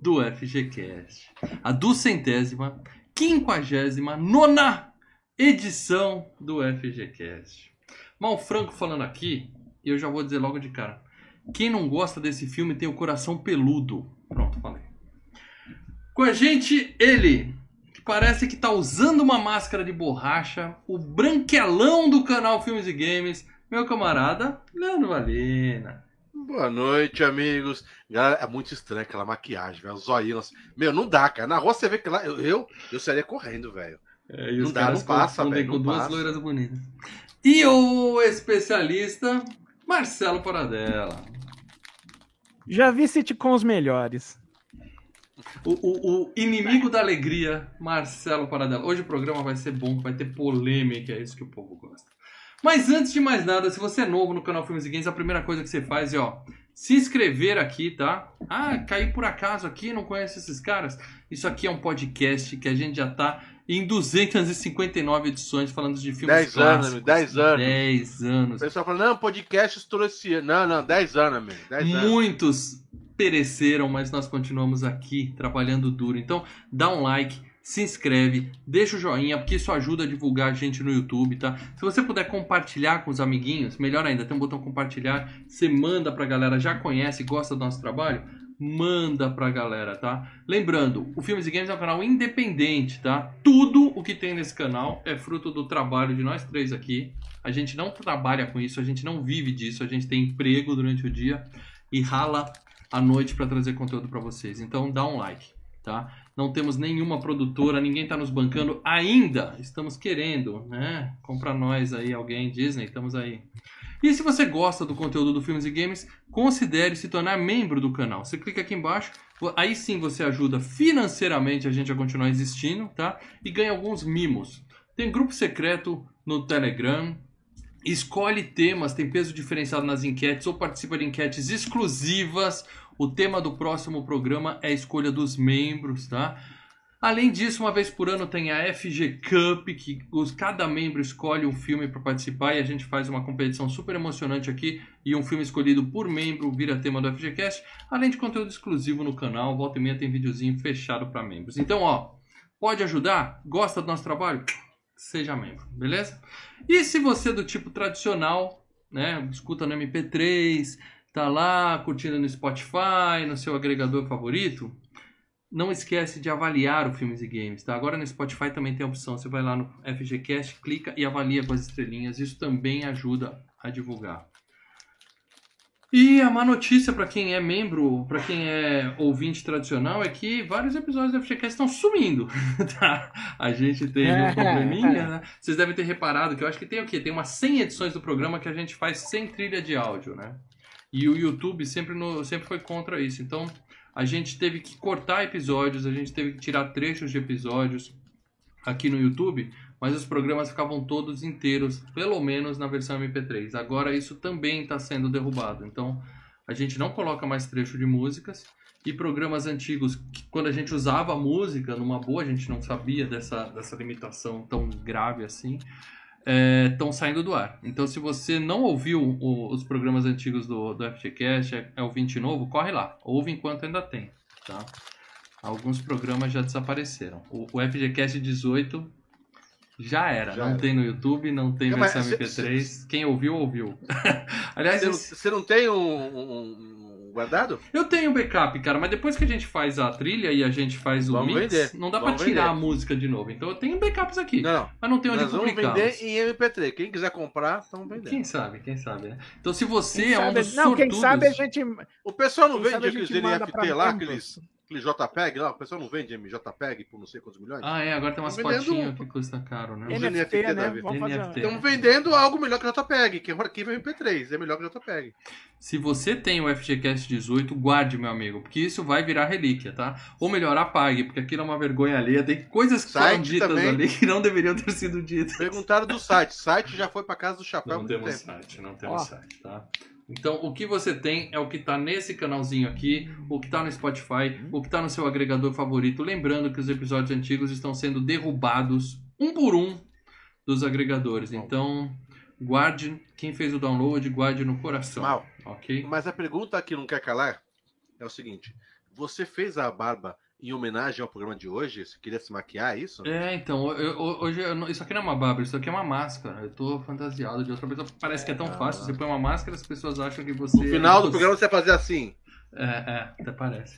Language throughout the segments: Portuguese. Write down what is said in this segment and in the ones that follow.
do FGCast. A duzentésima, quinquagésima, nona edição do FGCast. Mal Franco falando aqui, e eu já vou dizer logo de cara. Quem não gosta desse filme tem o coração peludo. Pronto, falei. Com a gente, ele, que parece que tá usando uma máscara de borracha, o branquelão do canal Filmes e Games, meu camarada Leandro Valina. Boa noite, amigos. Galera, é muito estranho aquela maquiagem, velho. Os olhinhos. Meu, não dá, cara. Na rua você vê que lá. Eu, eu, eu sairia correndo, velho. É, e Não os dá, caras não passa, velho, com duas passa. loiras bonitas. E o especialista Marcelo Paradela. Já vi sitcoms melhores. O, o- o inimigo da alegria, Marcelo Paradela. Hoje o programa vai ser bom, vai ter polêmica, é isso que o povo gosta. Mas antes de mais nada, se você é novo no canal Filmes e Games, a primeira coisa que você faz é, ó, se inscrever aqui, tá? Ah, caí por acaso aqui, não conhece esses caras? Isso aqui é um podcast que a gente já tá em 259 edições falando de filmes 10 anos, clássicos. 10 anos. 10 O anos. pessoal fala, não, podcast estourou esse ano. Não, não, 10 anos, amigo. 10 anos. Muitos pereceram, mas nós continuamos aqui trabalhando duro. Então, dá um like, se inscreve, deixa o joinha, porque isso ajuda a divulgar a gente no YouTube, tá? Se você puder compartilhar com os amiguinhos, melhor ainda, tem um botão compartilhar, você manda pra galera, já conhece, gosta do nosso trabalho? Manda pra galera, tá? Lembrando, o Filmes e Games é um canal independente, tá? Tudo o que tem nesse canal é fruto do trabalho de nós três aqui. A gente não trabalha com isso, a gente não vive disso, a gente tem emprego durante o dia e rala à noite para trazer conteúdo para vocês. Então dá um like, tá? Não temos nenhuma produtora, ninguém tá nos bancando ainda. Estamos querendo, né? Compra nós aí alguém Disney, estamos aí. E se você gosta do conteúdo do Filmes e Games, considere se tornar membro do canal. Você clica aqui embaixo, aí sim você ajuda financeiramente a gente a continuar existindo, tá? E ganha alguns mimos. Tem grupo secreto no Telegram, escolhe temas, tem peso diferenciado nas enquetes ou participa de enquetes exclusivas. O tema do próximo programa é a escolha dos membros, tá? Além disso, uma vez por ano tem a FG Cup, que os, cada membro escolhe um filme para participar e a gente faz uma competição super emocionante aqui. E um filme escolhido por membro vira tema do FGCast, além de conteúdo exclusivo no canal. Volta e meia tem videozinho fechado para membros. Então, ó, pode ajudar? Gosta do nosso trabalho? Seja membro, beleza? E se você é do tipo tradicional, né, escuta no MP3, tá lá curtindo no Spotify, no seu agregador favorito, não esquece de avaliar o Filmes e Games, tá? Agora no Spotify também tem a opção, você vai lá no FGCast, clica e avalia com as estrelinhas, isso também ajuda a divulgar. E a má notícia para quem é membro, para quem é ouvinte tradicional, é que vários episódios do FGCast estão sumindo, tá? A gente teve um probleminha, né? Vocês devem ter reparado que eu acho que tem o quê? Tem umas 100 edições do programa que a gente faz sem trilha de áudio, né? E o YouTube sempre, no, sempre foi contra isso. Então, a gente teve que cortar episódios, a gente teve que tirar trechos de episódios aqui no YouTube, mas os programas ficavam todos inteiros, pelo menos na versão MP3. Agora isso também está sendo derrubado. Então, a gente não coloca mais trecho de músicas e programas antigos, que quando a gente usava música numa boa, a gente não sabia dessa, dessa limitação tão grave assim, estão saindo do ar. Então, se você não ouviu o- os programas antigos do, do FGCast, é, é ouvinte novo, corre lá. Ouve enquanto ainda tem, tá? Alguns programas já desapareceram. O, o FGCast 18 já era. Já não era. tem no YouTube, não tem Não, versão cê- MP3. Quem ouviu, ouviu. Aliás, Você não, esse- você não tem um- um guardado? eu tenho backup, cara, mas depois que a gente faz a trilha e a gente faz o Vamos mix, vender. não dá pra Vamos tirar vender. a música de novo. Então eu tenho backups aqui, Não, não. mas não tenho onde Nós vamos publicar. vender em MP3. Quem quiser comprar, estamos vendendo. Quem sabe, quem sabe, né? Então se você Quem é um sabe- dos não, quem sortudos... sabe a gente. O pessoal não Quem vende aqueles NFT pra lá, aqueles, aquele JPEG lá, o pessoal não vende JPEG por não sei quantos milhões? Ah, é, agora tem umas vendendo fotinhas um- que custa caro, né? NFT, NFT, né? Uma- NFT. Estão vendendo algo melhor que JPEG, que é um arquivo MP3, é melhor que JPEG. Se você tem o FGCast 18, guarde, meu amigo, porque isso vai virar relíquia, tá? Ou melhor, apague, porque aquilo é uma vergonha alheia. Tem coisas que foram ditas também. ali que não deveriam ter sido ditas. Perguntaram do site. O site já foi pra casa do chapéu Não temos tempo. site, não temos Ó. site, tá? Então, o que você tem é o que tá nesse canalzinho aqui, o que tá no Spotify, o que tá no seu agregador favorito. Lembrando que os episódios antigos estão sendo derrubados um por um dos agregadores. Então, guarde, quem fez o download, guarde no coração. Mal. Ok? Mas a pergunta que não quer calar é o seguinte: você fez a barba em homenagem ao programa de hoje? Você queria se maquiar, é isso? É, então, eu- hoje eu não- isso aqui não é uma barba, isso aqui é uma máscara. Eu tô fantasiado de outra pessoa. Parece que é tão fácil. Você põe uma máscara, as pessoas acham que você. No final do você- programa você vai fazer assim. É, é, até parece.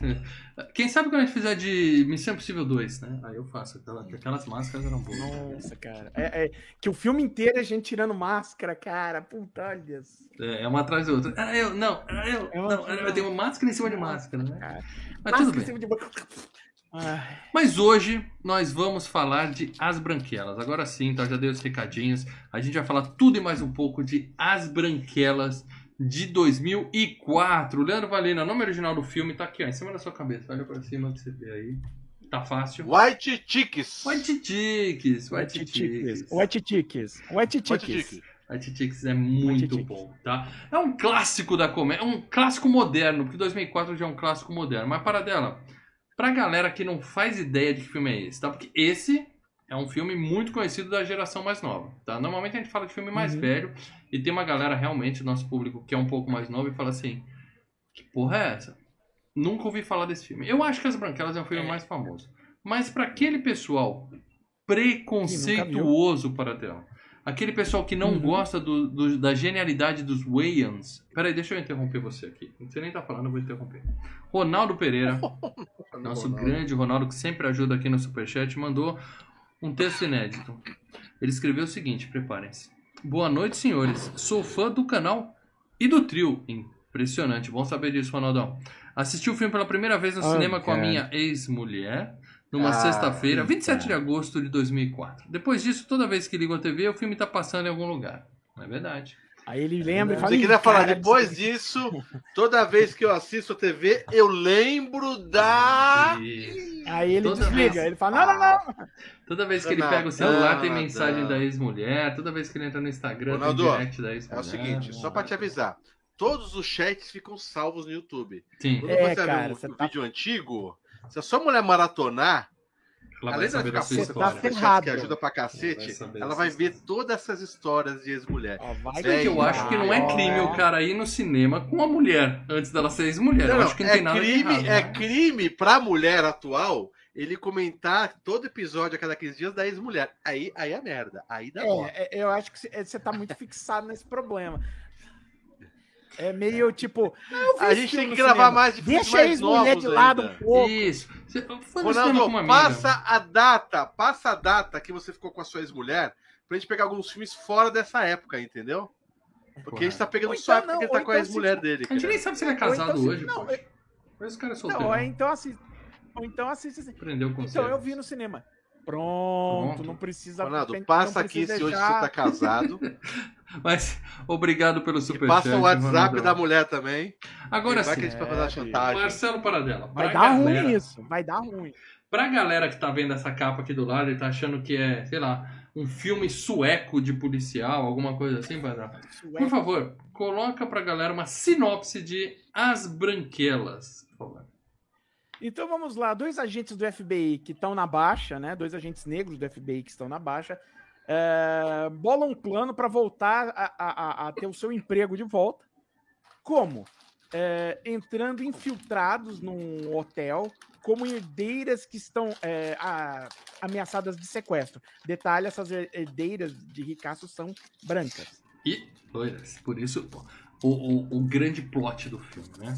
Quem sabe quando a gente fizer de Missão Impossível 2, né? Aí eu faço. Aquela- Aquelas máscaras eram boas. Nossa, cara. É, é que o filme inteiro é a gente tirando máscara, cara. Puta, olha. É, é uma atrás da outra. Ah, eu, não, ah, eu, É não. Eu tenho uma máscara em cima de máscara, né? Cara. Mas tudo Máscara em bem. cima de- Ai, Mas hoje nós vamos falar de As Branquelas. Agora sim, tá? Já dei os recadinhos. A gente vai falar tudo e mais um pouco de As Branquelas de 2004. O Leandro Valena, o nome original do filme tá aqui, ó, em cima da sua cabeça. Olha pra cima que você vê aí. Tá fácil. White Chicks. White Chicks, White Chicks. White Chicks. White Chicks. White Chicks é muito bom, tá? É um clássico da comédia, é um clássico moderno, porque 2004 já é um clássico moderno. Mas para dela, pra galera que não faz ideia de que filme é esse, tá? Porque esse é um filme muito conhecido da geração mais nova, tá? Normalmente a gente fala de filme mais Uhum. velho e tem uma galera realmente, nosso público, que é um pouco mais novo e fala assim: que porra é essa? Nunca ouvi falar desse filme. Eu acho que As Branquelas é o filme mais famoso. Mas pra aquele pessoal preconceituoso para dela, aquele pessoal que não Uhum. gosta do- do- da genialidade dos Wayans. Peraí, deixa eu interromper você aqui. Você nem tá falando, eu vou interromper. Ronaldo Pereira, nosso Ronaldo. grande Ronaldo, que sempre ajuda aqui no Superchat, mandou um texto inédito. Ele escreveu o seguinte: preparem-se. Boa noite, senhores. Sou fã do canal e do trio. Impressionante, bom saber disso, Ronaldão. Assisti o filme pela primeira vez no Oh, cinema com a cara. minha ex-mulher. Numa Ah, sexta-feira, sim, 27 de cara. agosto de 2004. Depois disso, toda vez que ligo a TV, o filme tá passando em algum lugar. Não é verdade? Aí ele lembra e fala. Você "Ih, queria falar, cara, depois disso, toda vez que eu assisto a TV, eu lembro da. E Aí ele Toda desliga. vez. Ele fala: não, não, não. toda vez que ele Não, pega o celular, tem mensagem não. da ex-mulher. Toda vez que ele entra no Instagram, Ronaldo, tem direct da ex-mulher. É o seguinte, só pra te avisar. Todos os chats ficam salvos no YouTube. Sim, Quando É, você cara, vê um, você um tá- vídeo antigo, se a sua mulher maratonar, ela vai além de ela saber da sua tá história. ferrado. chats que ajuda pra Vai cacete, ela dessa vai ver história. todas essas histórias de ex-mulher. Vai que eu Vai, acho que não é vai, crime ó. o cara ir no cinema com a mulher antes dela ser ex-mulher. Não, Eu acho que não é tem nada crime, errado. é né? crime pra mulher atual ele comentar todo episódio a cada 15 dias da ex-mulher. Aí, aí é merda. Aí dá. É, é, eu acho que você- você tá muito fixado nesse problema. É meio tipo. "Ah, eu vi A gente tem que gravar cinema. mais de filmes Deixa a mais ex-mulher novos de lado ainda. um pouco. Isso. Você Ronaldo, passa a data, passa a data que você ficou com a sua ex-mulher pra gente pegar alguns filmes fora dessa época, entendeu? Porque a gente tá pegando Ou só a então época que ele tá ou com a então ex-mulher se- dele. A gente cara. nem sabe se ele é casado então, hoje. não, é- Mas esse cara é solteiro. Não, é, então assiste. Ou então assiste assim. Aprendeu o Então eu vi no cinema. Pronto, Pronto. não precisa. Ronaldo, não passa aqui precisa se hoje deixar- você tá casado. Mas obrigado pelo e superchat. passa o WhatsApp Ronaldão. da mulher também. Agora sim. eles pra fazer a É, chantagem. Marcelo Paradela. Vai dar galera- ruim isso. Vai dar ruim. Pra galera que tá vendo essa capa aqui do lado e tá achando que é, sei lá, um filme sueco de policial, alguma coisa assim, é Por favor, coloca pra galera uma sinopse de As Branquelas. por favor. Então vamos lá, dois agentes do FBI que estão na baixa, né? Dois agentes negros do FBI que estão na baixa, é, bolam um plano para voltar a, a- a- ter o seu emprego de volta. Como? É, entrando infiltrados num hotel como herdeiras que estão é, a- ameaçadas de sequestro. Detalhe: essas her- herdeiras de ricaço são brancas. E loiras. Por isso, o, o, o grande plot do filme, né?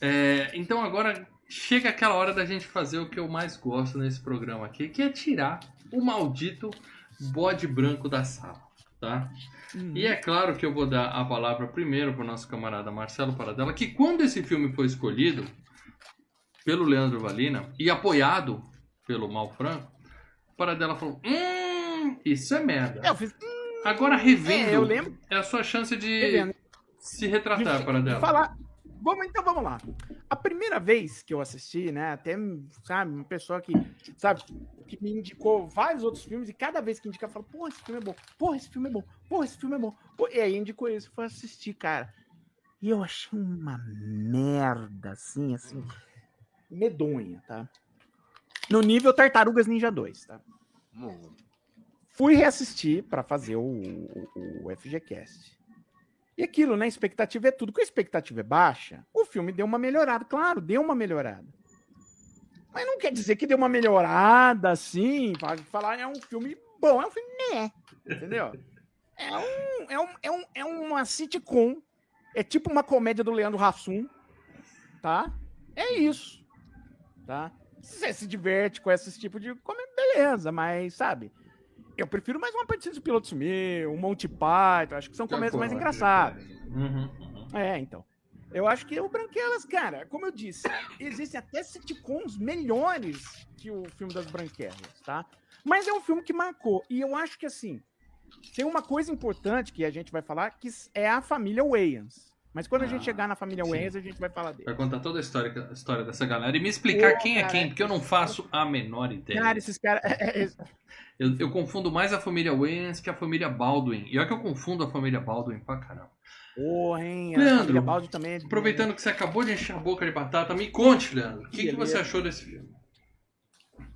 É, então agora chega aquela hora da gente fazer o que eu mais gosto nesse programa aqui, que é tirar o maldito bode branco da sala, tá? E é claro que eu vou dar a palavra primeiro para o nosso camarada Marcelo Paradela, que quando esse filme foi escolhido, pelo Leandro Valina e apoiado pelo Mal Franco, Paradela falou: Hum, isso é merda. É, eu fiz. Agora revendo, É, eu lembro. é a sua chance de Revendo. se retratar, de Paradela. falar. Vamos, então vamos lá. A primeira vez que eu assisti, né? Até, sabe, uma pessoa que, sabe, que me indicou vários outros filmes, e cada vez que indica, eu falo, porra, esse filme é bom, porra, esse filme é bom, porra, esse filme é bom. E aí indicou isso, foi assistir, cara. E eu achei uma merda, assim, assim, medonha, tá? No nível Tartarugas Ninja 2, tá? Hum, Fui reassistir para fazer o, o, o FGCast. E aquilo, né? Expectativa é tudo. Com a expectativa é baixa, o filme deu uma melhorada. Claro, deu uma melhorada. Mas não quer dizer que deu uma melhorada assim, para falar é um filme bom, é um filme né, entendeu? É, um, é, um, é, um, é uma sitcom, é tipo uma comédia do Leandro Hassum, tá? É isso, tá? Se você se diverte com esse tipo de comédia, beleza, mas sabe? Eu prefiro mais uma partida de piloto meu, um Monty Python, acho que são comédias mais engraçadas. Uhum, uhum. É, então. Eu acho que o Branquelas, cara, como eu disse, existem até sitcoms melhores que o filme das Branquelas, tá? Mas é um filme que marcou. E eu acho que, assim, tem uma coisa importante que a gente vai falar, que é a família Wayans. Mas quando a Ah, gente chegar na família sim. Wayans, a gente vai falar Vai dele. contar toda a história, a história dessa galera e me explicar Pô, quem é cara. quem, porque eu não faço a menor ideia. Cara, esses caras. É, é, Eu, eu confundo mais a família Wayans que a família Baldwin. E olha que eu confundo a família Baldwin pra caramba. Porra, hein? A Leandro, também é Aproveitando que você acabou de encher a boca de batata, me conte, Leandro. O que, que você achou desse filme?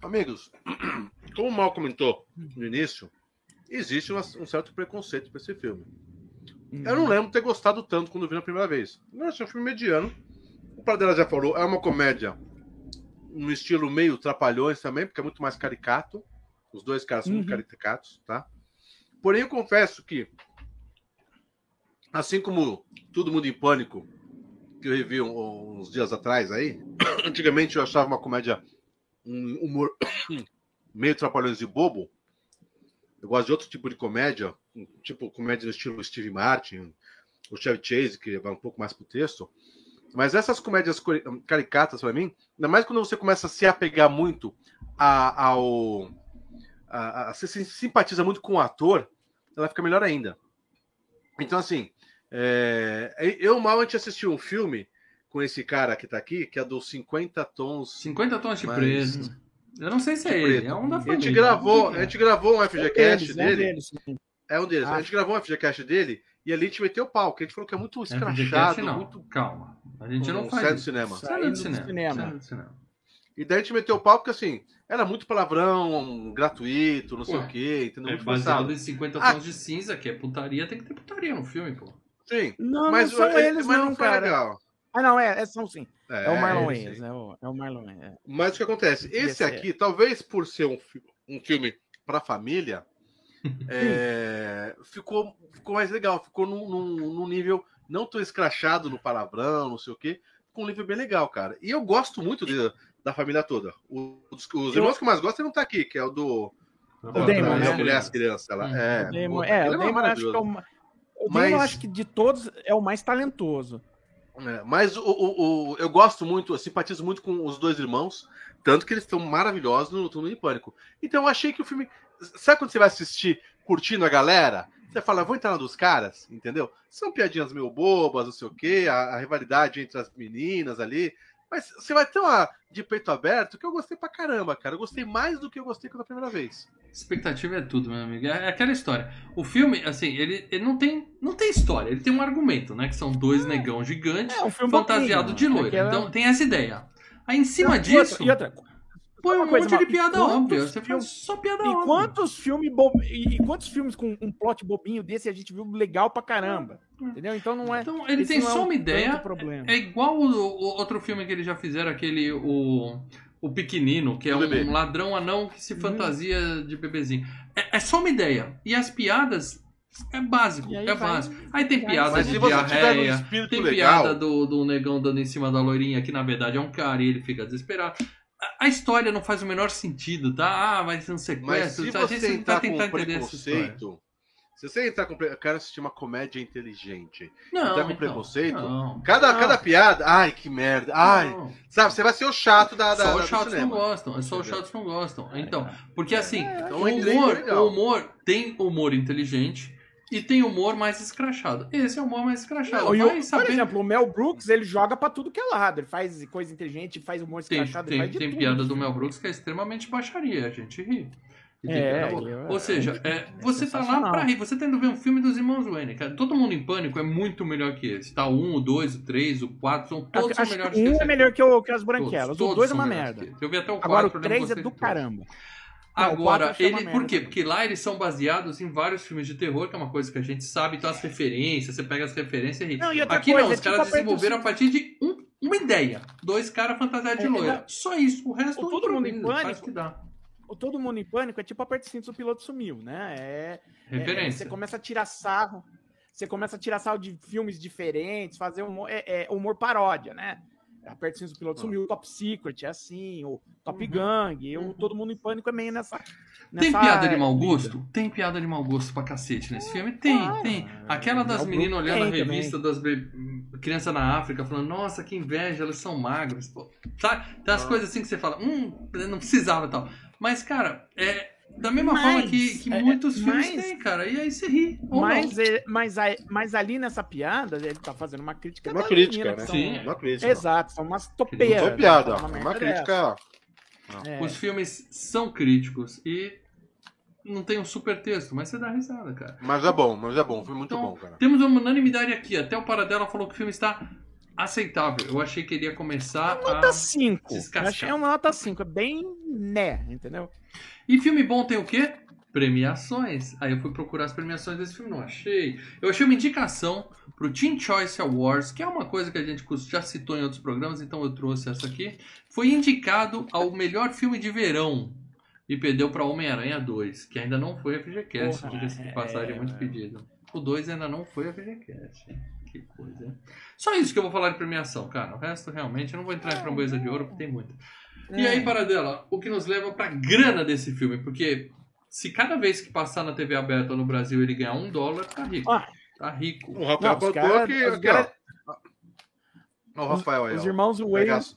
Amigos, como o Mal comentou no início, existe uma- um certo preconceito para esse filme. Hum. Eu não lembro de ter gostado tanto quando vi na primeira vez. Eu achei um filme mediano. O Pradela já falou, é uma comédia no estilo meio trapalhões também, porque é muito mais caricato. Os dois caras são muito Uhum. caricatos, tá? Porém, eu confesso que, assim como Todo Mundo em Pânico, que eu revi uns dias atrás aí, antigamente eu achava uma comédia, um humor meio trapalhões de bobo. Eu gosto de outro tipo de comédia, tipo comédia no estilo Steve Martin, o Chevy Chase, que vai um pouco mais pro texto. Mas essas comédias cori- caricatas, pra mim, ainda mais quando você começa a se apegar muito a- ao. A, a- você se simpatiza muito com o ator, ela fica melhor ainda. Então, assim, é, eu mal antes assisti um filme com esse cara que tá aqui, que é dos 50 tons 50 tons de Mas- preto. Eu não sei se é ele, é um da A família. gente gravou, Não a gente gravou um É FGCast é um dele. É um deles. A Ah. gente gravou um FGCast dele e ali a gente meteu o pau, que a gente falou que é muito é. escrachado, FGCast, não. muito Calma. A gente não faz sério isso. cinema. De do cinema. cinema. Cena de cinema. E daí a gente meteu o pau porque assim, era muito palavrão, gratuito, não sei Ué, o quê, entendeu? É Muito baseado forçado. em 50 Ah. tons de cinza, que é putaria, tem que ter putaria no filme, pô. Sim. Não, mas não são ele- eles, mas não, foi cara. legal. Ah, não, é, é são sim. É, o Marlon. Wayans, é o, é o Marlon Wayans. é. Mas o que acontece? Esse é- aqui, talvez por ser um, um filme para família, é, ficou, ficou mais legal. Ficou num, num- num nível não tão escrachado no palavrão, não sei o quê. Ficou um nível bem legal, cara. E eu gosto muito de- da família toda. Os, os irmãos que eu mais gosto não tá aqui, que é o do. O Damon, da né? mulher, as crianças. Ela, Hum. é, O Damon, é, o Damon acho que é maravilhoso. o, o Mas- Damon acho que de todos é o mais talentoso. É, mas o, o- o- eu gosto muito, eu simpatizo muito com os dois irmãos, tanto que eles estão maravilhosos no Túnel de Pânico. Então eu achei que o filme. Sabe quando você vai assistir curtindo a galera? Você fala, vou entrar na dos caras, entendeu? São piadinhas meio bobas, não sei o quê, a, a rivalidade entre as meninas ali. Mas você vai ter uma de peito aberto que eu gostei pra caramba, cara. Eu gostei mais do que eu gostei quando a primeira vez. Expectativa é tudo, meu amigo. É aquela história. O filme, assim, ele, ele não, tem, não tem história, ele tem um argumento, né? Que são dois negão gigantes É um filme fantasiado de bobinho, loiro. aquela- Então tem essa ideia. Aí em cima Não, e disso, outra- E outra, põe uma um coisa, monte de piada óbvia. Você faz só piada e óbvia. quantos filmes bo... e, quantos filmes com um plot bobinho desse a gente viu legal pra caramba? Entendeu? Então não é. Então ele tem é só um uma ideia. problema. É igual o, o outro filme que eles já fizeram, aquele. O, o Pequenino, que é um bebê. ladrão anão que se Uhum. fantasia de bebezinho. É, é só uma ideia. E as piadas é básico. Aí é vai- básico. Aí tem piada Mas de um diarreia. Tem legal. piada do, do negão dando em cima da loirinha, que na verdade é um cara e ele fica desesperado. A, história não faz o menor sentido, tá? Ah, vai ser um Mas sequestro. se tá? a gente você vai entrar com tentar entender preconceito, Se você entrar com. Eu quero assistir uma comédia inteligente. Não, Tá com então, preconceito? Não. Cada, Não. cada piada. Ai, que merda. Ai. Não. Sabe, você vai ser o chato da, da, Só os chatos não gostam. É só os chatos não gostam. Então, porque assim, então o é inglês humor, o humor tem humor inteligente e tem humor mais escrachado. Esse é o humor mais escrachado. Não, e o- Vai por saber- exemplo, o Mel Brooks, ele joga pra tudo que é lado. Ele faz coisa inteligente, faz humor tem, escrachado, tem, de tem tudo. piada do Mel Brooks que é extremamente baixaria, a gente ri. Tem É, eu- Ou seja, é, você tá lá pra rir, você tá indo ver um filme dos irmãos Wayne, cara. Todo mundo em pânico é muito melhor que esse. Tá? O 1, o 2, o 3, o 4, são todos Acho, são melhores que um é melhor que, o, que as branquelas. todos o 2 é uma merda. Eu vi até o 4, Agora o eu 3 é do caramba. Quatro Agora, ele, por quê? também. Porque lá eles são baseados em vários filmes de terror, que é uma coisa que a gente sabe, então as referências, você pega as referências e ri. Não, e outra Aqui coisa, não, os é caras tipo desenvolveram a partir de um- uma ideia. Dois caras fantasiados de É, loira. não. Só isso, o resto O Todo Mundo em Pânico. o que dá. O Todo Mundo em Pânico é tipo aperto cintos, o piloto sumiu, né? É, é, Referência. você começa a tirar sarro. Você começa a tirar sarro de filmes diferentes, fazer humor, é, é humor paródia, né? Aperto cintos, o piloto Ah. sumiu. O Top Secret é assim, o Top Uhum. Gang, Uhum. o Todo Mundo em Pânico é meio nessa. Tem nessa piada de mau gosto? Tem piada de mau gosto pra cacete nesse filme? Tem, tem. Aquela das meninas olhando a tem revista das be- crianças na África, falando, nossa, que inveja, elas são magras. Pô, sabe? Tem umas Ah. coisas assim que você fala, hum, não precisava e tal. Mas, cara, é da mesma Mas, forma que, que é, muitos filmes mas- têm, cara. E aí você ri. Mas, é- mas, mas ali nessa piada, ele tá fazendo uma crítica. Uma das crítica, meninas né? são- Sim. Uma crítica. Exato, são umas topeiras. foi né? piada. Fala Uma, merda crítica. É. Os filmes são críticos e não tem um super texto, mas você dá risada, cara. Mas é bom, mas é bom. Foi muito Então, bom, cara. Temos uma unanimidade aqui. Até o Paradela falou que o filme está aceitável. Eu achei que ele ia começar Nota a... 5. descascar. Achei uma nota 5. É bem né, entendeu? E filme bom tem o quê? Premiações. Aí eu fui procurar as premiações desse filme, não achei. Eu achei uma indicação pro Teen Choice Awards, que é uma coisa que a gente já citou em outros programas, então eu trouxe essa aqui. Foi indicado ao melhor filme de verão. E perdeu pra Homem-Aranha 2, que ainda não foi a FGCast, diga-se de é, passagem, muito é. pedido. O 2 ainda não foi a FGCast. Que coisa. Só isso que eu vou falar de premiação, cara. O resto, realmente, eu não vou entrar em framboesa de ouro, porque tem muito. E É. aí, Paradela, o que nos leva pra grana desse filme? Porque se cada vez que passar na TV aberta no Brasil ele ganhar um dólar, tá rico. Ah. Tá rico. O Rafael Não, cara- aqui, os aqui, cara- ó. Ó, o Rafael aí, Os ó. irmãos Wayans.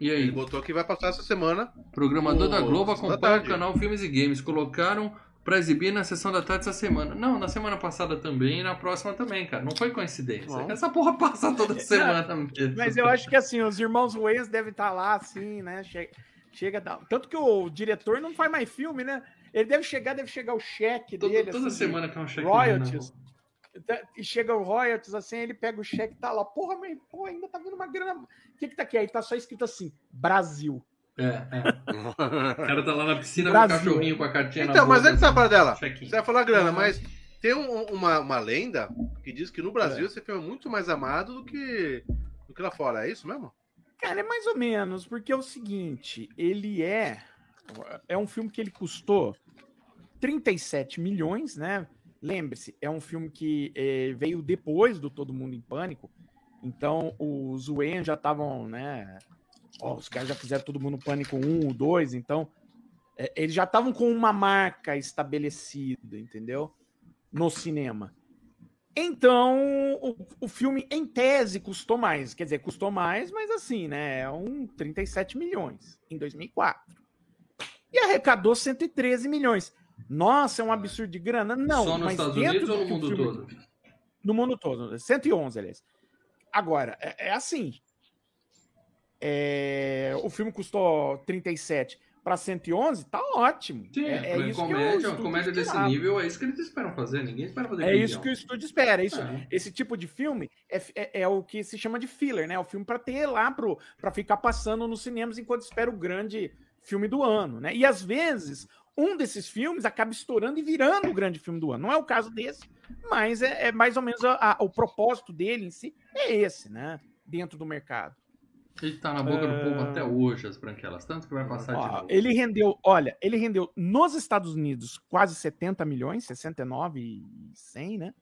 E Ele aí, botou que vai passar essa semana. programador o- da Globo acompanha o canal Filmes e Games. Colocaram pra exibir na sessão da tarde essa semana. Não, na semana passada também e na próxima também, cara. Não foi coincidência. Não. Essa porra passa toda semana mesmo. Mas eu acho que assim, os irmãos Wayans devem estar lá, assim, né? Chega, chega da- Tanto que o diretor não faz mais filme, né? Ele deve chegar, deve chegar o cheque Toda, dele. toda assim, semana que é um cheque. royalties. E chega o royalties, assim, ele pega o cheque e tá lá. Porra, mas pô, ainda tá vindo uma grana. O que que tá aqui? Aí tá só escrito assim, Brasil. É, é. O cara tá lá na piscina Brasil. com o cachorrinho com a cartinha na Então, mas boca, é que tá para dela. Você vai falar grana, mas tem um- uma, uma lenda que diz que no Brasil É. esse filme é muito mais amado do que, do que lá fora. É isso mesmo? Cara, é mais ou menos, porque é o seguinte, ele é. É um filme que ele custou 37 milhões, né? Lembre-se, é um filme que eh, veio depois do Todo Mundo em Pânico. Então, os Wayans já estavam, né? Ó, os caras já fizeram Todo Mundo Pânico 1, 2, então. eh, eles já estavam com uma marca estabelecida, entendeu? No cinema. Então, o, o filme, em tese, custou mais. Quer dizer, custou mais, mas assim, né? É um 37 milhões em 2004. E arrecadou 113 milhões. Nossa, é um absurdo de grana? Não, Só nos mas Estados dentro Unidos ou do no mundo filme- todo? No mundo todo. 111, aliás. Agora, é, é assim. É, o filme custou 37 para 111, tá ótimo. Sim, é, é isso que o comédia, uma comédia desse nível, é isso que eles esperam fazer. Ninguém espera fazer É isso que o estúdio espera. Isso, É. Esse tipo de filme é, é, é o que se chama de filler, né? É o filme para ter lá pro, para ficar passando nos cinemas enquanto espera o grande filme do ano, né? E às vezes um desses filmes acaba estourando e virando o grande filme do ano. Não é o caso desse, mas é, é mais ou menos a- a- o propósito dele em si é esse, né? Dentro do mercado. Ele tá na boca do Ah. povo até hoje, as branquelas. Tanto que vai passar de Ó, novo. ele rendeu, olha, ele rendeu nos Estados Unidos quase 70 milhões, 69 e 100, né?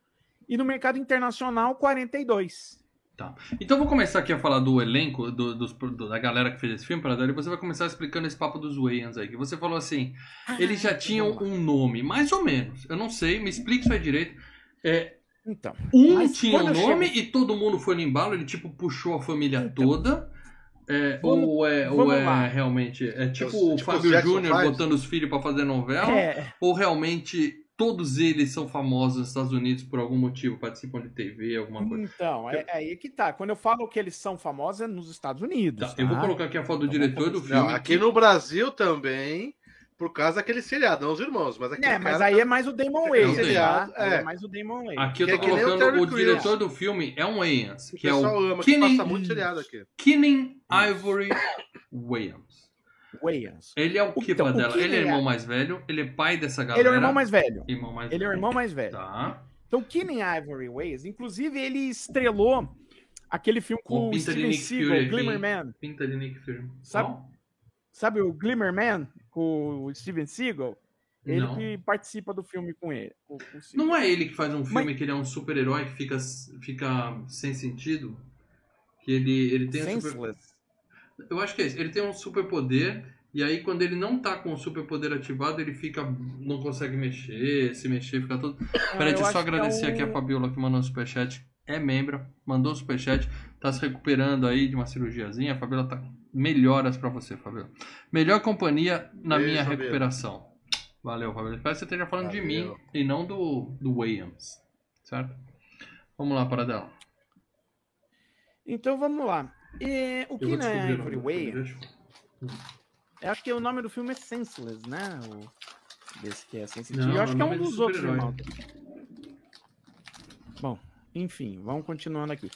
E no mercado internacional 42. Tá. Então vou começar aqui a falar do elenco, do, dos- do- da galera que fez esse filme, para e você vai começar explicando esse papo dos Wayans aí. Que você falou assim, eles já tinham um nome, mais ou menos. Eu não sei, me explique isso aí direito. É, Então. um tinha um quando eu nome chego- e todo mundo foi no embalo, ele tipo puxou a família Então. toda. É, Vamos- ou é, ou é lá. realmente. É tipo Tipo o Fábio Júnior botando os filhos pra fazer novela? É, Ou realmente todos eles são famosos nos Estados Unidos por algum motivo, participam de TV, alguma coisa? então, é, é aí que tá. Quando eu falo que eles são famosos, é nos Estados Unidos. Tá, eu vou tá? colocar aqui a foto do Então, diretor do filme. Não, aqui no Brasil também, por causa daquele seriado, não os irmãos, mas aquele É, mas cara aí é mais o Damon Wayans, seriado, tá? É. é mais o Damon Wayans. Aqui eu tô é o colocando o, Crews. diretor do filme é um Wayans, O que é o ama, que passa muito seriado aqui. Kenny Ivory Wayans. Wayans. Ele é o que, Então, o? Kenny Ele é é- irmão mais velho, ele é pai dessa galera. Ele é o irmão mais velho. Irmão mais Ele é o velho. irmão mais velho. Tá. Então, Keenen Ivory Wayans, inclusive, ele estrelou aquele filme Com o Steven Nick Seagal. Glimmer Man. Pinta de Nick Fury. Sabe-? Sabe o Glimmer Man com o Steven Seagal? Ele Não. que participa do filme com ele. com-. Não é ele que faz um filme Mas- que ele é um super-herói que fica, fica sem sentido? Que ele, ele tem um super... Eu acho que é isso. Ele tem um superpoder e aí quando ele não tá com o superpoder ativado, ele fica. não consegue mexer, se mexer, fica todo. Peraí, deixa eu só acho que é agradecer aqui a Fabiola que mandou um superchat. É membro, mandou um superchat, tá se recuperando aí de uma cirurgiazinha. A Fabiola tá. Melhoras pra você, Fabiola. Melhor companhia na Beijo, minha recuperação. Valeu, Fabiola. Espero que você esteja falando de Valeu. mim e não do, do Williams. Certo? Vamos lá, Paradela. Então vamos lá. É, o Eu Keenen descobrir o Ivory deixa eu- acho que o nome do filme é Senseless, né? O... Desse que é Sensitive. Não, eu acho que é um é de dos outros irmãos. Bom, enfim, vamos continuando aqui.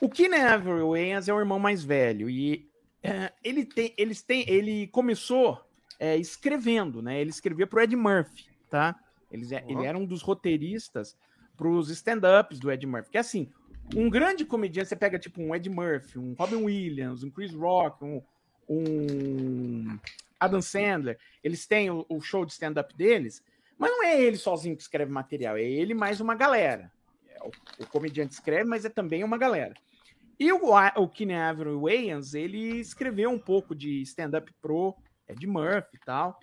O Keenen Ivory Wayans é o irmão mais velho e é, ele tem, eles têm, ele começou é, escrevendo, né? Ele escrevia pro Ed Murphy, tá? Eles, é- ele era um dos roteiristas pros stand-ups do Ed Murphy. Que assim, um grande comediante, você pega tipo um Ed Murphy, um Robin Williams, um Chris Rock, um, um Adam Sandler, eles têm o, o show de stand-up deles, mas não é ele sozinho que escreve material, é ele mais uma galera. É, o, o comediante escreve, mas é também uma galera. E o, o Keenan Avery Wayans, ele escreveu um pouco de stand-up pro Ed Murphy e tal.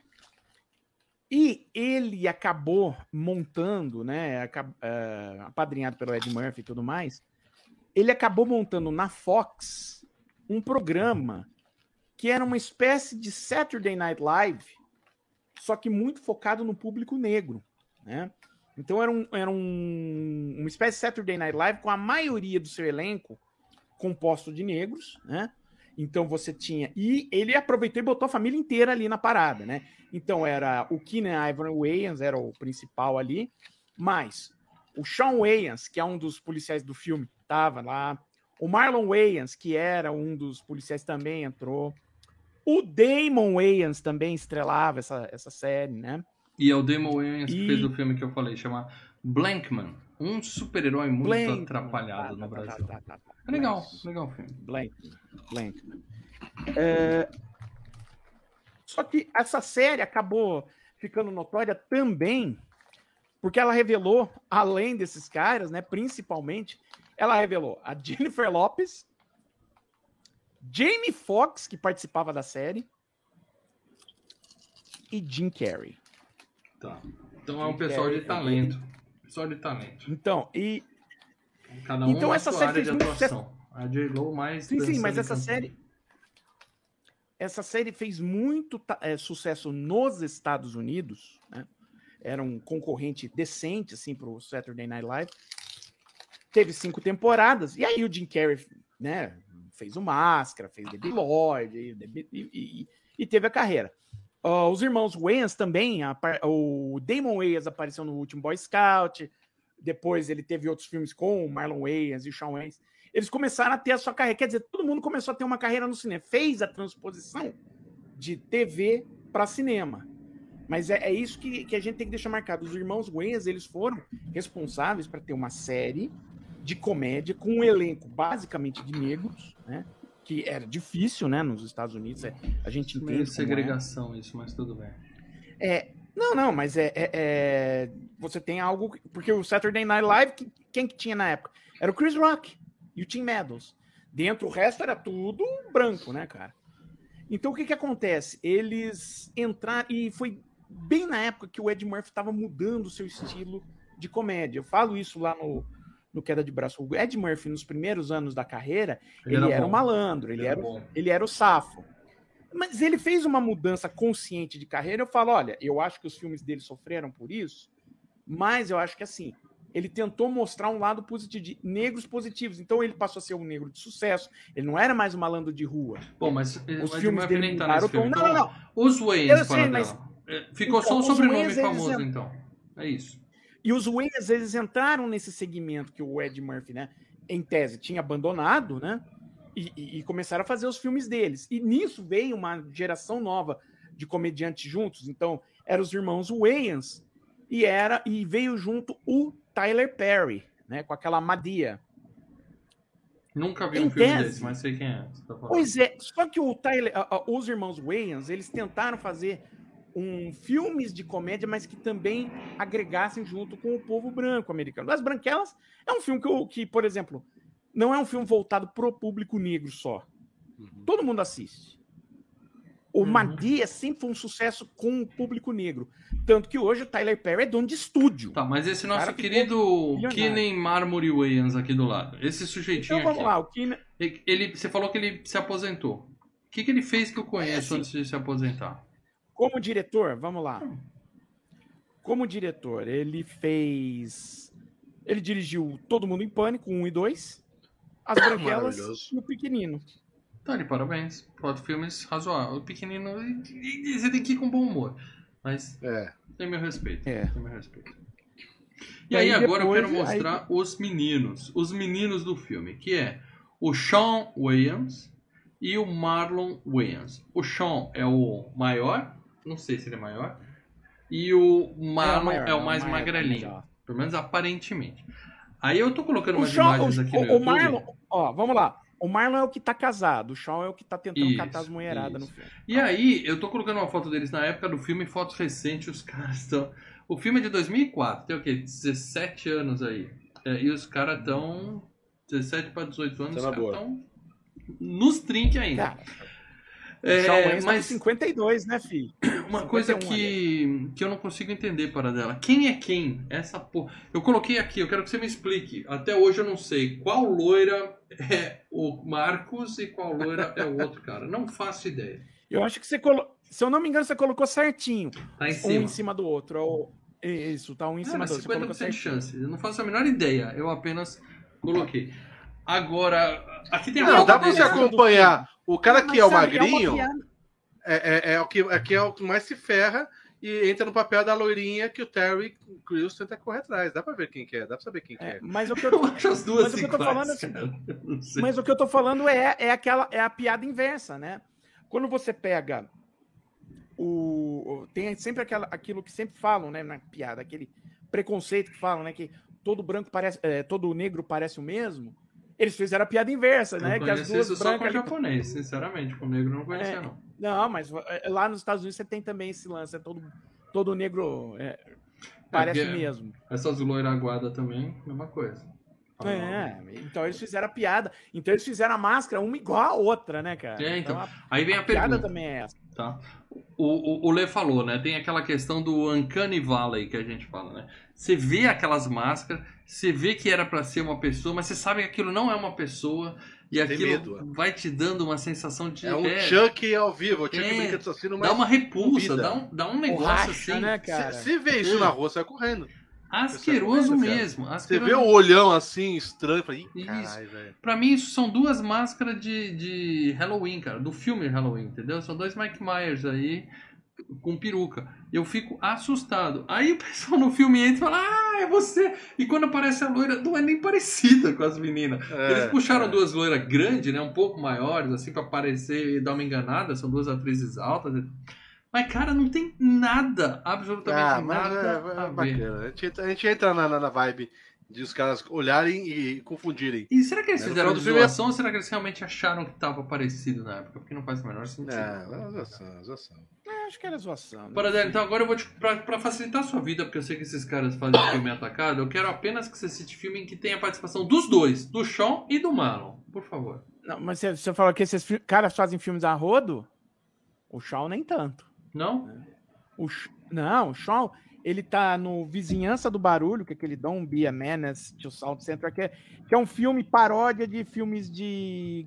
E ele acabou montando, né, eh, apadrinhado pelo Ed Murphy e tudo mais, ele acabou montando na Fox um programa que era uma espécie de Saturday Night Live, só que muito focado no público negro, né? Então era, um, era um, uma espécie de Saturday Night Live com a maioria do seu elenco composto de negros, né? Então você tinha. E ele aproveitou e botou a família inteira ali na parada, né? Então era o Keenan Ivan Wayans, era o principal ali, mas o Sean Wayans, que é um dos policiais do filme, tava lá. O Marlon Wayans, que era um dos policiais, também entrou. O Damon Wayans também estrelava essa, essa série, né? E é o Damon Wayans que E- fez o filme que eu falei, chama Blankman. Um super-herói muito Blankman. atrapalhado Tá, no tá, tá, Brasil. tá, tá, tá. É legal, legal o filme. Blankman. Blankman. É, Só que essa série acabou ficando notória também porque ela revelou, além desses caras, né, principalmente, ela revelou a Jennifer Lopes, Jamie Foxx, que participava da série, e Jim Carrey. Tá. Então é um Jim pessoal de Carrey. talento. Pessoal talento. Então, e Cada um Então essa série fez muito atuação. A J-Lo mais... Sim, sim, mas essa série. Essa série fez muito eh, sucesso nos Estados Unidos, né? Era um concorrente decente, assim, pro Saturday Night Live. Teve cinco temporadas, e aí o Jim Carrey, né, fez o Máscara, fez The Big Lord, e, e- e- e teve a carreira. Ah, os irmãos Wayans também, apa- o Damon Wayans apareceu no último Boy Scout, depois ele teve outros filmes com o Marlon Wayans e o Sean Wayans eles começaram a ter a sua carreira. Quer dizer, todo mundo começou a ter uma carreira no cinema. Fez a transposição de TV para cinema. Mas é, é isso que, que a gente tem que deixar marcado. Os irmãos Wayans, eles foram responsáveis para ter uma série de comédia com um elenco basicamente de negros, né? Que era difícil, né? Nos Estados Unidos. é- a gente entende. Meio é. segregação isso, mas tudo bem. É, não, não, mas é, é- é- Você tem algo. Porque o Saturday Night Live, que- quem que tinha na época? Era o Chris Rock. e o Tim Meadows. Dentro o resto era tudo branco, né, cara? Então o que que acontece? Eles entraram e foi bem na época que o Ed Murphy estava mudando o seu estilo de comédia. Eu falo isso lá no, no Queda de Braço. O Ed Murphy, nos primeiros anos da carreira, ele, ele era, era um malandro, ele, ele era, era ele era o safo. Mas ele fez uma mudança consciente de carreira. Eu falo, olha, eu acho que os filmes dele sofreram por isso, mas eu acho que assim, ele tentou mostrar um lado positivo, de negros positivos. Então ele passou a ser um negro de sucesso. Ele não era mais um malandro de rua. Bom, mas os mas filmes dele nem tá nesse filme. Não, não, não. Os Wayans, sei, mas... É, ficou então, só o sobrenome famoso, então. É isso. E os Wayans, eles entraram nesse segmento que o Ed Murphy, né, em tese, tinha abandonado, né? E, e, e, começaram a fazer os filmes deles. E nisso veio uma geração nova de comediantes juntos. Então, eram os irmãos Wayans e era e veio junto o Tyler Perry, né, com aquela Madia. Nunca vi em um filme tese, desse, mas sei quem é. Tá pois é, só que o Tyler, os irmãos Wayans, eles tentaram fazer um filmes de comédia, mas que também agregassem junto com o povo branco americano. As Branquelas é um filme que, que por exemplo, não é um filme voltado pro público negro só. Uhum. Todo mundo assiste. O uhum. Madia sempre foi um sucesso com o público negro. Tanto que hoje o Tyler Perry é dono de estúdio. Tá, mas esse nosso querido Keenan Marmory Williams aqui do lado. Esse sujeitinho então, vamos aqui. Lá, o Keenan... ele, você falou que ele se aposentou. O que, que ele fez que eu conheço é, assim, antes de se aposentar? Como diretor, vamos lá. Como diretor, ele fez. Ele dirigiu Todo Mundo em Pânico, 1 e 2. As Branquelas e o Pequenino. Tá de parabéns. Quatro filmes razoáveis. O pequenino, você tem que ir com bom humor. Mas é. tem meu respeito. É. Tem meu respeito. E, e aí, aí, agora depois, eu quero mostrar aí... os meninos. Os meninos do filme, que é o Sean Williams e o Marlon Williams. O Sean é o maior, não sei se ele é maior. E o Marlon é o, é o mais maior, magrelinho. Pelo menos aparentemente. Aí eu tô colocando umas Sean, imagens aqui o, no o YouTube. Marlon, ó, vamos lá. O Marlon é o que tá casado, o Sean é o que tá tentando isso, catar as mulheradas no filme. E aí, eu tô colocando uma foto deles na época do filme, fotos recentes, os caras estão. O filme é de 2004, tem o quê? 17 anos aí. É, e os caras estão. 17 para 18 anos, os caras estão nos trinques ainda. Cara, é, tá mas 52, né, filho? Uma coisa que, que eu não consigo entender para dela. Quem é quem? Essa porra. Eu coloquei aqui, eu quero que você me explique. Até hoje eu não sei qual loira é o Marcos e qual loira é o outro cara. Não faço ideia. Eu acho que você colocou. Se eu não me engano, você colocou certinho. Tá em cima. Um em cima do outro. Ou... Isso, tá um em é, cima do outro. 50% de chance. Eu não faço a menor ideia. Eu apenas coloquei. Agora, aqui tem a Não, dá pra você acompanhar. O cara que é o é magrinho é, é, é, o que, é, que é o que mais se ferra e entra no papel da loirinha que o Terry Crews tenta correr atrás. Dá pra ver quem que é, dá pra saber quem que é. Mas o que eu tô, as duas mas o que eu tô falando é, Mas o que eu tô falando é, é aquela é a piada inversa, né? Quando você pega o tem sempre aquela, aquilo que sempre falam, né, na piada, aquele preconceito que falam, né, que todo branco parece, é, todo negro parece o mesmo. Eles fizeram a piada inversa, né? que as duas isso brancas... só com japonês, sinceramente. Com negro não conhecia, é, não. Não, mas é, lá nos Estados Unidos você tem também esse lance. É todo, todo negro é, parece é, mesmo. Essas loiraguadas também, mesma coisa. É, então eles fizeram a piada. Então eles fizeram a máscara uma igual a outra, né, cara? É, então. então a, aí vem a, a pergunta. piada também é essa. Tá. O, o, o Lê falou, né? Tem aquela questão do Uncanny Valley que a gente fala, né? Você vê aquelas máscaras, você vê que era para ser uma pessoa, mas você sabe que aquilo não é uma pessoa. E aquilo medo, é. vai te dando uma sensação de. É um é, Chuck ao vivo, o Chuck é, brinca assassino, mas. Dá uma repulsa, dá um, dá um negócio racha, assim. Né, cara? Se, se vê isso na rua, você vai correndo. Asqueroso mesmo. Asqueroso. Você vê o olhão assim, estranho. Caralho, velho. Pra mim, isso são duas máscaras de, de Halloween, cara. Do filme Halloween, entendeu? São dois Mike Myers aí com peruca. Eu fico assustado. Aí o pessoal no filme entra e fala: Ah, é você! E quando aparece a loira, não é nem parecida com as meninas. É, Eles puxaram é. duas loiras grandes, né? Um pouco maiores, assim, para parecer e dar uma enganada. São duas atrizes altas. Mas, cara, não tem nada, absolutamente ah, nada. É, é bacana. A gente, a gente entra na, na vibe de os caras olharem e confundirem. E será que eles né? fizeram de zoação ou será que eles realmente acharam que estava parecido na época? Porque não faz o menor sentido. É, zoação, zoação. É, eu acho que era zoação. né? Paradelo, então agora eu vou te. Pra, pra facilitar a sua vida, porque eu sei que esses caras fazem filme atacado, eu quero apenas que você cite filme em que tenha a participação dos dois, do Sean e do Marlon, por favor. Não, mas você, você falou que esses caras fazem filmes a rodo? O Shaw nem tanto. Não? O não, o Shaw, ele tá no Vizinhança do Barulho, que é aquele Don't Be a Menace to South Central, que é, que é um filme paródia de filmes de,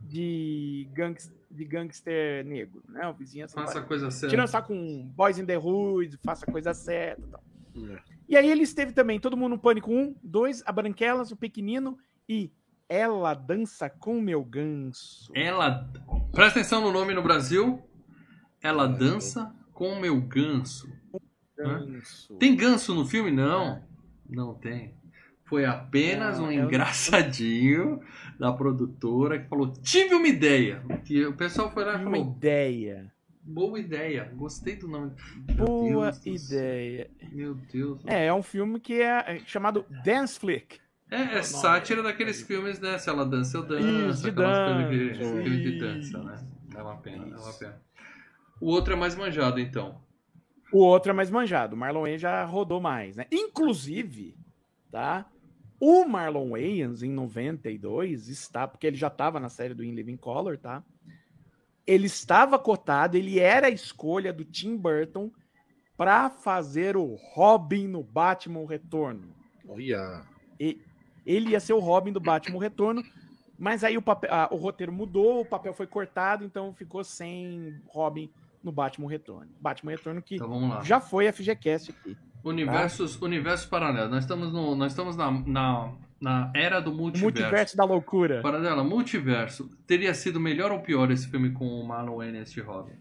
de, gangs, de gangster negro, né? O Vizinhança Faça coisa certa. Tirando só com Boys in the Hood, Faça a Coisa Certa e tal. É. E aí ele esteve também, Todo Mundo no Pânico 1, 2, A Branquelas, O Pequenino e Ela Dança com Meu Ganso. Ela. Presta atenção no nome no Brasil. Ela dança com o meu ganso. Ganso. Tem ganso no filme? Não. Não tem. Foi apenas um eu- engraçadinho da produtora que falou: tive uma ideia. Que o pessoal foi lá e Uma falou: ideia. boa ideia. Gostei do nome. Meu Boa Deus ideia. Meu Deus. É, é um filme que é é chamado Dance Flick. É, é sátira daqueles filmes, né? Se ela dança, eu danço. Isso, de dança, filme de isso. dança, né? É uma pena, é uma pena. O outro é mais manjado, então. O outro é mais manjado. O Marlon Wayans já rodou mais, né? Inclusive, tá? O Marlon Wayans, em 92, está, porque ele já estava na série do In Living Color, tá? Ele estava cotado, ele era a escolha do Tim Burton para fazer o Robin no Batman Retorno. Olha. Ele ia ser o Robin do Batman Retorno, mas aí o, papel, o roteiro mudou, o papel foi cortado, então ficou sem Robin no Batman Retorno. Batman Retorno que Então já foi FGCast aqui. Universos, universos paralelos. Nós estamos, no, nós estamos na, na, na era do O multiverso. multiverso da loucura. Paradela, multiverso. Teria sido melhor ou pior esse filme com o Marlon Wayans de Robin?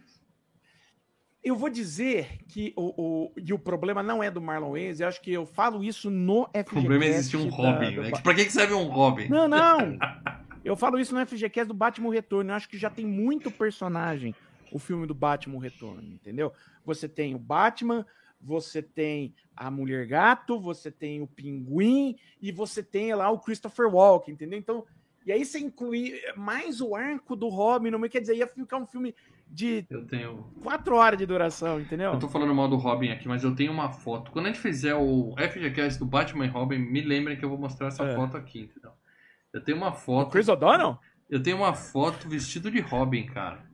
Eu vou dizer que o, o, e o problema não é do Marlon Wayans, eu acho que eu falo isso no FGCast. O problema é existir um da- Robin, do né? Pra que que serve um Robin? Não, não! Eu falo isso no FGCast do Batman Retorno. Eu acho que já tem muito personagem o filme do Batman Retorno, entendeu? Você tem o Batman, você tem a Mulher Gato, você tem o Pinguim e você tem lá o Christopher Walken, entendeu? Então, e aí você inclui mais o arco do Robin, meio, quer dizer, ia ficar um filme de Eu tenho. quatro horas de duração, entendeu? Eu tô falando mal do Robin aqui, mas eu tenho uma foto. Quando a gente fizer o FGCast do Batman e Robin, me lembrem que eu vou mostrar essa É. foto aqui, entendeu? Eu tenho uma O foto. Chris O'Donnell? Eu tenho uma foto vestido de Robin, cara.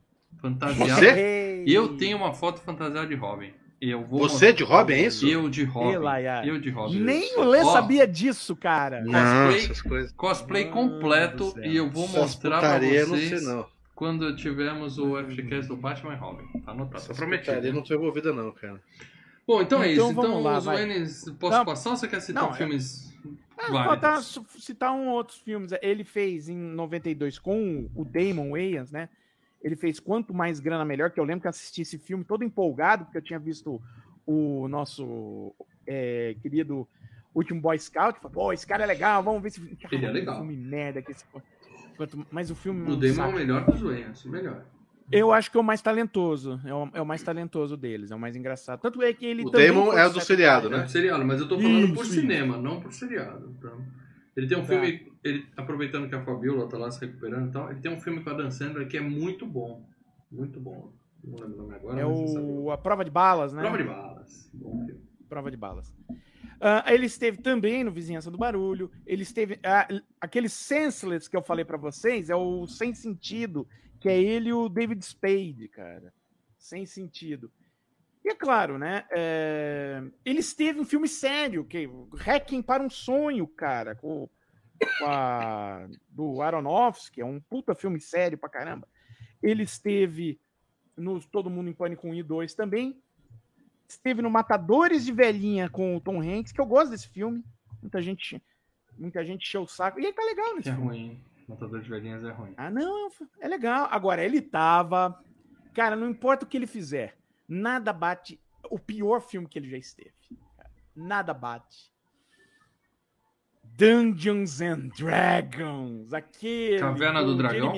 Fantasiado. Você? Eu tenho uma foto fantasiada de Robin. Eu vou Você de Robin, é isso? Eu de Robin. Ei, Laia. Eu de Robin. Nem o Lê sabia disso, cara. Cosplay- essas coisas. Cosplay completo e eu vou Essas mostrar pra vocês não sei não. quando tivermos o FGCast do Batman e Robin. Tá anotado, tá Essa prometido. não tô envolvida não, cara. Bom, então, é Então isso. vamos Então, lá, os. Waynes, posso Não. passar ou você quer citar Não, é- filmes Ah, válidos? botar- su- citar um outros filmes. Ele fez em 92 com o Damon Wayans, né? Ele fez Quanto Mais Grana Melhor, que eu lembro que eu assisti esse filme todo empolgado, porque eu tinha visto o nosso é, querido último Boy Scout. Falei, Pô, esse cara é legal, vamos ver se. Caralho, Ele é legal. filme merda que esse. Quanto... Mas o filme. O um Damon é o melhor dos Waynes, o melhor. Eu acho que é o mais talentoso. É o, é o mais talentoso deles, é o mais engraçado. Tanto é que ele. O Damon foi é o do seriado, né? É seriado, mas eu tô falando por Isso, cinema, não por seriado. Então, ele tem um Tá. filme, ele, aproveitando que a Fabiola tá lá se recuperando e tal, ele tem um filme com a Dan Sandler que é muito bom. Muito bom. Não lembro o nome agora, É o A Prova de Balas, né? Prova de balas. Bom filme. Prova de balas. Ah, ele esteve também no Vizinhança do Barulho. Ele esteve. ah, aquele Senseless que eu falei pra vocês é o Sem Sentido, que é ele e o David Spade, cara. Sem sentido. E é claro, né? é, ele esteve em filme sério, que Hacking para um Sonho, cara, com a, do Aronofsky, é um puta filme sério pra caramba. Ele esteve no Todo Mundo em Pânico 1 e 2 também. Esteve no Matadores de Velhinha com o Tom Hanks, que eu gosto desse filme. Muita gente, muita gente encheu o saco. E ele tá legal nesse é filme. ruim. Matador de Velhinhas é ruim. Ah, não, é legal. Agora, ele tava. Cara, não importa o que ele fizer, nada bate o pior filme que ele já esteve. cara. Nada bate. Dungeons and Dragons, aquele. Caverna do Dragão?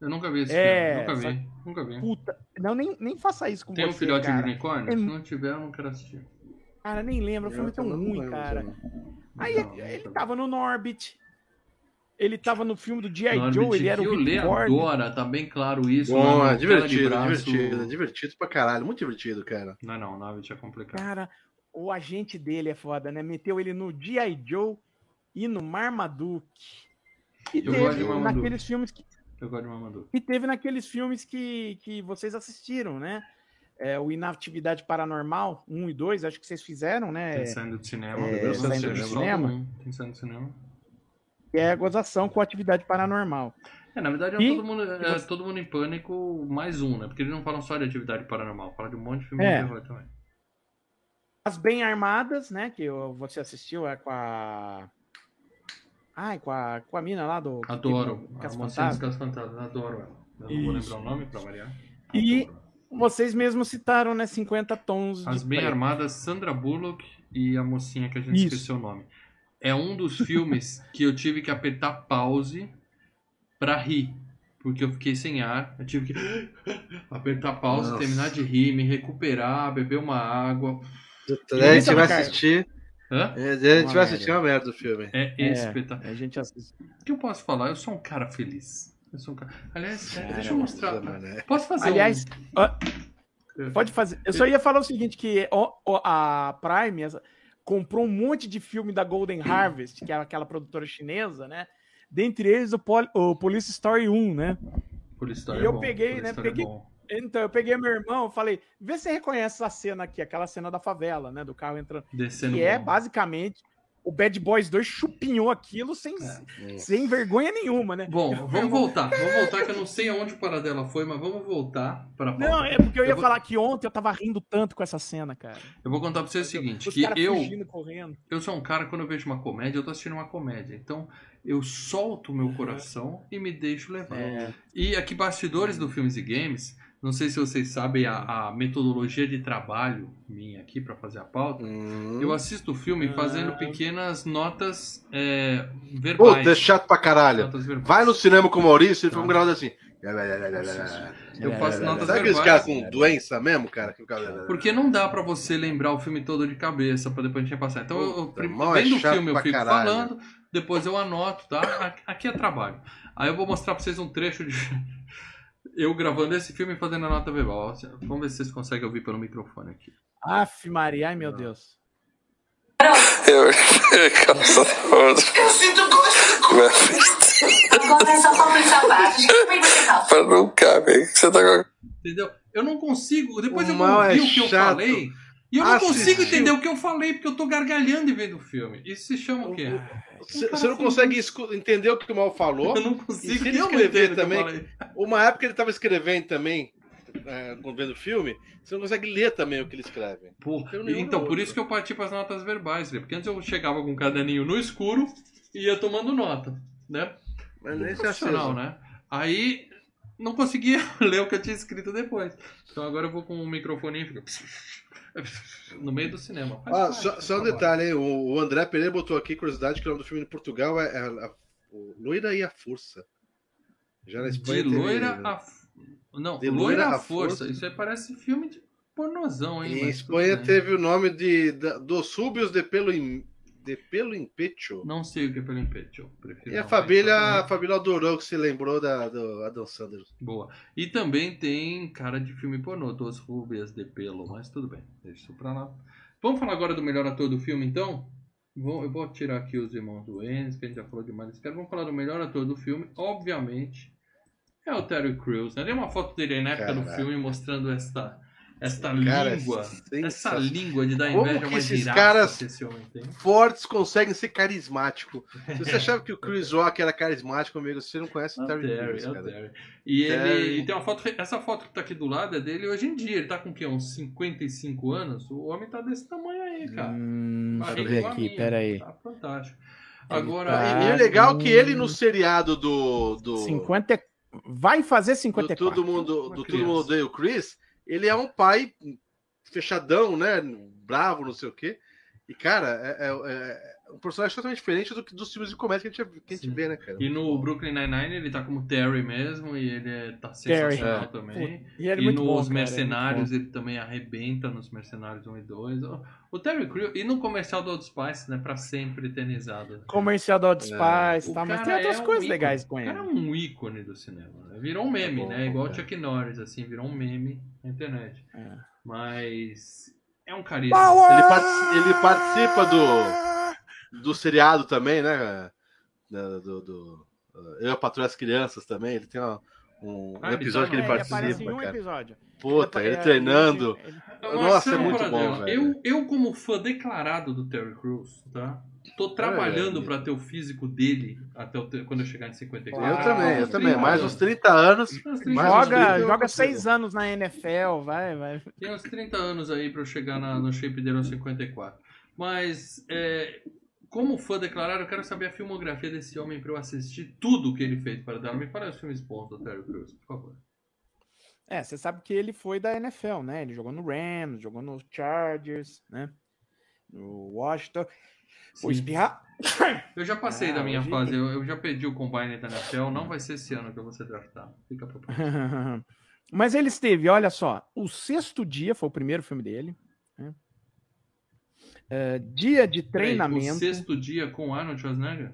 Eu nunca vi esse É, filme. Nunca vi. Nunca vi. Puta, não, nem, nem faça isso com Tem um você, filhote cara. de unicórnio? É- Se não tiver, eu não quero assistir. Cara, nem lembra, o filme é tão ruim, lembro cara. Aí Não, ele, ele não. tava no Norbit. Ele tava no filme do G.I. Joe, ele era o Gordon. adora, tá bem claro isso. Bom, né? é divertido, braço- divertido, divertido pra caralho. Muito divertido, cara. Não, não, Norbit é complicado. Cara, o agente dele é foda, né? Meteu ele no G.I. Joe e no Marmaduke. E Eu gosto de teve Marmaduke. naqueles filmes que Eu gosto de Mamadou. E teve naqueles filmes que, que vocês assistiram, né? É, o Inatividade Paranormal 1 e 2, acho que vocês fizeram, né? Tem saindo do cinema. é, Tem saindo saindo do cinema. cinema. Tem saindo do cinema. Que é a gozação com atividade paranormal. É, na verdade, é E- todo, mundo, é todo mundo em pânico mais um, né? Porque eles não falam só de atividade paranormal, falam de um monte de filme É. de terror também. As Bem Armadas, né? Que você assistiu é com a. Ai, com a, com a mina lá do. Adoro. do A mocinha dos Fantasmas, adoro ela. Eu não vou Isso. lembrar o nome pra variar. E- Adoro. Vocês mesmos citaram, né? 50 tons As de Bem preto. Armadas, Sandra Bullock e a mocinha que a gente Isso. esqueceu o nome. É um dos filmes que eu tive que apertar pause pra rir. Porque eu fiquei sem ar. Eu tive que apertar pause, Nossa. terminar de rir, me recuperar, beber uma água. Gente Então, vai assistir. Hã? é, daí a gente Uma vai assistir merda. uma merda do filme. É É, espetacular. A gente assiste. O que eu posso falar? Eu sou um cara feliz. Eu sou um cara. Aliás, é, Cara, deixa eu mostrar. Mano, é. Posso fazer Aliás, um... ó, pode fazer. Eu só ia falar o seguinte: que a Prime essa- comprou um monte de filme da Golden Harvest, que é aquela produtora chinesa, né? Dentre eles o, Pol o Police Story 1, né? Por história E eu é bom, peguei, né, é peguei- bom. Então, eu peguei meu irmão e falei, vê se você reconhece essa cena aqui, aquela cena da favela, né? Do carro entrando. Descendo Que é bom. basicamente o Bad Boys 2 chupinhou aquilo sem, É. sem vergonha nenhuma, né? Bom, vamos voltar. Vamos voltar, que eu não sei aonde o paradela foi, mas vamos voltar para Não, é porque eu ia Eu vou- falar que ontem eu tava rindo tanto com essa cena, cara. Eu vou contar pra você o seguinte, Os que eu, fugindo, correndo. eu sou um cara, quando eu vejo uma comédia, eu tô assistindo uma comédia. Então, eu solto o meu coração e me deixo levar. É, E aqui, bastidores do Filmes e Games, não sei se vocês sabem a, a metodologia de trabalho minha aqui para fazer a pauta. Hum. Eu assisto o filme Ah. fazendo pequenas notas é, Puta, verbais. é chato pra caralho. Vai no cinema com o Maurício, ele Tá. foi gravado assim. Eu faço notas Sabe aqueles verbais. caras com doença mesmo, cara? Porque não dá pra você lembrar o filme todo de cabeça pra depois a gente passar. Então, eu, eu, Puta, é vendo o filme eu fico caralho. falando, depois eu anoto, tá? Aqui é trabalho. Aí eu vou mostrar pra vocês um trecho de eu gravando esse filme e fazendo a nota verbal. Vamos ver se vocês conseguem ouvir pelo microfone aqui. Aff, Maria, ai meu Deus. Eu. Eu sinto gosto filha, Agora é só você calça. Mas não cabe. Você tá com. Entendeu? Eu não consigo. Depois O eu vou mal é ouvir o que eu chato. falei. E eu não Assistiu. consigo entender o que eu falei, porque eu tô gargalhando e vendo o filme. Isso se chama o quê? Você você não consegue escu- entender o que o Mal falou. Eu não consigo se ele eu não escrever também? Uma época ele tava escrevendo também, é, quando vendo o filme, você não consegue ler também o que ele escreve. Nenhum então, por outro. isso que eu parti para as notas verbais, né? porque antes eu chegava com um caderninho no escuro e ia tomando nota, né? Mas nem se Profissional, né? Aí não conseguia ler o que eu tinha escrito depois. Então agora eu vou com o microfone e fica no meio do cinema. Faz Ah, parte, só, faz só um detalhe, hein? O, André Pereira botou aqui, curiosidade, que o nome do filme em Portugal é, é a- Loira e a Força. Já na Espanha De teve- loira a... Não, De loira, loira a força. força. Isso aí parece filme de pornozão, hein? Em Espanha tudo teve o nome de, da- dos súbios de pelo em, de pelo em pecho. Não sei o que é pelo prefiro E a família, a família adorou que se lembrou da, do Adam Sandler. Boa. E também tem cara de filme pornô, Duas Rubias de Pelo, mas tudo bem, deixa isso pra lá. Vamos falar agora do melhor ator do filme, então? Vou, eu vou tirar aqui os irmãos do Ennis, que a gente já falou demais desse cara. Vamos falar do melhor ator do filme, obviamente. É o Terry Crews, né? Tem uma foto dele aí na época do Caraca. filme mostrando esta, esta Cara, é língua. Essa língua de dar Como inveja que esses caras- que. Fortes conseguem ser carismático. Se você achava que o Chris Rock era carismático, amigo, você não conhece o É Terry Terry, Crews, é. E ele e tem uma foto, essa foto que tá aqui do lado é dele hoje em dia. Ele tá com o quê? Uns 55 anos? O homem tá desse tamanho aí, cara. Hum, deixa eu ver aqui, pera aí. Tá fantástico. Ele Agora, tá- E é legal que ele no seriado do. do 50... Vai fazer do 54. todo mundo, Uma do todo mundo odeia o Chris, ele é um pai fechadão, né? Bravo, não sei o quê. E, cara, é, é- é um personagem totalmente diferente do que dos filmes de comédia que a gente, que a gente vê, né, cara? E no Brooklyn Nine-Nine ele tá como Terry mesmo, e ele é, tá sensacional Terry. também. E ele é E bom, nos Mercenários é muito ele também arrebenta nos Mercenários 1 e 2. O, o Terry Crew, e no comercial do Old Spice, né, pra sempre eternizado. bom. Comercial do Old Spice, É. O tá, mas cara tem outras é um coisas ícone. legais com O ele. cara é um ícone do cinema. né? Virou um meme, É bom, né? Igual o é. Chuck Norris, assim, virou um meme na internet. É. Mas é um carisma. Ele, partici- ele participa do, do seriado também, né? Da- Do, do, uh, Eu, a Patrulha as Crianças também. Ele tem uma- um, Ah, ele episódio tá que ele É, participa, um cara. episódio. Puta, ele é, treinando. ele- ele- Nossa, é Marcelo muito Paradela, bom, velho. Eu, eu, como fã declarado do Terry Crews, tá? Tô trabalhando É. pra ter o físico dele até o quando eu chegar em 54. Eu Ah, também, eu também. 30 Mais anos. uns 30 anos. Uns 30 Mais uns anos. 30 Joga, joga consigo. seis anos na NFL, vai, vai. Tem uns 30 anos aí pra eu chegar na- no shape dele aos 54. Mas, é, como fã declarado, eu quero saber a filmografia desse homem pra eu assistir tudo que ele fez para dar. Me fala os filmes bons do Terry Crews, por favor. É, você sabe que ele foi da NFL, né? Ele jogou no Rams, jogou no Chargers, né? No Washington. O espirrar. Eu já passei Ah, da minha hoje- fase, eu, eu já pedi o Combine da NFL, não vai ser esse ano que eu vou ser draftado. Fica pra. Mas ele esteve, olha só, o sexto dia foi o primeiro filme dele. né? É, dia de treinamento. o sexto dia com Arnold Schwarzenegger?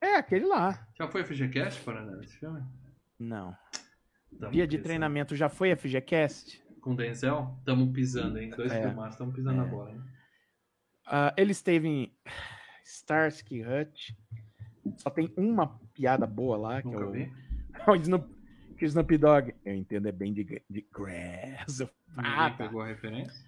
É, aquele lá. Já foi FGCast para esse filme? Não. Tamo Dia de pisando. treinamento já foi FGCast? Com Denzel? Tamo pisando, hein? Dois É. filmaços, tamo pisando É. na bola, hein? Ah, ele esteve em Starsky Hutch. Só tem uma piada boa lá, que Nunca é o, vi. o Snoop, que o Snoop Dogg. Eu entendo, é bem de, de grass. Ah, tá. pegou a referência?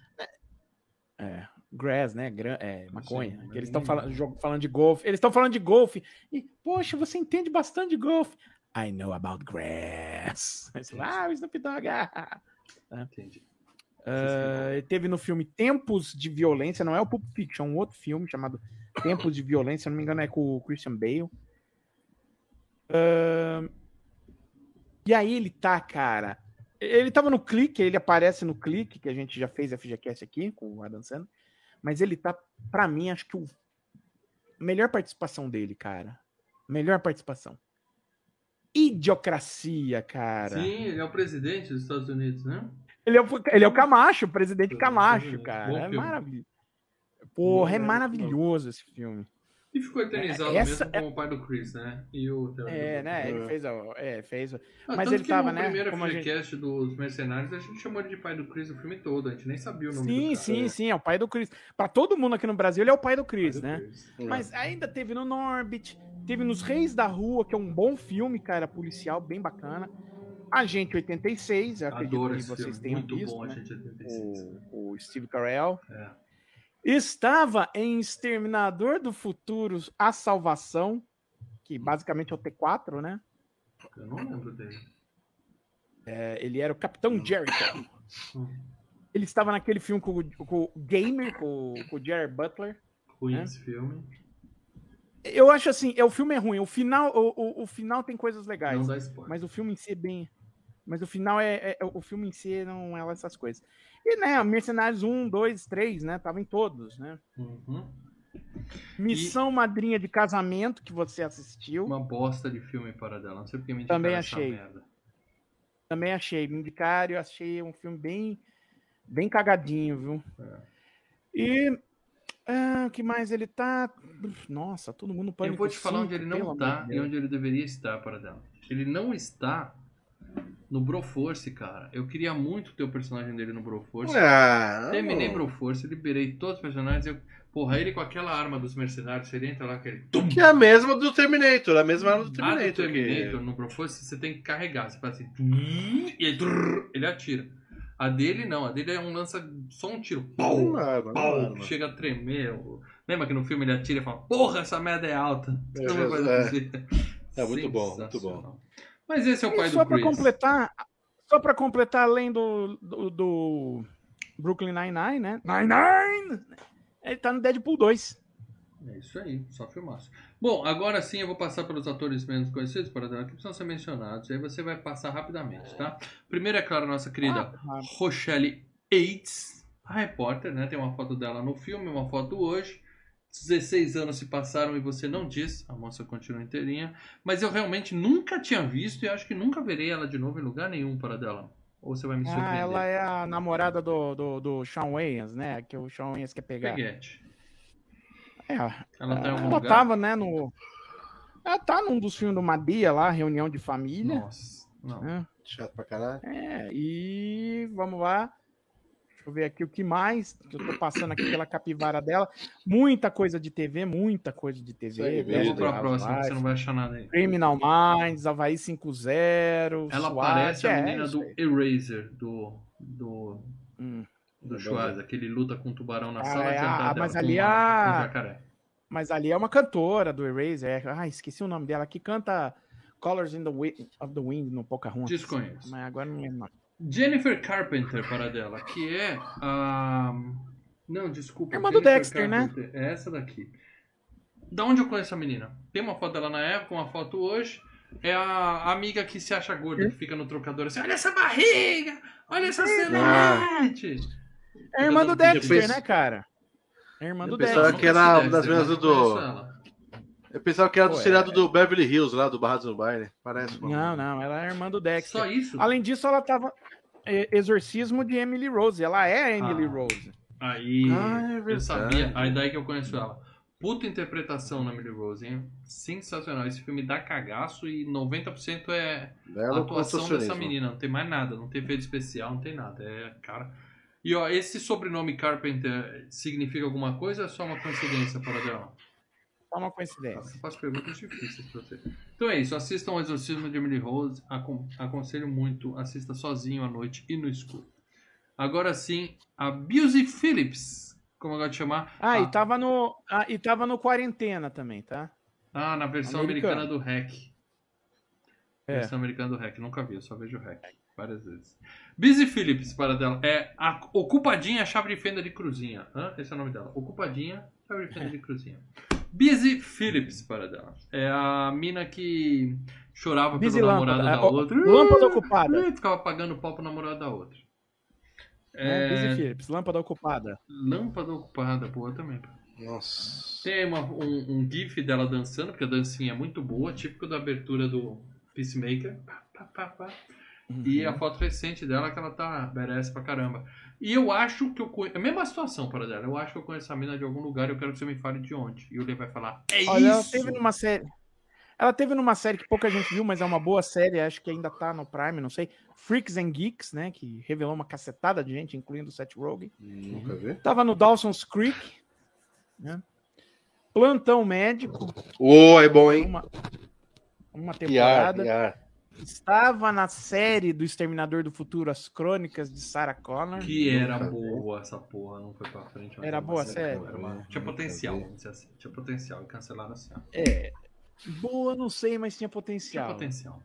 É, grass, né? Gra é, maconha. Eles estão falando, falando de golfe. Eles estão falando de golfe. E, poxa, você entende bastante de golfe. I know about grass. Ah, o Snoop Dogg. Ah. Entendi. Ele teve no filme Tempos de Violência, não é o Pulp Fiction, é um outro filme chamado Tempos de Violência, não me engano é com o Christian Bale. Ah, e aí ele tá, cara. Ele tava no clique, ele aparece no clique, que a gente já fez a FGCast aqui com o Adam Sandler, mas ele tá, pra mim, acho que o melhor participação dele, cara. Melhor participação. Idiocracia, cara. Sim, ele é o presidente dos Estados Unidos, né? Ele é, o, ele é o Camacho, o presidente Camacho, cara. É maravilhoso. Porra, é Não, é maravilhoso esse filme. E ficou eternizado É, essa mesmo como o pai do Chris, né? E o É, né? Ele É. fez. a- É, fez. a- Ah, Mas tanto ele que tava, no né, primeiro como a gente- dos Mercenários, a gente chamou ele de pai do Chris o filme todo. A gente nem sabia o nome do Sim, cara. sim, sim. É o pai do Chris. Pra todo mundo aqui no Brasil, ele é o pai do Pai Chris, do né? Chris. Mas ainda teve no Norbit, teve nos Reis da Rua, que é um bom filme, cara, policial, bem bacana. Agente 86, eu acredito Adoro que vocês tenham Muito visto, bom, né? gente 86. o, o Steve Carell. É. Estava em Exterminador do Futuro, A Salvação, que basicamente é o T4, né? Eu não lembro dele. É, ele era o Capitão Jericho. Ele estava naquele filme com, o- com o Gamer, com, com o Jerry Butler. Ruim É? esse filme. Eu acho assim, é, o filme é ruim. O final, o, o, o final tem coisas legais. Mas o filme em si é bem. Mas o final é, é- O filme em si não é essas coisas. E, né, Mercenários 1, 2, 3, né? Tava em todos, né? Uhum. Missão Madrinha de Casamento, que você assistiu. Uma bosta de filme para dela. Não sei porque me Também indicaram essa achei. merda. Também achei. Me indicaram, eu achei um filme bem, bem cagadinho, viu? É. E. ah, O que mais ele tá? Nossa, todo mundo Eu pânico. vou te falar 5, onde ele pelo não tá de e onde ele deveria estar para dela. Ele não está no Broforce, cara. Eu queria muito ter o personagem dele no Broforce. Ah, Terminei. Broforce, liberei todos os personagens. Eu, porra, ele com aquela arma dos mercenários, ele entra lá, aquele. Tum, Que é a mesma do Terminator, a mesma arma do Ah, do Terminator. que- Terminator, no Broforce, você tem que carregar. Você faz assim. tum, E aí, trrr, ele atira. A dele não, a dele é um lança só um tiro. Pau! Uma arma, uma pau, arma. chega a tremer. Lembra que no filme ele atira e fala: Porra, essa merda é alta. É, Uma coisa é. assim. É muito bom, muito bom. Mas esse é o E pai só do Chris. completar, só para completar além do, do, do Brooklyn Nine-Nine, né? Nine-Nine! Ele tá no Deadpool 2. É isso aí, só filmaço. Bom, agora sim eu vou passar pelos atores menos conhecidos para dar que precisam ser mencionados. Aí você vai passar rapidamente, tá? Primeiro é claro, nossa querida Ah, Rochelle Yates, a repórter, né? Tem uma foto dela no filme, uma foto hoje. 16 anos se passaram e você não diz, a moça continua inteirinha, mas eu realmente nunca tinha visto e acho que nunca verei ela de novo em lugar nenhum para dela. Ou você vai me Ah, surpreender? ela é a namorada do, do, do Shawn Wayans, né? Que o Shawn Wayans quer pegar. Peguete. É, Ela tá em algum ela lugar? tava, né, no... Ela tá num dos filmes do Madia lá, Reunião de Família. Nossa, não. né? Chato pra caralho. É, e vamos lá. Deixa eu ver aqui o que mais. Que eu tô passando aqui pela capivara dela. Muita coisa de TV, muita coisa de TV. Vamos pra próxima, você não vai achar nada aí. Criminal Minds, Havaí 5-0. Ela SWAT, parece a é, menina do. Eraser, do, do, Hum. Do Schwarza, que ele luta com um tubarão na Ah, sala é, de jantar ah, dela, mas com ali uma- a- um jacaré. Mas ali é uma cantora do Eraser. Ah, esqueci o nome dela. Que canta Colors in the Wi- of the Wind no Pocahontas. Desconheço. Mas agora não lembro. Jennifer Carpenter, para dela, que é a. Não, desculpa. Irmã do Jennifer Dexter, né? Carpenter, É essa daqui. Da onde eu conheço a menina? Tem uma foto dela na época, uma foto hoje. É a amiga que se acha gorda, que fica no trocador assim: olha essa barriga! Olha essa celulite! É a irmã do Eu pensei- Dexter, né, cara? É a irmã Eu do pensava Dexter. que era uma das Dexter, do- eu. Eu pensava que era do Pô, é. seriado do Beverly Hills, lá do Barrados no Baile. Parece, mano. Não, não, ela é a irmã do Dexter. Só isso? Além disso, ela tava. é, Exorcismo de Emily Rose. Ela é a Emily Ah. Rose. Aí, Ah, é eu verdade. sabia, aí daí que eu conheço ela. Puta interpretação na Emily Rose, hein? Sensacional. Esse filme dá cagaço e 90% é Belo a atuação dessa menina. Não tem mais nada, não tem efeito especial, não tem nada. É, cara. E ó, esse sobrenome Carpenter significa alguma coisa ou é só uma coincidência para dela? Só uma coincidência. Eu faço perguntas difíceis pra você. Então é isso, assistam o Exorcismo de Emily Rose. Acon- aconselho muito, assista sozinho à noite e no escuro. Agora sim, a Busy Phillips, como eu gosto de chamar. Ah, a- e tava no. Ah, e tava no Quarentena também, tá? Ah, na versão Americano. americana do Hack. É. Versão americana do Hack, nunca vi, eu só vejo o Hack várias vezes. Busy Phillips, para dela, é a Ocupadinha Chave de Fenda de Cruzinha. Hã? Esse é o nome dela. Ocupadinha Chave de Fenda de Cruzinha. Busy Phillips, para dela. É a mina que chorava Busy pelo namorado da É, o- outra. Lâmpada ocupada. Ficava pagando pau pro namorado da outra. É... É, Busy Phillips, lâmpada ocupada. Lâmpada ocupada, boa também. Nossa. Tem uma- um, um gif dela dançando, porque a dancinha é muito boa, típico da abertura do Peacemaker. Pá, pá, pá, pá. E Uhum. a foto recente dela que ela tá merece pra caramba. E eu acho que eu conheço. É a mesma situação para dela. Eu acho que eu conheço a mina de algum lugar e eu quero que você me fale de onde. E o Lê vai falar: É Olha, ela isso! teve numa série. Ela teve numa série que pouca gente viu, mas é uma boa série, acho que ainda tá no Prime, não sei. Freaks and Geeks, né? Que revelou uma cacetada de gente, incluindo o Seth Rogen. Nunca vi. Tava no Dawson's Creek, né? Plantão Médico, Ô, é bom, hein? uma, uma Piar, temporada. piar. Estava na série do Exterminador do Futuro, As Crônicas de Sarah Connor. Que era boa essa porra, não foi pra frente. Era boa a série era uma- Tinha potencial, vi. vamos dizer assim. Tinha potencial e cancelaram assim. ó. É. Boa, não sei, mas tinha Tinha potencial. potencial.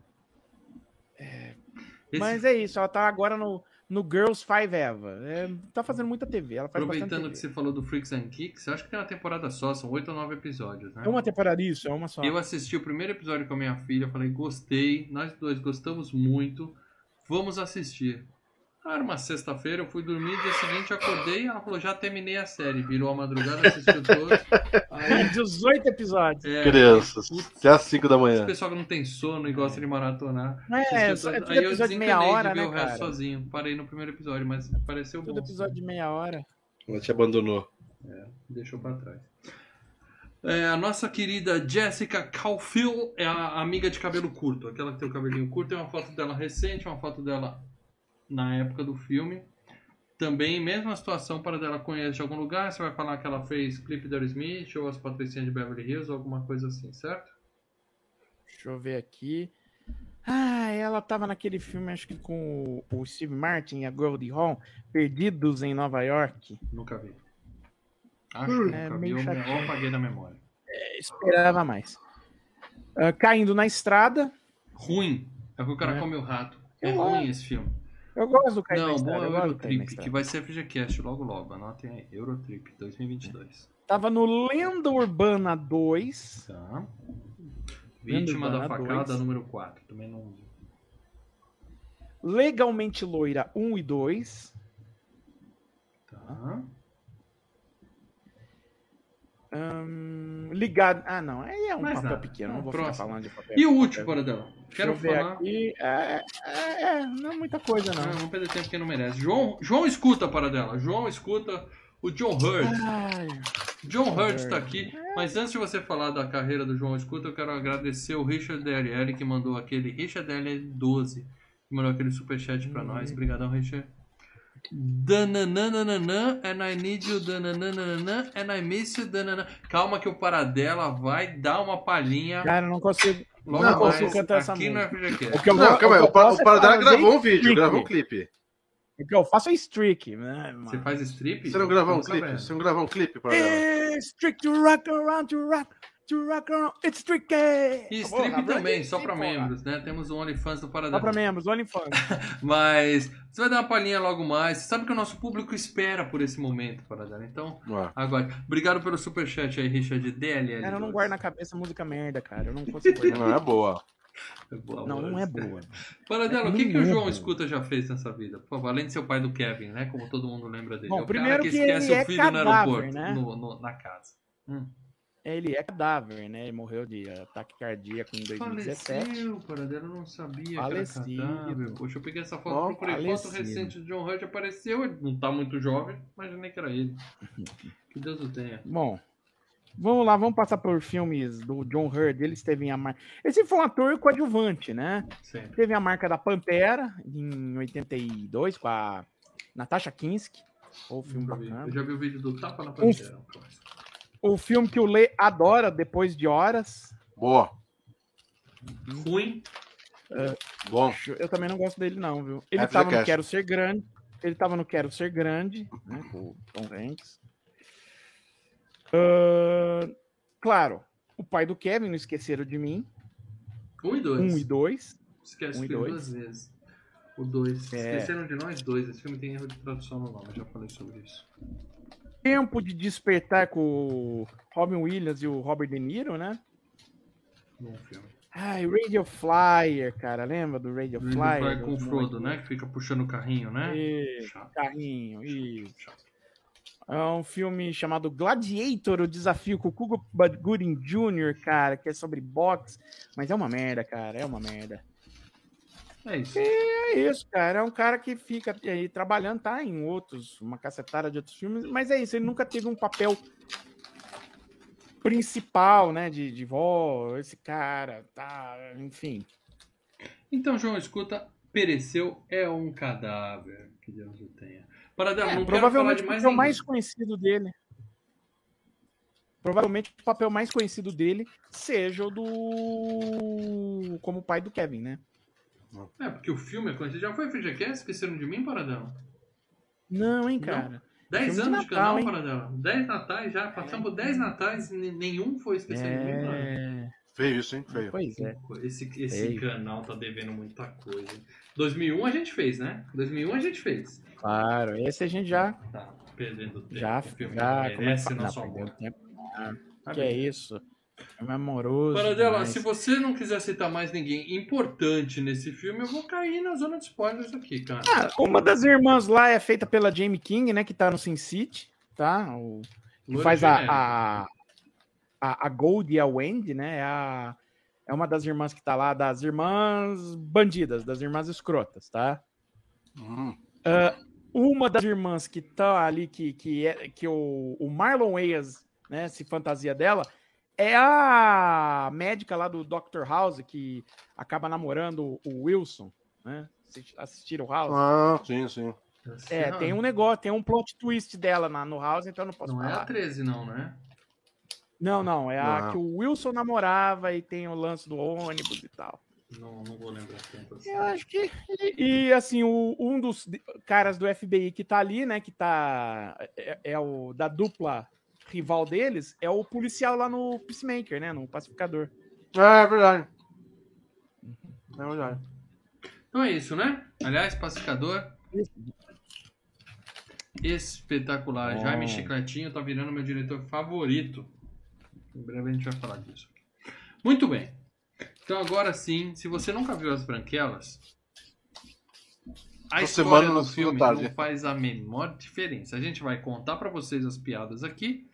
Esse- Mas é isso, ela tá agora no, no Girls Five Eva. É, tá fazendo muita TV, ela faz Aproveitando TV. que você falou do Freaks and eu acho que tem uma temporada só, são oito ou nove episódios, né? É uma temporada isso, é uma só. Eu assisti o primeiro episódio com a minha filha, falei, gostei, nós dois gostamos muito, vamos assistir. Ah, Era uma sexta-feira, eu fui dormir, dia seguinte acordei, ela falou, já terminei a série, virou a madrugada, assistiu todos. Aí, 18 episódios. é, Crianças. Putz. Até às 5 da esse manhã. pessoal que não tem sono e gosta de maratonar. É, só- é todos. tudo Aí eu episódio de desencanei meia hora, de ver né, o resto cara? sozinho. Parei no primeiro episódio, mas pareceu Tudo bom. episódio de meia hora. Ela te abandonou. Deixou pra trás. É, a nossa querida Jessica Caulfield é a amiga de cabelo curto, aquela que tem o cabelinho curto. Tem uma foto dela recente, uma foto dela na época do filme. Também, mesma situação para dela conhece de algum lugar. Você vai falar que ela fez clipe da Smith ou as Patricinhas de Beverly Hills ou alguma coisa assim, certo? Deixa eu ver aqui. Ah, ela tava naquele filme, acho que com o, Steve Martin e a Goldie Hawn, Perdidos em Nova York. Nunca vi. Acho que É, nunca vi. Eu, apaguei da memória. Esperava mais. Ah, Caindo na Estrada. Ruim. É que o cara É. come o rato. É Eu ruim esse filme. Eu gosto do Caindo na Não, bom é o Eurotrip, que vai ser FGCast logo logo. Anotem aí. Eurotrip 2022. Tava no Lenda Urbana 2. Tá. Vítima da Urbana facada dois. número 4. Também não. Legalmente Loira 1 e 2. Tá. Hum, ligado. Ah, não. Aí é um Mais papel nada. pequeno. Não Não, vou próximo. ficar falando de papel. E o último? Deixa Quero falar. aqui. É, é, é, não é muita coisa, Não, não. vamos perder tempo que não merece. João, João escuta, Paradela. João escuta o John Hurt. Ai, John Hurt está aqui, mas antes de você falar da carreira do João Escuta, eu quero agradecer o Richard DLL que mandou aquele Richard DLL 12, que mandou aquele superchat pra nós. Obrigadão, Richard. Dananana, and I need you, dananana, and I miss you, danana. Calma que o Paradela vai dar uma palhinha cara, eu não consigo. logo não mais consigo cantar essa aqui no música. FGQ. O que eu Não, vou- calma aí. o O, o Paradela é gravou um vídeo, streak. gravou um clipe. O que eu faço é streak. Né, Você mano? faz strip? Você não gravou um clipe? Você não gravou um clipe, Paradela? É, Streak to rock around, to rock, to rock around. It's streak. E strip também, só pra membros. né? Temos o OnlyFans do Só Paradela. pra membros, OnlyFans. Mas você vai dar uma palhinha logo mais. Você sabe que o nosso público espera por esse momento, Paradela. Então, Ué. agora. Obrigado pelo superchat aí, Richard DLL. Cara, eu não guardo na cabeça música merda, cara. Eu não consigo guardar. Não é boa. Boa, Não, não é boa. Paradela, É o que, que o João. Escuta já fez nessa vida? Por favor, além de ser o pai do Kevin, né? Como todo mundo lembra dele. Bom, é o primeiro cara que que esquece ele o é filho no cadáver, aeroporto, né? no- no- na casa. Hum. Ele é cadáver, né? Ele morreu de ataque cardíaco em 2017. Faleceu, Paradela, eu não sabia Falecido. que era cadáver. Poxa, eu peguei essa foto, Ó, procurei foto falecido. recente do John Hurt, apareceu, ele não tá muito jovem, imaginei que era ele. Que Deus o tenha. Bom, vamos lá, vamos passar por filmes do John Hurt. Ele esteve em a marca. Esse foi um ator coadjuvante, né? Sempre. Teve a marca da Pantera em 82 com a Natasha Kinski. O filme bacana. Eu já vi o vídeo do Tapa na Pantera. um. O filme que o Lê adora depois de horas. Boa. Ruim. Bom. Eu também não gosto dele, não, viu? Ele FGCast. tava no Quero Ser Grande. Ele tava no Quero Ser Grande, né? Com o Tom Hanks. Ah, claro, o pai do Kevin, não esqueceram de mim. Um e dois. Um e dois. Esquece um dois. duas vezes. O dois. É. Esqueceram de nós dois. Esse filme tem erro de tradução no nome, eu já falei sobre isso. Tempo de despertar com o Robin Williams e o Robert De Niro, né? Bom filme. Ai, Radio Flyer, cara. Lembra do Radio Ele Flyer? vai com o Frodo, moleques? né? Que fica puxando o carrinho, né? Isso, Chato. carrinho, isso. É um filme chamado Gladiator, o desafio com o Cuba Gooding Jr., cara, que é sobre boxe, mas é uma merda, cara, é uma merda. É isso. É isso, cara, é um cara que fica aí trabalhando, tá em outros, uma cacetada de outros filmes, mas é isso, ele nunca teve um papel principal, né, de, de vó, esse cara, tá, enfim. Então, João, escuta. Pereceu é um cadáver. Que Deus o tenha. Paradela, É, não provavelmente o mais papel ninguém. mais conhecido dele. Provavelmente o papel mais conhecido dele seja o do. como pai do Kevin, né? É, porque o filme é conhecido. Já foi FGCast? Esqueceram de mim, Paradela? Não, hein, cara. 10 Filme de anos de, Natal, canal, hein? Paradela. 10 natais já. Passamos por 10 natais e nenhum foi esquecido de mim. É. Feio isso, hein? Feio. Pois é. Esse, esse Feio. canal tá devendo muita coisa. 2001 a gente fez, né? 2001 a gente fez. Claro, esse a gente já. Tá perdendo tempo. Já. o filme já é merece nosso amor. tempo. Ah, Tá que bem. é isso? É amoroso. Paradela, se você não quiser citar mais ninguém importante nesse filme, eu vou cair na zona de spoilers aqui, cara. Ah, uma das irmãs lá é feita pela Jamie King, né? Que tá no Sin City, tá? O, que faz a, a, a, a Gold e a Wendy, né? É, a, é uma das irmãs que tá lá, das irmãs bandidas, das irmãs escrotas, tá? Hum. Uma das irmãs que tá ali, que, que, é, que o, o Marlon Wayans, né, se fantasia dela, é a médica lá do Dr. House, que acaba namorando o Wilson, né? Assisti- Assistiram o House? Ah, sim, sim. É, tem um negócio, tem um plot twist dela na, no House, então eu não posso Não é a falar. 13, não, né? Não, não, é a Não. que o Wilson namorava e tem o lance do ônibus e tal. Não, não vou lembrar tanto assim. Eu acho que. E, e, assim, o- um dos caras do FBI que tá ali, né, que tá. É, é o da dupla rival deles, é o policial lá no Peacemaker, né, no Pacificador. É, é verdade. É verdade. Então é isso, né? Aliás, pacificador. Espetacular. Bom. Jaime Chicletinho tá virando meu diretor favorito. Em breve a gente vai falar disso. Muito bem. Então agora sim, se você nunca viu as branquelas, A Essa história semana do filme não faz a menor diferença. A gente vai contar pra vocês as piadas aqui.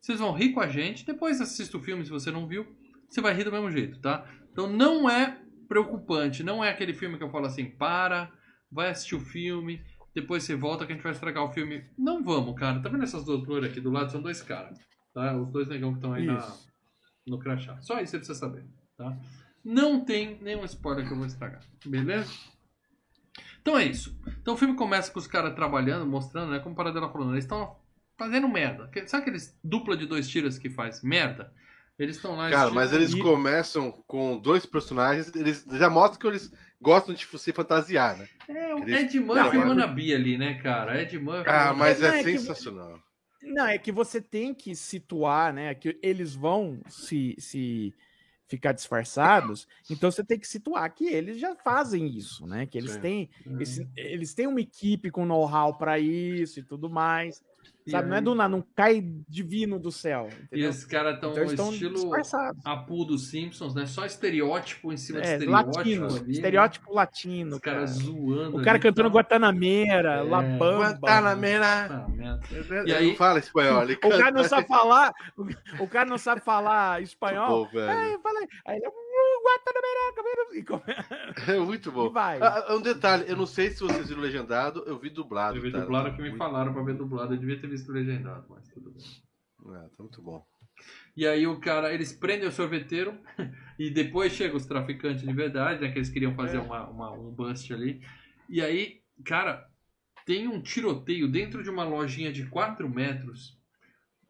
Vocês vão rir com a gente. Depois assista o filme se você não viu. Você vai rir do mesmo jeito, tá? Então não é preocupante. Não é aquele filme que eu falo assim, para, vai assistir o filme, depois você volta que a gente vai estragar o filme. Não vamos, cara. Tá vendo essas duas loiras aqui do lado? São dois caras. Tá? Os dois negão que estão aí na, no crachá. Só isso você precisa saber, tá? Não tem nenhum spoiler que eu vou estragar, beleza? Então é isso. Então o filme começa com os caras trabalhando, mostrando, né? Como o Paradela falando, eles estão fazendo merda. Que- Sabe aqueles dupla de dois tiros que faz merda? Eles estão lá. Cara, mas eles E- começam com dois personagens, eles já mostram que eles gostam de se fantasiar, né? É, o eles- Ed Murphy Não, e Wannabe ali, né, cara? Ed Murphy. Ah, mas é é que- sensacional. Não, é que você tem que situar, né? Que eles vão se, se ficar disfarçados, então você tem que situar que eles já fazem isso, né? Que eles Sim. têm esse- eles têm uma equipe com know-how para isso e tudo mais. E Sabe? Não é aí- do nada, não cai divino do céu. E Entendeu? os caras estão Então estilo. Apu dos Simpsons, né? Só estereótipo em cima de É, estereótipo latino, ali. né? estereótipo latino. Os caras cara. zoando. O cara ali, cantando tá? Guantanameira, É. La Bamba. Guantanamera. Ah, merda. E E aí aí- fala espanhol, ele O cara não sabe falar, o- cara não sabe falar espanhol. Pô. Aí, fala aí. Aí ele, "Uh, Guantanameira, cabelo", e come- É muito bom. Vai. Ah, um detalhe, eu não sei se vocês viram legendado, eu vi dublado. Eu vi cara. dublado que me falaram pra ver dublado. Eu devia ter visto legendado, mas tudo bem. É, tá muito bom. E aí o cara, eles prendem o sorveteiro e depois chegam os traficantes de verdade, né? Que eles queriam fazer É. uma, uma- um bust ali. E aí, cara, tem um tiroteio dentro de uma lojinha de 4 metros.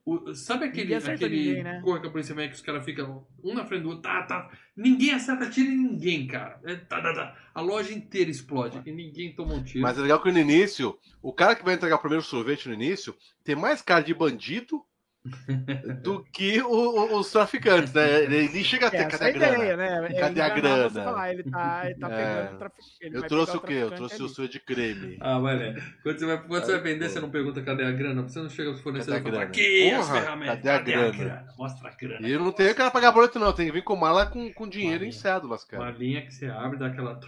O- sabe aquele, aquele ninguém, né? cor que a polícia vem que os caras ficam um na frente do outro, tá, tá. Ninguém acerta tiro em ninguém, cara. É, tá, tá, tá. A loja inteira explode e ninguém toma um tiro. Mas é legal que no início, o cara que vai entregar o primeiro sorvete no início tem mais cara de bandido do que o- o- os traficantes, né? Ele nem chega a ter cadê é a a grana? ideia, né? Cadê a grana? falar, Ele tá, ele tá É. pegando o traficante. ele Eu trouxe o quê? Eu trouxe o sorvete de creme. Ah, mas é. Quando você vai, quando você vai vender, você não pergunta cadê a grana. Você não chega aos fornecedores e Cadê a fala, grana? aqui as ferramentas, cadê a grana? Mostra a grana. E eu não tenho que pagar boleto, não. Tem que vir com mala com, com dinheiro em cédulas, Uma cara. linha que você abre, dá aquela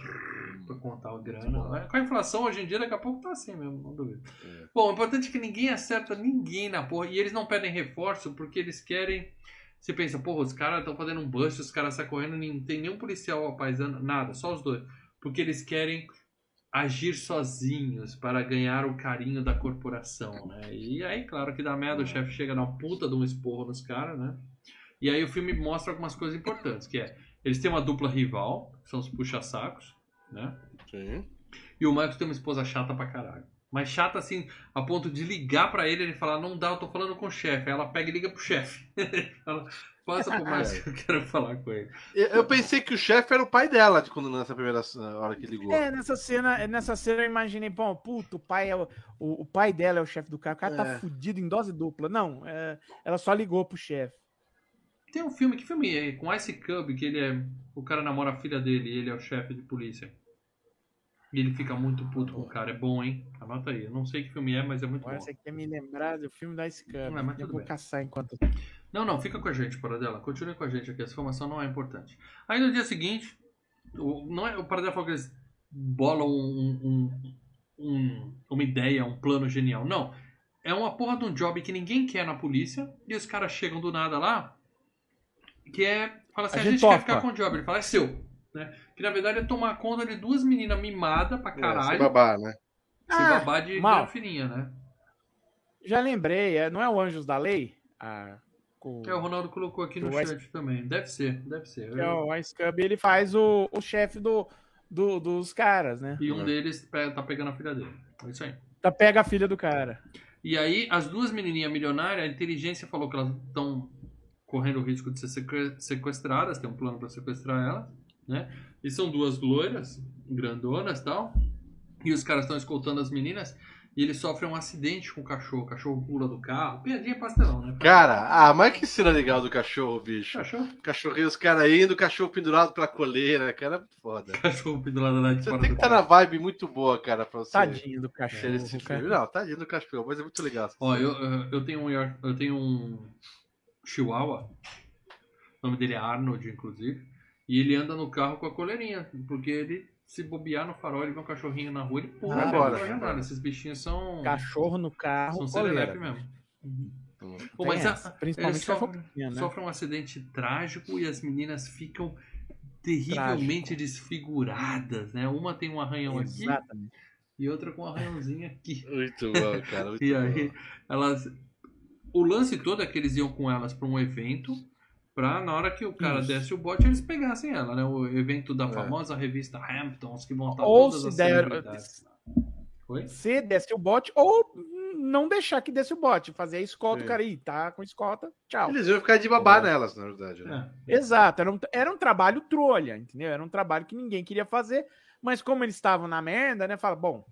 pra contar a grana. Com a inflação hoje em dia, daqui a pouco tá assim mesmo, não duvido. É. Bom, o importante é que ninguém acerta ninguém na porra. E eles não pedem reforço porque eles querem. Você pensa, porra, os caras estão fazendo um bust, os caras saem correndo, não tem nenhum policial apaisando, nada, só os dois. Porque eles querem agir sozinhos para ganhar o carinho da corporação, né? E aí, claro que dá merda, o chefe chega na puta de um esporro nos caras, né? E aí o filme mostra algumas coisas importantes, que é, eles têm uma dupla rival, que são os puxa-sacos, né? Sim. E o Marcos tem uma esposa chata pra caralho. Mas chata assim, a ponto de ligar pra ele e ele falar, não dá, eu tô falando com o chefe. Aí ela pega e liga pro chefe. Fala, Passa pro Marcos que eu quero falar com ele. Eu eu pensei que o chefe era o pai dela de quando nessa primeira hora que ligou. É, nessa cena, nessa cena eu imaginei, bom, puto, o pai, é o, o, o pai dela é o chefe do cara, o cara É. tá fudido em dose dupla. Não, é, ela só ligou pro chefe. Tem um filme, que filme é? Com Ice Cub, que ele é. O cara namora a filha dele e ele é o chefe de polícia. E ele fica muito puto com o cara. É bom, hein? Anota aí. Eu não sei que filme é, mas é muito Agora bom. você quer me lembrar do filme da Scam. Não, mas Eu vou bem. caçar enquanto. Não, não, fica com a gente, Paradela. Continue com a gente aqui, essa informação não é importante. Aí no dia seguinte, o, não é, o Paradela falou que eles bolam um, um- um- uma ideia, um plano genial. Não. É uma porra de um job que ninguém quer na polícia e os caras chegam do nada lá, que é. Fala assim, A a, gente gente quer topa." ficar com o job. Ele fala, é seu. Né? Que na verdade é tomar conta de duas meninas mimadas pra É, caralho, babá, né? se Ah, babar de mal. granfininha, né? Já lembrei, é, não é o Anjos da Lei? Ah, com... É, o Ronaldo colocou aqui no O Ice- chat também. Deve ser, deve ser. que é o Ice Cub, ele faz o, o chefe do, do- dos caras, né? E um É. deles tá pegando a filha dele. É isso aí. Tá, pega a filha do cara. E aí, as duas menininhas milionárias, a inteligência falou que elas estão correndo o risco de ser seque- sequestradas, tem um plano para sequestrar elas, né? E são duas loiras, grandonas e tal. E os caras estão escoltando as meninas e eles sofrem um acidente com o cachorro. O cachorro pula do carro. Piadinha pastelão, né? Cara, ah, mas que cena legal do cachorro, bicho. Cachorro, Cachorrinho, os caras indo, o cachorro pendurado pela coleira, cara, é muito foda. cachorro pendurado lá de Você fora tem que estar na vibe muito boa, cara, pra você Tadinho do cachorro. esse cara. filme. Não, tadinho do cachorro, mas é muito legal. Ó, eu, eu- tenho um eu tenho um Chihuahua. O nome dele é Arnold, inclusive. E ele anda no carro com a coleirinha, porque ele se bobear no farol, ele vê um cachorrinho na rua, ele pula, Ah, ah, bora. não janela. Esses bichinhos são. Cachorro no carro, São coleira. serelepe mesmo. Hum. Pô, mas a- principalmente eles sofrem, né? sofrem um acidente trágico e as meninas ficam terrivelmente desfiguradas, né? Uma tem um arranhão aqui Exatamente. e outra com um arranhãozinho aqui. Muito bom, cara. Muito E aí, bom. elas. O lance todo é que eles iam com elas para um evento, pra na hora que o cara Isso. desse o bote, eles pegassem ela, né? O evento da É. famosa revista Hamptons, que vão estar Ou todas se as der- celebridades. Oi? Se desse o bote, ou não deixar que desse o bote. Fazer a escolta, Sim. o cara aí, tá com escolta, tchau. Eles iam ficar de babá nelas, na verdade. Né? É. Exato, era um, era um trabalho trolha, entendeu? Era um trabalho que ninguém queria fazer, mas como eles estavam na merda, né? Fala, bom,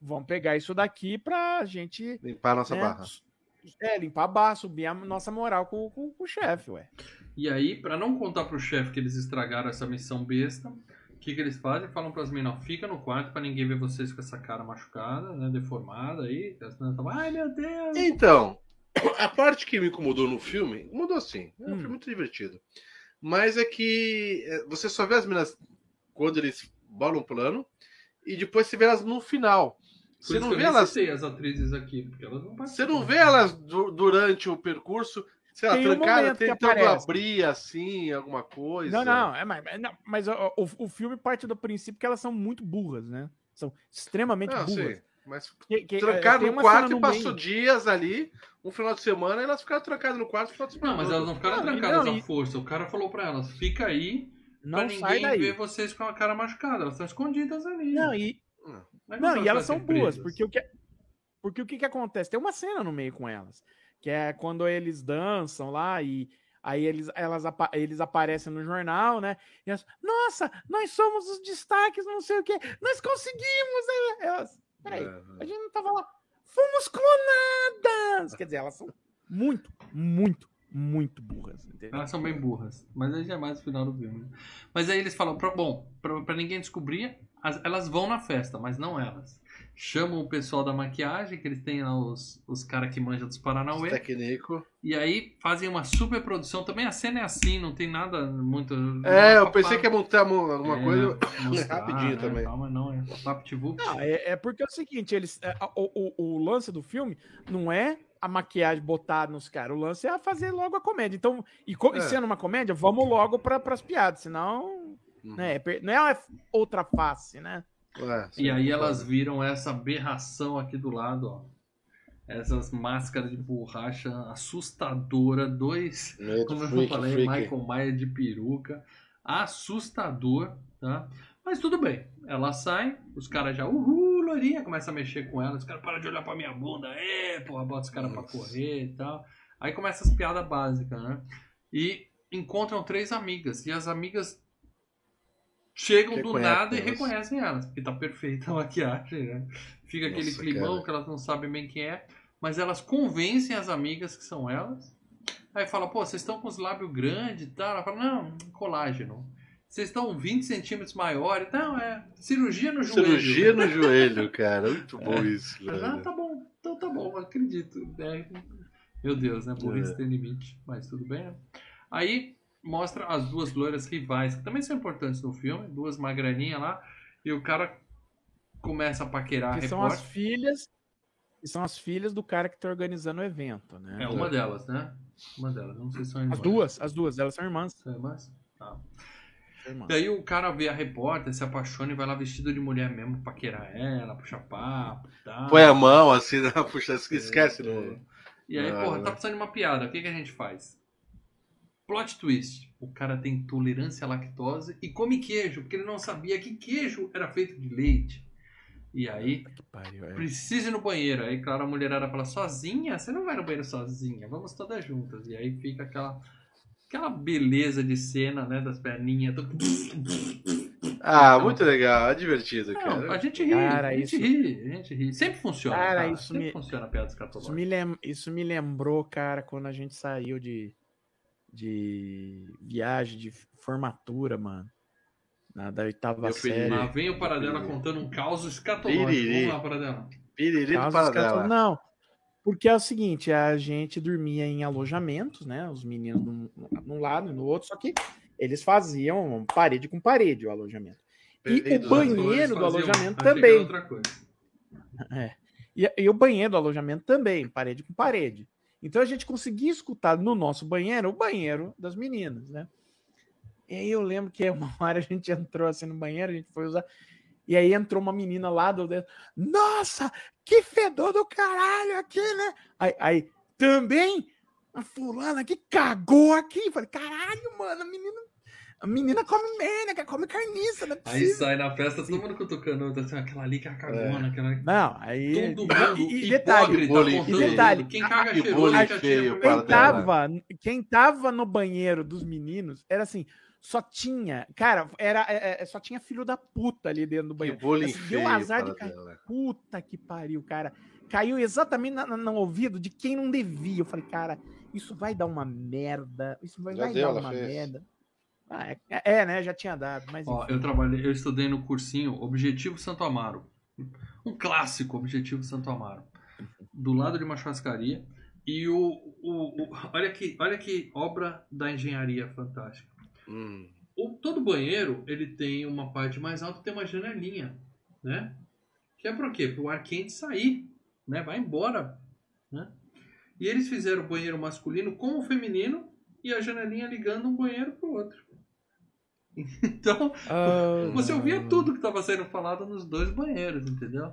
vamos pegar isso daqui pra gente Limpar a nossa né, barra. É, limpar a barra, subir a nossa moral com, com- com o chefe, ué. E aí, pra não contar pro chefe que eles estragaram essa missão besta, o que, que eles fazem? Falam pras meninas, ó, fica no quarto pra ninguém ver vocês com essa cara machucada, né? Deformada aí. As meninas falam, ai meu Deus! Então, a parte que me incomodou no filme, mudou sim. É um Hum. filme muito divertido. Mas é que é, você só vê as meninas quando eles bolam o plano e depois você vê elas no final. Você não vê elas, citei as atrizes aqui, porque elas não você não vê elas du- durante o percurso, sei lá, Tem um trancadas, momento que tentando aparece. abrir assim alguma coisa. Não, não, é, mas, mas não, mas o, o- o filme parte do princípio que elas são muito burras, né? São extremamente Não, burras. sim. Mas Que- que- trancaram tem no quarto cena e no passou meio- dias ali, um final de semana, e elas ficaram trancadas no quarto. final de semana Não, mas elas não ficaram Não, trancadas não, à e- força. O cara falou pra elas, fica aí pra Não sai ninguém daí. ver vocês com a cara machucada. Elas estão escondidas ali. Não, e, Mas não, são e elas são boas, porque o que porque o que, que acontece? Tem uma cena no meio com elas, que é quando eles dançam lá e aí eles, elas, eles aparecem no jornal, né? E elas, nossa, nós somos os destaques, não sei o quê, nós conseguimos! Aí Elas, peraí, É, a gente não tava lá. Fomos clonadas! Quer dizer, elas são muito, muito, muito burras. Entendeu? Elas são bem burras. Mas aí já é mais o final do filme. né? Mas aí eles falam, pra, bom, pra, pra ninguém descobrir, as- elas vão na festa, mas não elas. Chamam o pessoal da maquiagem, que eles têm lá os, os caras que manjam dos Paranauê. técnico. E aí fazem uma super produção. Também a cena é assim, não tem nada muito. É, eu pensei que ia montar mo- alguma É, coisa mostrar, rapidinho né, também. tal, mas não, é. Não, é, é porque é o seguinte, eles, é, o, o, o lance do filme não é a maquiagem botada nos caras, o lance é fazer logo a comédia. Então, e, co- e É. sendo uma comédia, vamos logo para as piadas, senão, Uhum. né, é não é outra face, né? É, E aí elas viram essa aberração aqui do lado, ó. Essas máscaras de borracha assustadora, dois, como eu falei, Michael Maia de peruca, assustador, tá? Mas tudo bem, ela sai, os caras já, uhul, loirinha, começa a mexer com ela, os caras param de olhar pra minha bunda, é, porra, bota os caras pra correr e tal. Aí começa as piadas básicas, né? E encontram três amigas, e as amigas chegam do nada e elas. reconhecem elas, porque tá perfeita a maquiagem, né? Fica aquele Nossa, climão cara. que elas não sabem bem quem é, mas elas convencem as amigas que são elas. Aí fala, pô, vocês estão com os lábios grandes e tal. Ela fala, não, colágeno. Vocês estão 20 centímetros maiores. Não, é cirurgia no joelho. Cirurgia no joelho, cara. Muito bom isso, Mas, ah, velho. tá bom, então tá bom, acredito. É, meu Deus, né? Burrice É. tem limite, mas tudo bem, né? Aí mostra as duas loiras rivais, que também são importantes no filme, duas magraninhas lá, e o cara começa a paquerar a Que são as repórter. filhas, que são as filhas do cara que tá organizando o evento, né? É uma delas, né? Uma delas, não sei se são irmãs. As duas, as duas, elas são irmãs. São irmãs? Tá. são irmãs. Daí o cara vê a repórter, se apaixona e vai lá vestido de mulher mesmo, paquerar ela, puxar papo e tal. Põe a mão assim, né? puxa, esquece. É. no- E aí, Ah, porra, né? tá precisando de uma piada. O que, que a gente faz? Plot twist. O cara tem intolerância à lactose e come queijo, porque ele não sabia que queijo era feito de leite. E aí, pariu, é. precisa ir no banheiro. Aí, claro, a mulherada fala, sozinha? Você não vai no banheiro sozinha, vamos todas juntas. E aí fica aquela, aquela beleza de cena, né, das perninhas. do- Ah, muito legal, é divertido, Não, cara. a gente ri, Cara, a gente isso- ri, a gente ri. Sempre funciona, Cara, cara. isso Sempre me- funciona a piada Isso me, lem- isso me lembrou, cara, quando a gente saiu de, de viagem, de formatura, mano. Na da oitava Eu fui- série. Lá vem o Paradela contando um caos escatológico. Piriri. Vamos lá, Paradela. Piriri do Paradela. escatológicos. Não, porque é o seguinte, a gente dormia em alojamentos, né? Os meninos num, num lado e no outro, só que eles faziam parede com parede o alojamento. E Peito, o banheiro do alojamento também. outra coisa. É. E, e o banheiro do alojamento também, parede com parede. Então a gente conseguia escutar no nosso banheiro o banheiro das meninas, né? E aí eu lembro que uma hora a gente entrou assim no banheiro, a gente foi usar. E aí entrou uma menina lá do dentro. Nossa, que fedor do caralho aqui, né? Aí, aí também a fulana que cagou aqui. Falei, caralho, mano, a menina, a menina come merda, que come carniça, não é Aí sai na festa, todo mundo cutucando, assim, aquela ali que é a cagona, aquela... Não, aí. Todo mundo e, e detalhe, hipócrita, e detalhe. Quem caga que cheiroso, bullying que atira feio, quem tava, quem tava no banheiro dos meninos era assim, só tinha, cara, era é, é, só tinha filho da puta ali dentro do Que banheiro. bullying Assim, deu feio. azar de cair. dela. Puta que pariu, cara. Caiu exatamente na- na- no ouvido de quem não devia. Eu falei, cara, isso vai dar uma merda. Isso vai, vai deu, dar uma fez. merda. Ah, é, é, né? Já tinha dado, mas Ó, eu trabalhei, eu estudei no cursinho Objetivo Santo Amaro. Um clássico Objetivo Santo Amaro. Do lado de uma churrascaria. E o, o, o- olha, que, olha que obra da engenharia fantástica. Hum. O, todo banheiro ele tem uma parte mais alta, tem uma janelinha, né? Que é para quê? Para o ar quente sair, né? Vai embora, né? E eles fizeram o banheiro masculino com o feminino e a janelinha ligando um banheiro pro outro. Então, Ah, você ouvia tudo que estava sendo falado nos dois banheiros, entendeu?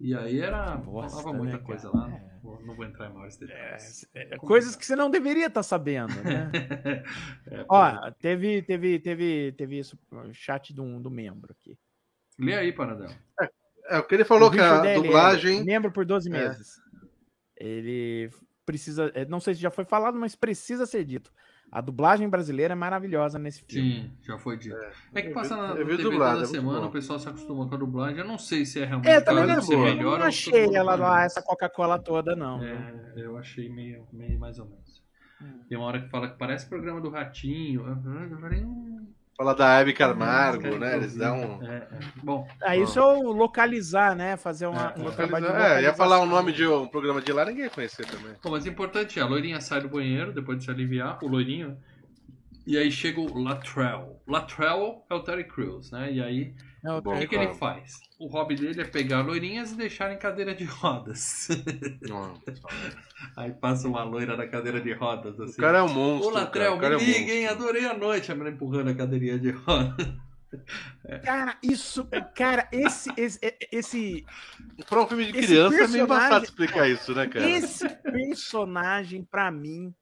E aí era. Bosta, falava muita né, coisa cara? lá. É. Não, vou- não vou entrar em maiores detalhes. é, coisas que você não deveria estar sabendo, né? É, Ó, teve, teve, teve, teve isso, o chat do, do membro aqui. Lê aí, Paradão. É, o que ele falou O que a é dublagem. Membro por 12 É. meses. Ele precisa. é, Não sei se já foi falado, mas precisa ser dito. A dublagem brasileira é maravilhosa nesse filme. Sim, já foi dito. É, que eu passa na eu vi TV dublado, toda é semana, bom. o pessoal se acostuma com a dublagem. Eu não sei se é realmente É, também caso boa. melhor eu ou não se achei ela lá, essa Coca-Cola toda, não. É, eu achei meio, meio mais ou menos. Hum. Tem uma hora que fala que parece programa do Ratinho. Eu eu falei, hum, Fala da Hebe Camargo, quero né? Eles dão. É, é. Bom, Aí isso é o localizar, né? Fazer uma, É, um trabalho de É, ia falar o nome de um programa de lá, ninguém ia conhecer também. Bom, mas o importante é, a loirinha sai do banheiro, depois de se aliviar, o loirinho, e aí chega o Latrell. Latrell é o Terry Crews, né? E aí, É o o Bom, que, que ele faz? O hobby dele é pegar loirinhas e deixar em cadeira de rodas. Não. aí passa uma loira na cadeira de rodas, O assim. cara é um monstro. Ô. O cara me é um liga, hein? monstro. Adorei a noite. A menina empurrando a cadeirinha de rodas. Cara, isso. Cara, esse. Esse. esse Pra um filme de criança é meio embaçado explicar isso, né, cara? Esse personagem, pra mim,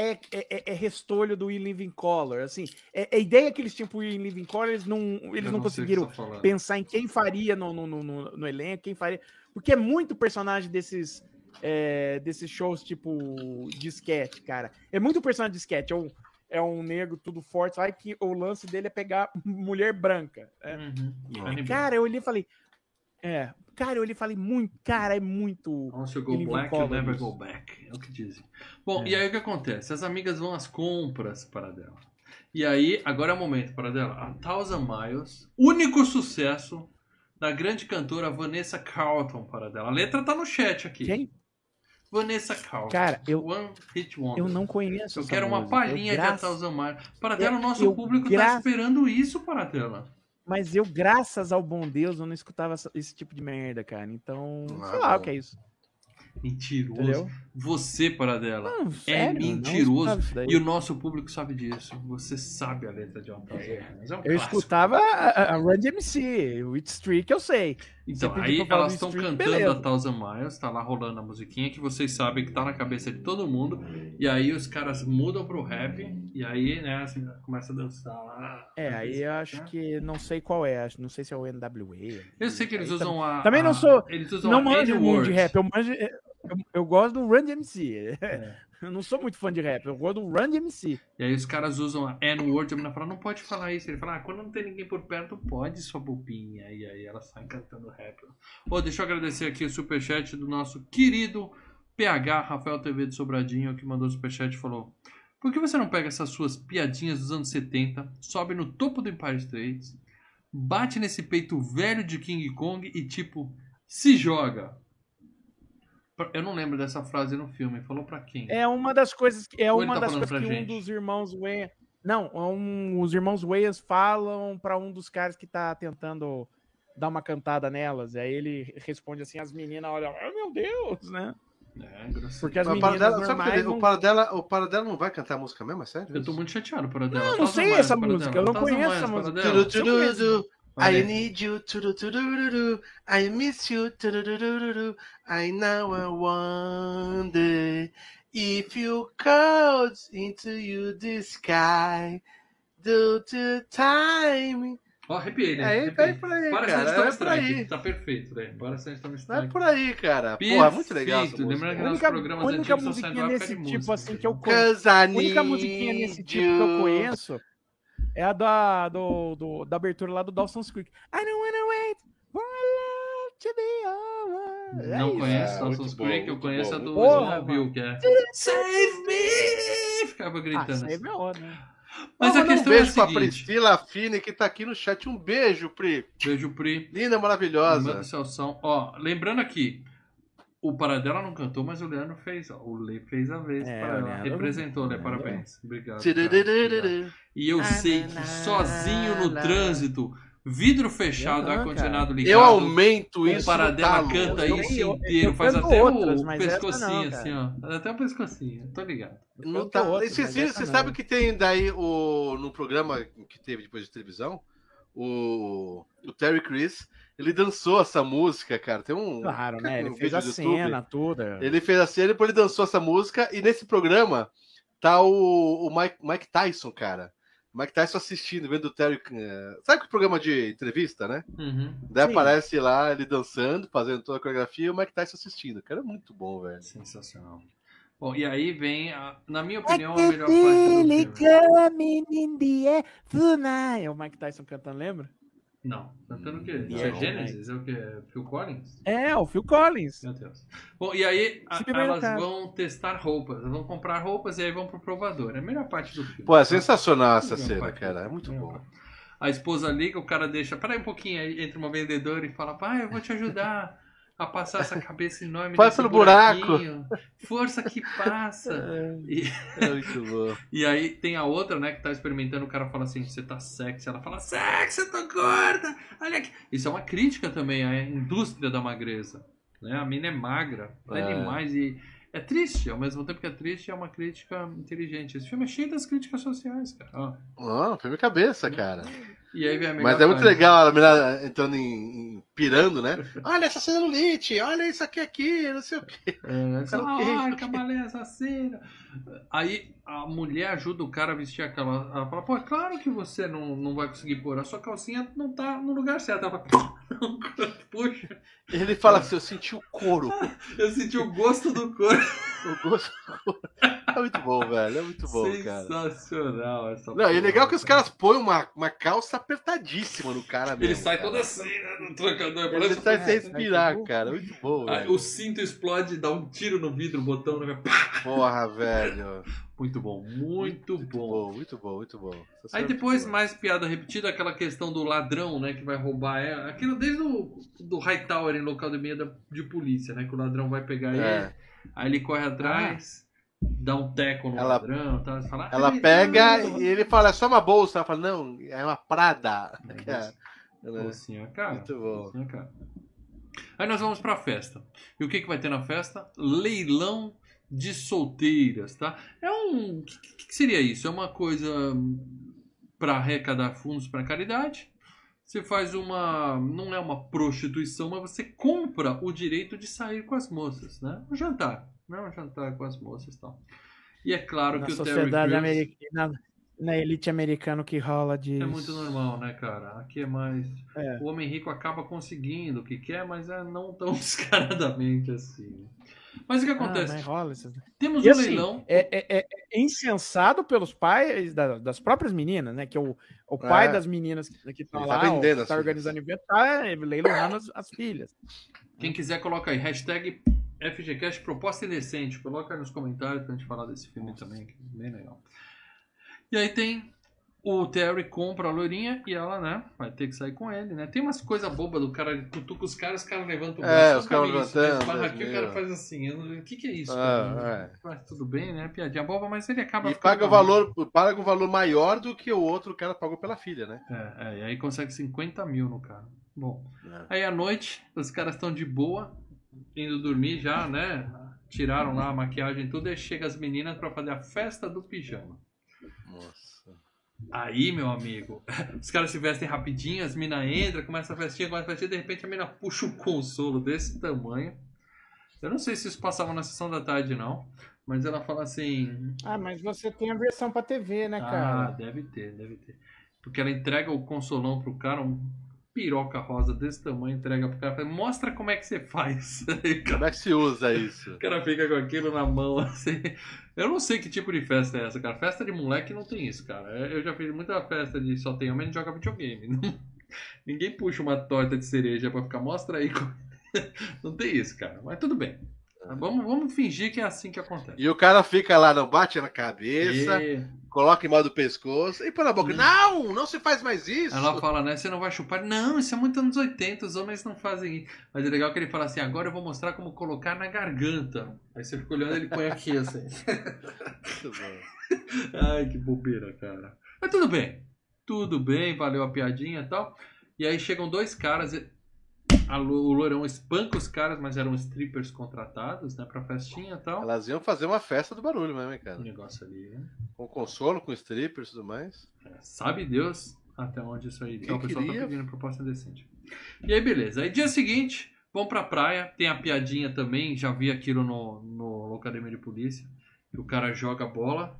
é, é, é- é restolho do We Live in Color. Assim, é, a ideia que eles tinham pro We Live in Color, eles não, eles não sei o que conseguiram tá pensar em quem faria no, no, no, no- elenco, quem faria. Porque é muito personagem desses. é, desses shows tipo de sketch, cara. É muito personagem de sketch. É um, é um negro tudo forte, vai que o lance dele é pegar mulher branca. É, Uhum. Não. Cara, eu olhei e falei. É, cara, eu olhei e falei muito. Cara, é muito. Once you go Ele black, you never go back. É o que dizem. Bom, É. e aí o que acontece? As amigas vão às compras para dela. E aí, agora é o momento para dela. A Thousand Miles, único sucesso da grande cantora Vanessa Carlton para dela. A letra tá no chat aqui. Quem? Vanessa Carlton. Cara, eu, One Hit Wonder. eu não conheço. Eu quero uma música. palhinha Eu de A graças- Thousand Miles. Para dela, o nosso eu público gra- tá esperando isso para dela. Mas eu, graças ao bom Deus, eu não escutava esse tipo de merda, cara. Então, Ah, sei lá o bom. que é isso. Mentiroso. Entendeu? Você para dela. Não, É sério, mentiroso. escutava isso daí. E o nosso público sabe disso. Você sabe a letra de One Thousand Miles. É um Eu clássico. escutava a, a Run DMC, o It Streak, eu sei. Então, aí elas estão cantando beleza. a Thousand Miles, tá lá rolando a musiquinha que vocês sabem que tá na cabeça de todo mundo. E aí os caras mudam pro rap, e aí, né, assim, começa a dançar lá. É, aí eu acho que não sei qual é, não sei se é o NWA. Eu sei que eles usam a. Também não sou- Eles usam Não a manjo muito de rap, eu, manjo, eu, eu gosto do Run DMC. É. Eu não sou muito fã de rap, eu gosto do Run DMC. E aí os caras usam a N-word, a menina fala, não pode falar isso. Ele fala, ah, quando não tem ninguém por perto, pode, sua bobinha. E aí ela sai cantando rap. Ô, deixa eu agradecer aqui o superchat do nosso querido PH, Rafael TV de Sobradinho, que mandou o superchat e falou... Por que você não pega essas suas piadinhas dos anos 70, sobe no topo do Empire State, bate nesse peito velho de King Kong e tipo, se joga? Eu não lembro dessa frase no filme, falou pra quem? É uma das coisas que é Ou uma tá das coisas que um gente? dos irmãos Wayne Não, um- os irmãos Wayans falam pra um dos caras que tá tentando dar uma cantada nelas. Aí ele responde assim, as meninas olham, ai meu Deus, né? É. Porque as Mas o meninas normais que não... o Paradela, o Paradela não vai cantar a música mesmo, é sério? Eu tô muito chateado por dela. Não, eu não sei essa música, eu não conheço essa música. I need you. I miss you. I now I wonder if you could into you the sky do the time. Ó, arrepiei, né? Aí, Arrepiei. vai por aí, Para cara, Sandstorm vai por aí. Strike. Tá perfeito, né? Para Sandstorm Vai Strike. por aí, cara. Porra, muito legal essa Perfeito. Lembrando que única, programas única musiquinha nesse tipo música. assim que eu conheço. A única musiquinha nesse tipo que eu conheço é a da, do, do- da abertura lá do Dawson's Creek. I don't wanna wait for love to be over. É Não isso. conheço É, Dawson's bom, Creek, eu conheço bom, a do bom. Smallville, que é Save me! Ficava Ah, gritando. isso aí é assim. meu, né? Mas Vamos a questão um é a beijo pra seguinte. Priscila Fini, que tá aqui no chat. Um beijo, Pri. Beijo, Pri. Linda, maravilhosa. Manda. Ó, lembrando aqui, o Paradela não cantou, mas o Leandro fez. Ó, o Lê fez a vez É, para o ela. Leandro- Representou, Lê, Leandro- parabéns. Obrigado. cara. Obrigado. Tudurururu. E eu sei que sozinho no trânsito, vidro fechado, não, ar-condicionado ligado. Eu aumento O isso. Paradela no talo. canta Eu isso eu- inteiro, eu faz até outras, o pescocinho não, assim, ó. Até o pescocinho, tô ligado. Canto ta- outras, Você você não. sabe que tem daí o no programa que teve depois de televisão, o, o Terry Crews, ele dançou essa música, cara. Tem um Claro, né? Ele um fez a cena toda. Ele fez a cena, depois ele dançou essa música e nesse programa tá o, o Mike, Mike Tyson, cara. O Mike Tyson assistindo, vendo o Terry. eh, Sabe que o programa de entrevista, né? Uhum. Daí Sim. aparece lá ele dançando, fazendo toda a coreografia e o Mike Tyson assistindo. Cara, é muito bom, velho. Sensacional. Bom, e aí vem, a- na minha opinião, a melhor parte do filme. tonight. É o Mike Tyson cantando, lembra? Não, cantando o quê? Isso Yeah. é Gênesis? É o quê? Phil Collins? É, o Phil Collins. Meu Deus. Bom, e aí a- elas cara. vão testar roupas, elas vão comprar roupas e aí vão pro provador. É a melhor parte do filme. Pô, é sensacional essa Melhor cena, cara. É muito bom. A esposa liga, o cara deixa. Peraí um pouquinho, aí entra uma vendedora e fala: Pai, eu vou te ajudar a passar essa cabeça enorme. Nesse pelo buraco." Força que passa. E, É muito bom. e aí tem a outra, né, que tá experimentando, o cara fala assim, você tá sexy. Ela fala, sexy, eu tô gorda. Olha aqui. Isso é uma crítica também à indústria da magreza. Né? A mina é magra, É. demais e é triste. Ao mesmo tempo que é triste, é uma crítica inteligente. Esse filme é cheio das críticas sociais, cara. Ó. Não, filme cabeça, cara. E aí vem a melhor Mas é muito legal a menina entrando em, em- pirando, né? Olha essa celulite, olha isso aqui aqui, não sei o quê. É, essa arca, baleia assassina. Aí a mulher ajuda o cara a vestir aquela. Ela fala, pô, é claro que você não, não vai conseguir pôr. A sua calcinha não tá no lugar certo. Ela fala, puxa, Ele fala assim, eu senti o couro. eu senti o gosto do corpo. O gosto do couro. É muito bom, velho. É muito bom, cara. Sensacional essa Não, e é legal que os cara. caras põem uma, uma calça apertadíssima no cara mesmo. Ele sai cara. todo assim, né, no trocador. Ele parece- sai sem respirar, é, cara. Muito bom, Aí velho. o cinto explode, dá um tiro no vidro, botão, né? Porra, velho. Muito bom, muito, bom. Bom, muito bom, muito bom. Essa Aí é depois, muito boa. mais piada repetida, aquela questão do ladrão, né, que vai roubar ela. Aquilo desde o do Hightower em local de meia de polícia, né, que o ladrão vai pegar ele, É. aí ele corre atrás, dá um teco no Ela- ladrão, tá, fala, Ela "Ai, pega não." e ele fala, é só uma bolsa. Ela fala, não, é uma Prada. É, É, Pô, assim, ó, cara. Muito bom. Ó, cara. Aí nós vamos pra festa. E o que, que vai ter na festa? Leilão de solteiras, tá? É um. O que, que- que seria isso? É uma coisa para arrecadar fundos para caridade. Você faz uma. Não é uma prostituição, mas você compra o direito de sair com as moças, né? Um jantar. Não é um jantar com as moças e tal. E é claro Na que o Terry sociedade Crews americana, na elite americana que rola de. é muito normal, né, cara? Aqui é mais. É. O homem rico acaba conseguindo o que quer, mas é não tão descaradamente assim. Mas o que Ah, acontece? mas rola Temos E um assim, leilão. é, é, é- é insensado pelos pais da- das próprias meninas, né? Que o, o pai É. das meninas que Ele tá lá, vendendo que as tá organizando o evento, tá leilando as, as filhas. Quem quiser, coloca aí. Hashtag FGCast Proposta Indecente. Coloca aí nos comentários pra gente falar desse filme também, que é bem legal. E aí tem o Terry compra a loirinha e ela, né, vai ter que sair com ele, né? Tem umas coisas bobas do cara, cutuca os caras, os caras levantam o É, braço. os caras levantando, né? Esbarra aqui, o cara faz assim. O que que é isso? Ah, cara? Mas tudo bem, né? Piadinha boba, mas ele acaba... E paga o valor, paga um valor maior do que o outro cara pagou pela filha, né? É, é, e aí consegue 50 mil no cara. Bom, É. aí à noite, os caras estão de boa, indo dormir já, né? Tiraram lá a maquiagem e tudo, e chega as meninas pra fazer a festa do pijama. Nossa. Aí, meu amigo, os caras se vestem rapidinho, as minas entram, começa a festinha, começa a festinha, de repente a mina puxa um consolo desse tamanho. Eu não sei se isso passava na sessão da tarde, não. Mas ela fala assim. Ah, mas você tem a versão pra TV, né, Ah, cara? deve ter, deve ter. Porque ela entrega o consolão pro cara, um piroca rosa desse tamanho, entrega pro cara, fala, mostra como é que você faz. Como é que se usa isso? o cara fica com aquilo na mão, assim. Eu não sei que tipo de festa é essa, cara. Festa de moleque não tem isso, cara. Eu já fiz muita festa de só tem homem e joga videogame. Não- Ninguém puxa uma torta de cereja pra ficar, mostra aí. como-" Não tem isso, cara. Mas tudo bem. Vamos, vamos fingir que é assim que acontece. E o cara fica lá, não bate na cabeça, E coloca em do pescoço e põe na boca. Não, não se faz mais isso. ela fala, né? Você não vai chupar. Não, isso é muito anos 80, os homens não fazem isso. Mas é legal que ele fala assim: agora eu vou mostrar como colocar na garganta. Aí você fica olhando, ele põe aqui assim. Muito bom. Ai, que bobeira, cara. Mas tudo bem. Tudo bem, valeu a piadinha e tal. E aí chegam dois caras. A o Lourão espanca os caras, mas eram strippers contratados, né? Pra festinha e tal. Elas iam fazer uma festa do barulho mesmo, hein, Um cara. negócio ali, né? Com consolo, com strippers e tudo mais. Sabe Deus até onde isso aí. Então, o pessoal queria- tá pedindo proposta decente. E aí, beleza. Aí, dia seguinte, vão pra praia. Tem a piadinha também. Já vi aquilo no, no Academia de Polícia. Que o cara joga a bola,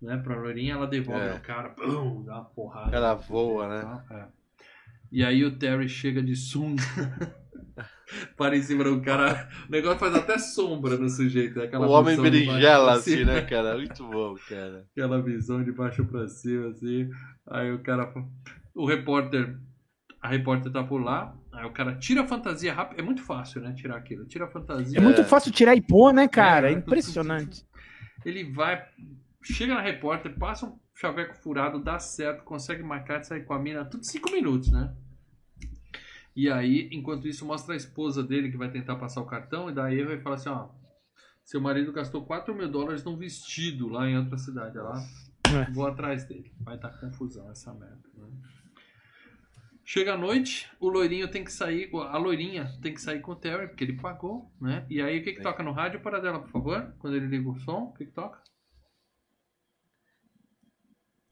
né, pra loirinha. Ela devolve É. o cara. Pum, dá uma porrada. Cara voa, né? É. E aí o Terry chega de sunga. para em cima do cara. O negócio faz até sombra no sujeito. né? Aquela o homem visão de baixo berinjela, assim, né, cara? Muito bom, cara. aquela visão de baixo pra cima, assim. Aí o cara. O repórter. A repórter tá por lá. Aí o cara tira a fantasia rápido. É muito fácil, né? Tirar aquilo. Tira a fantasia. É muito fácil tirar e pôr, né, cara? É É. impressionante. Ele vai. Chega na repórter, passa um chaveco furado, dá certo, consegue marcar e sair com a mina. Tudo cinco minutos, né? E aí, enquanto isso, mostra a esposa dele que vai tentar passar o cartão e dá erro e fala assim: ó. Seu marido gastou 4 mil dólares num vestido lá em outra cidade. Olha lá. É. Vou atrás dele. Vai dar confusão essa merda. Né? Chega a noite, o loirinho tem que sair, a loirinha tem que sair com o Terry, porque ele pagou, né? E aí o que que toca no rádio? Para dela, por favor. Quando ele liga o som, o que que toca?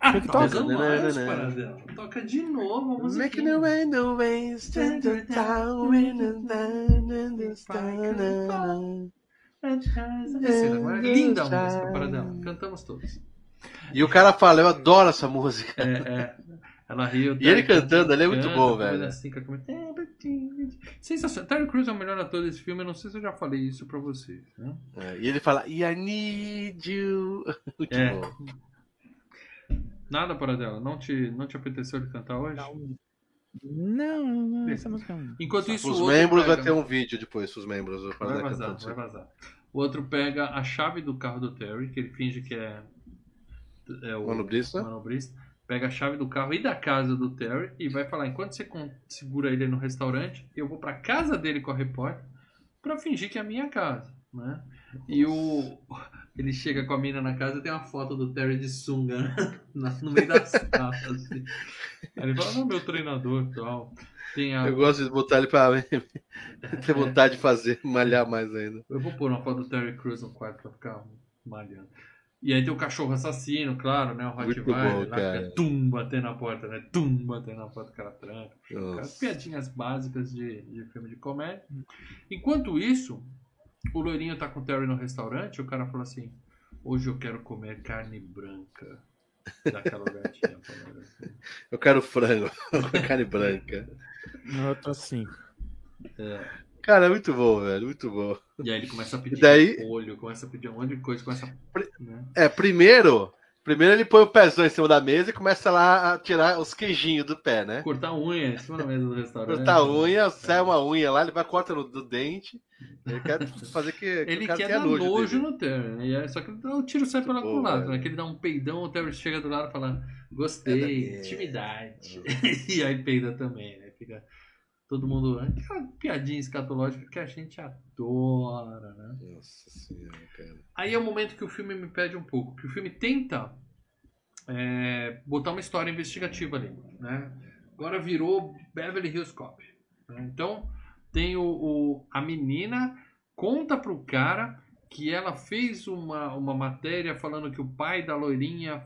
Ah, que que toca toca? mais, Paradela. Toca de novo a música. Making the way, no way, stand the town. Linda a música, Paradela. Cantamos todos. E o cara fala, eu adoro essa música. É, é. Ela riu. E ele cantando ali é muito bom, velho. Assim, câmera- Sensacional. Terry Crews é o melhor ator desse filme. Eu não sei se eu já falei isso pra vocês. Né? É, e ele fala, I need you. Muito É. bom. Nada para dela. Não te, não te apeteceu de cantar hoje? Não, não, essa música não. Enquanto isso, Os o outro membros pega- vai ter um vídeo depois, os membros. Vai vazar, cantando. vai vazar. O outro pega a chave do carro do Terry, que ele finge que é, é o Manobrista. manobrista. Pega a chave do carro e da casa do Terry e vai falar: enquanto você con- segura ele no restaurante, eu vou pra casa dele com a repórter pra fingir que é a minha casa, né? E o ele chega com a mina na casa e tem uma foto do Terry de sunga? Na- no meio da sala. Assim. Aí ele fala: não, meu treinador e tal. A, Eu gosto de botar ele pra ter vontade de fazer, malhar mais ainda. Eu vou pôr uma foto do Terry Crews no quarto pra ficar malhando. E aí tem o cachorro assassino, claro, né? O Rottweiler lá fica tum, batendo na porta, né? Tum, batendo na porta, o cara tranca. As piadinhas básicas de, de filme de comédia. Enquanto isso, o loirinho tá com o Terry no restaurante, o cara fala assim, hoje eu quero comer carne branca. Daquela gatinha assim. Eu quero frango, com carne branca. Eu tô assim. Cara, é muito bom, velho, muito bom. E aí ele começa a pedir E daí- olho, começa a pedir um monte de coisa, começa a... Né? É, primeiro, Primeiro ele põe o pezão em cima da mesa e começa lá a tirar os queijinhos do pé, né? Cortar unha em cima da mesa do restaurante. Cortar a unha, sai uma unha lá, ele vai corta no do dente. Ele quer fazer que, que Ele o cara quer tenha dar nojo. nojo no Terry. E é, só que o tiro sai pela Pô, culatra. velho. Né? Que ele dá um peidão, o Terry chega do lado e fala: É Gostei, daqui. intimidade. e aí peida também, né? Fica todo mundo. Aquela piadinha escatológica que a gente adora, né? Nossa senhora, cara. Aí é o momento que o filme me pede um pouco. Que o filme tenta é, botar uma história investigativa ali, né? Agora virou Beverly Hills Cop. né? Então tem o, o- a menina conta pro cara que ela fez uma, uma matéria falando que o pai da loirinha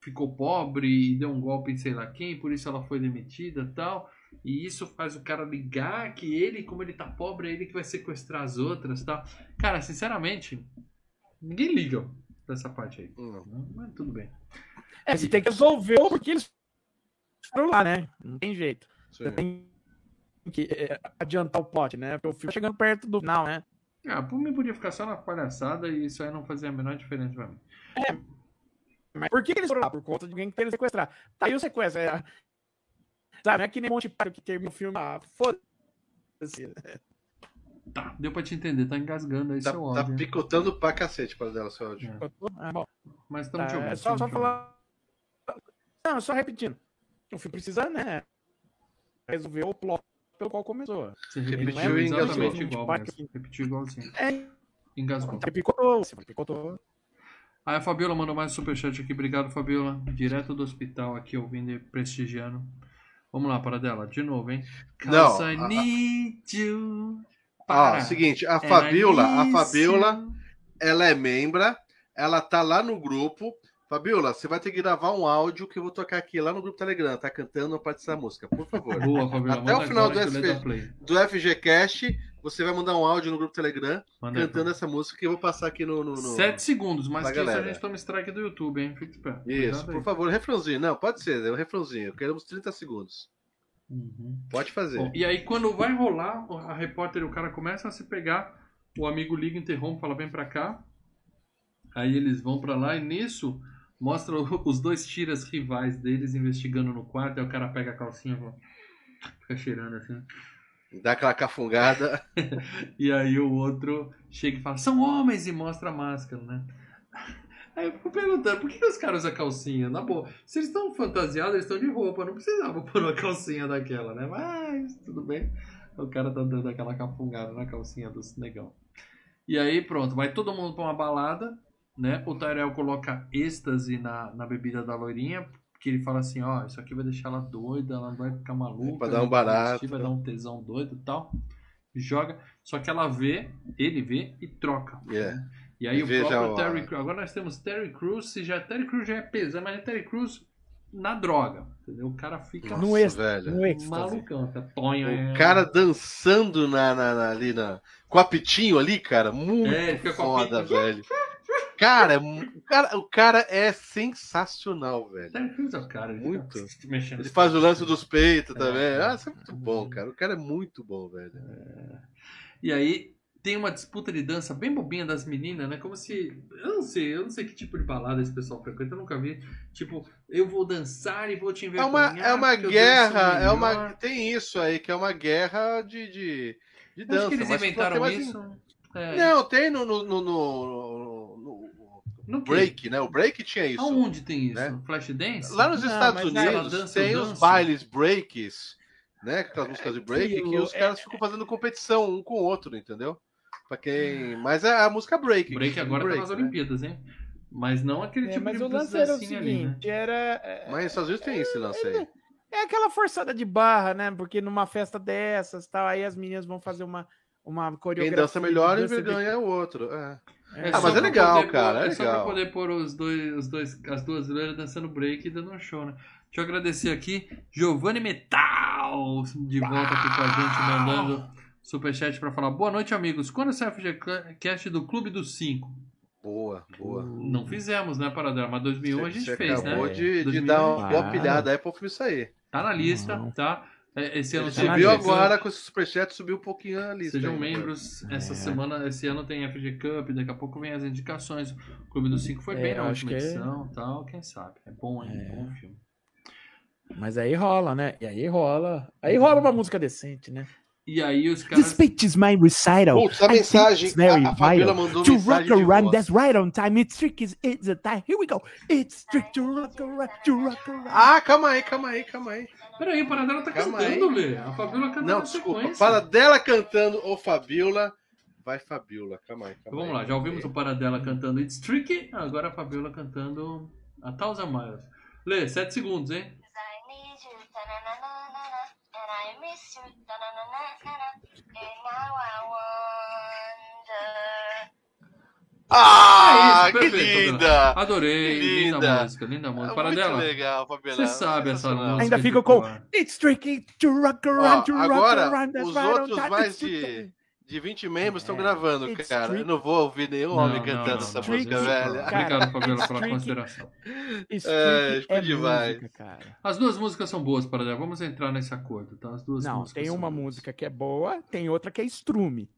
ficou pobre e deu um golpe em sei lá quem, por isso ela foi demitida e tal. E isso faz o cara ligar que ele, como ele tá pobre, é ele que vai sequestrar as outras e tal. Cara, sinceramente, ninguém liga pra essa parte aí. Não. Mas tudo bem. É, você tem que resolver o porque eles foram lá, né? Não tem jeito. Você Sim. tem que é, adiantar o plot, né? Porque o filme tá chegando perto do final, né? Ah, por mim podia ficar só na palhaçada e isso aí não fazia a menor diferença pra mim. Mas por que eles foram lá? Por conta de alguém que queria sequestrar. Tá aí o sequestro. É... Sabe, não é que nem Monte Python que termina o filme. Ah, foda-se. Tá, deu pra te entender, tá engasgando aí Tá, seu tá ódio. picotando pra cacete para dela, seu áudio. É. Ah, bom, Mas tá, estamos te ouvindo. é só, só falar. Não, só repetindo. O filme precisa, né? Resolver o plot pelo qual começou. Você Repetiu e exatamente engasgou. igual mesmo. Repetiu igualzinho. É, Engasgou. você picotou, você picotou. Aí a Fabiola mandou mais um superchat aqui. Obrigado, Fabiola. Direto do hospital aqui, ouvindo e prestigiando. Vamos lá, para dela. De novo, hein? Não, I a- need you. Ó, Para. seguinte, a Fabiola, a Fabiola, ela é membra, ela tá lá no grupo. Fabiola, você vai ter que gravar um áudio que eu vou tocar aqui lá no grupo Telegram, tá cantando a parte dessa música, por favor. Boa, Fabiola. Até o final do Play. Do FGCast, você vai mandar um áudio no grupo Telegram Manda aí, cantando essa música que eu vou passar aqui no. no, no- Sete segundos, mas que isso a gente toma strike do YouTube, hein? Fica esperto. Isso, Cuidado aí. por favor, refrãozinho. Não, pode ser, é um refrãozinho. Queremos 30 segundos. Uhum. Pode fazer. Bom, e aí quando vai rolar, a repórter e o cara começam a se pegar, o amigo liga, interrompe, fala, vem pra cá. Aí eles vão pra lá e nisso mostra os dois tiras rivais deles investigando no quarto, aí o cara pega a calcinha e fica cheirando assim. Dá aquela cafungada. E aí o outro chega e fala, são homens, e mostra a máscara, né? Aí eu fico perguntando, por que os caras usam calcinha? Na boa, se eles estão fantasiados, eles estão de roupa, não precisava pôr uma calcinha daquela, né? Mas, tudo bem. O cara tá dando aquela capungada na calcinha dos negão. E aí, pronto, vai todo mundo pra uma balada, né? O Tyrell coloca êxtase na, na bebida da loirinha, que ele fala assim, ó, isso aqui vai deixar ela doida, ela vai ficar maluca. Pra dar um vai barato. Vai dar um tesão doido e tal. Joga, só que ela vê, ele vê e troca. É. E aí E o próprio o- Terry Crews. Agora nós temos Terry Crews, se já Terry Crews já é pesado, mas é Terry Crews na droga. Entendeu? O cara fica No Nossa, êxtase, velho. no malucão. Tá tonho, é. O cara dançando na, na- na- ali na. Com a pitinho ali, cara. Muito É, fica com a foda, velho. Cara, é o cara, o cara é sensacional, velho. É o cara. Ele Muito. Mexendo Ele faz o lance dos peitos É. também. Ah, isso é muito bom, cara. O cara é muito bom, velho. E aí tem uma disputa de dança bem bobinha das meninas, né? Como se. Eu não sei, eu não sei que tipo de balada esse pessoal frequenta, eu nunca vi. Tipo, eu vou dançar e vou te É envergonhar. uma, é uma porque eu guerra, é uma. Tem isso aí, que é uma guerra de, de, de dança. Acho que eles inventaram em- isso. É, Não, tem no, no, no, no- no- break, né? O break tinha isso. Aonde tem isso? né? Flashdance? Lá nos Não, Estados mas Unidos dança, eu tem os bailes breaks, né? Aquelas músicas de break, que aquilo, os caras ficam fazendo competição um com o outro, entendeu? Pra quem. Mas é a música break. Break que- agora break, tá nas né? Olimpíadas, hein? Mas não aquele É, tipo mas de o lance era o seguinte, ali, né? era... é- Mas nos Estados Unidos tem esse lance aí. É aquela forçada de barra, né? Porque numa festa dessas, tal, aí as meninas vão fazer uma, uma Quem coreografia. dança melhor dança de- ganha o outro. É. É Ah, mas é pra legal, poder cara, pôr- é É só pra legal. poder pôr os dois, os dois, as duas loiras dançando break e dando um show, né? Deixa eu agradecer aqui, Giovanni Metal, de volta aqui com a gente, mandando superchat pra falar Boa noite, amigos. Quando sai o FGCast do Clube dos Cinco? Boa, boa. Não fizemos, né, Paradela? Mas 2001 a gente fez, acabou né? de, de 2001 dar uma boa pilhada aí pro filme sair. Tá na lista, Não. tá? É, Esse ano subiu Cup. agora com esse superchat, subiu um pouquinho a lista. Sejam aí. membros. Essa É. semana, esse ano tem FG Cup, daqui a pouco vem as indicações. O Clube dos Cinco foi É, bem na última que é- edição tal, quem sabe. É bom, hein? É. Bom filme. Mas aí rola, né? E aí rola. Aí rola uma música decente, né? E aí os This caras. speech is my recital. Putz, a I mensagem. very A, a Fabiola mandou To mensagem rock around, that's right on time. It's tricky, it's a time. Here we go. It's trick to rock around, to rock around. Ah, calma aí, calma aí, calma aí. Peraí, a Paradela tá Calma cantando, aí. Lê. A Fabiola canta Não, desculpa. sequência. Para dela cantando o Fabiola. Vai, Fabiola. Calma aí. Então Calma vamos aí. lá, já ouvimos o Paradela cantando It's Tricky, agora a Fabiola cantando A Thousand Miles. Lê, 7 segundos, hein? Ah, É isso, que perfeito, linda! Adorei, Que linda, linda. música, linda música. Muito Paradela, legal, Fabiola. você sabe essa música. Ainda fica com. It's tricky to rock around, to rock agora, around, that's os outros mais de, de 20 membros estão É, gravando, it's cara. Eu não vou ouvir nenhum Não, homem não, cantando não, essa não. música, Tricky. velho. Cara, Obrigado, Fabiola, pela consideração. É, ficou é demais. música, cara. As duas músicas são boas, Paradela. Vamos entrar nesse acordo, tá? As duas Não, músicas tem uma música que é boa, tem outra que é estrume.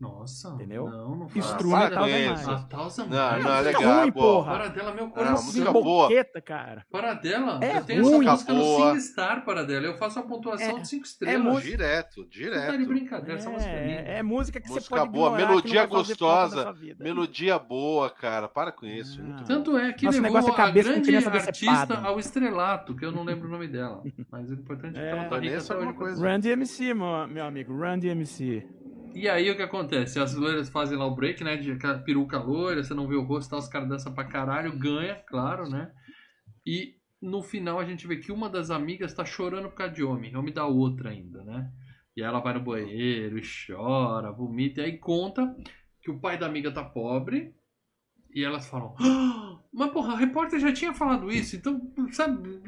Nossa, Entendeu? Não, não para é com Thousand. Miles. A Thousand Não, Miles. não, é legal, ruim, pô. porra. Paradela, meu Não, coração. música boa. Boqueta, cara. Paradela, É eu tenho ruim. essa música no Boa. SingStar, Paradela. Eu faço a pontuação É- de 5 é estrelas. música- Direto, Você tá de direto. brincadeira, essa música é linda. É, é música que Música você pode boa, ignorar, que melodia não gostosa. Melodia boa, cara. Para com isso. Ah. Tanto é que Nossa, o levou negócio é a grande artista ao estrelato, que eu não lembro o nome dela. Mas o importante é que É, ela tá rica. Run DMC, meu, amigo. Run DMC. E aí o que acontece? As loiras fazem lá o break, né? De peruca loira, você não vê o rosto, tá, os caras dançam pra caralho, ganha, claro, né? E no final a gente vê que uma das amigas tá chorando por causa de homem, homem da outra ainda, né? E ela vai no banheiro e chora, vomita, e aí conta que o pai da amiga tá pobre. E elas falam, "Ah, mas porra, a repórter já tinha falado isso, então, sabe,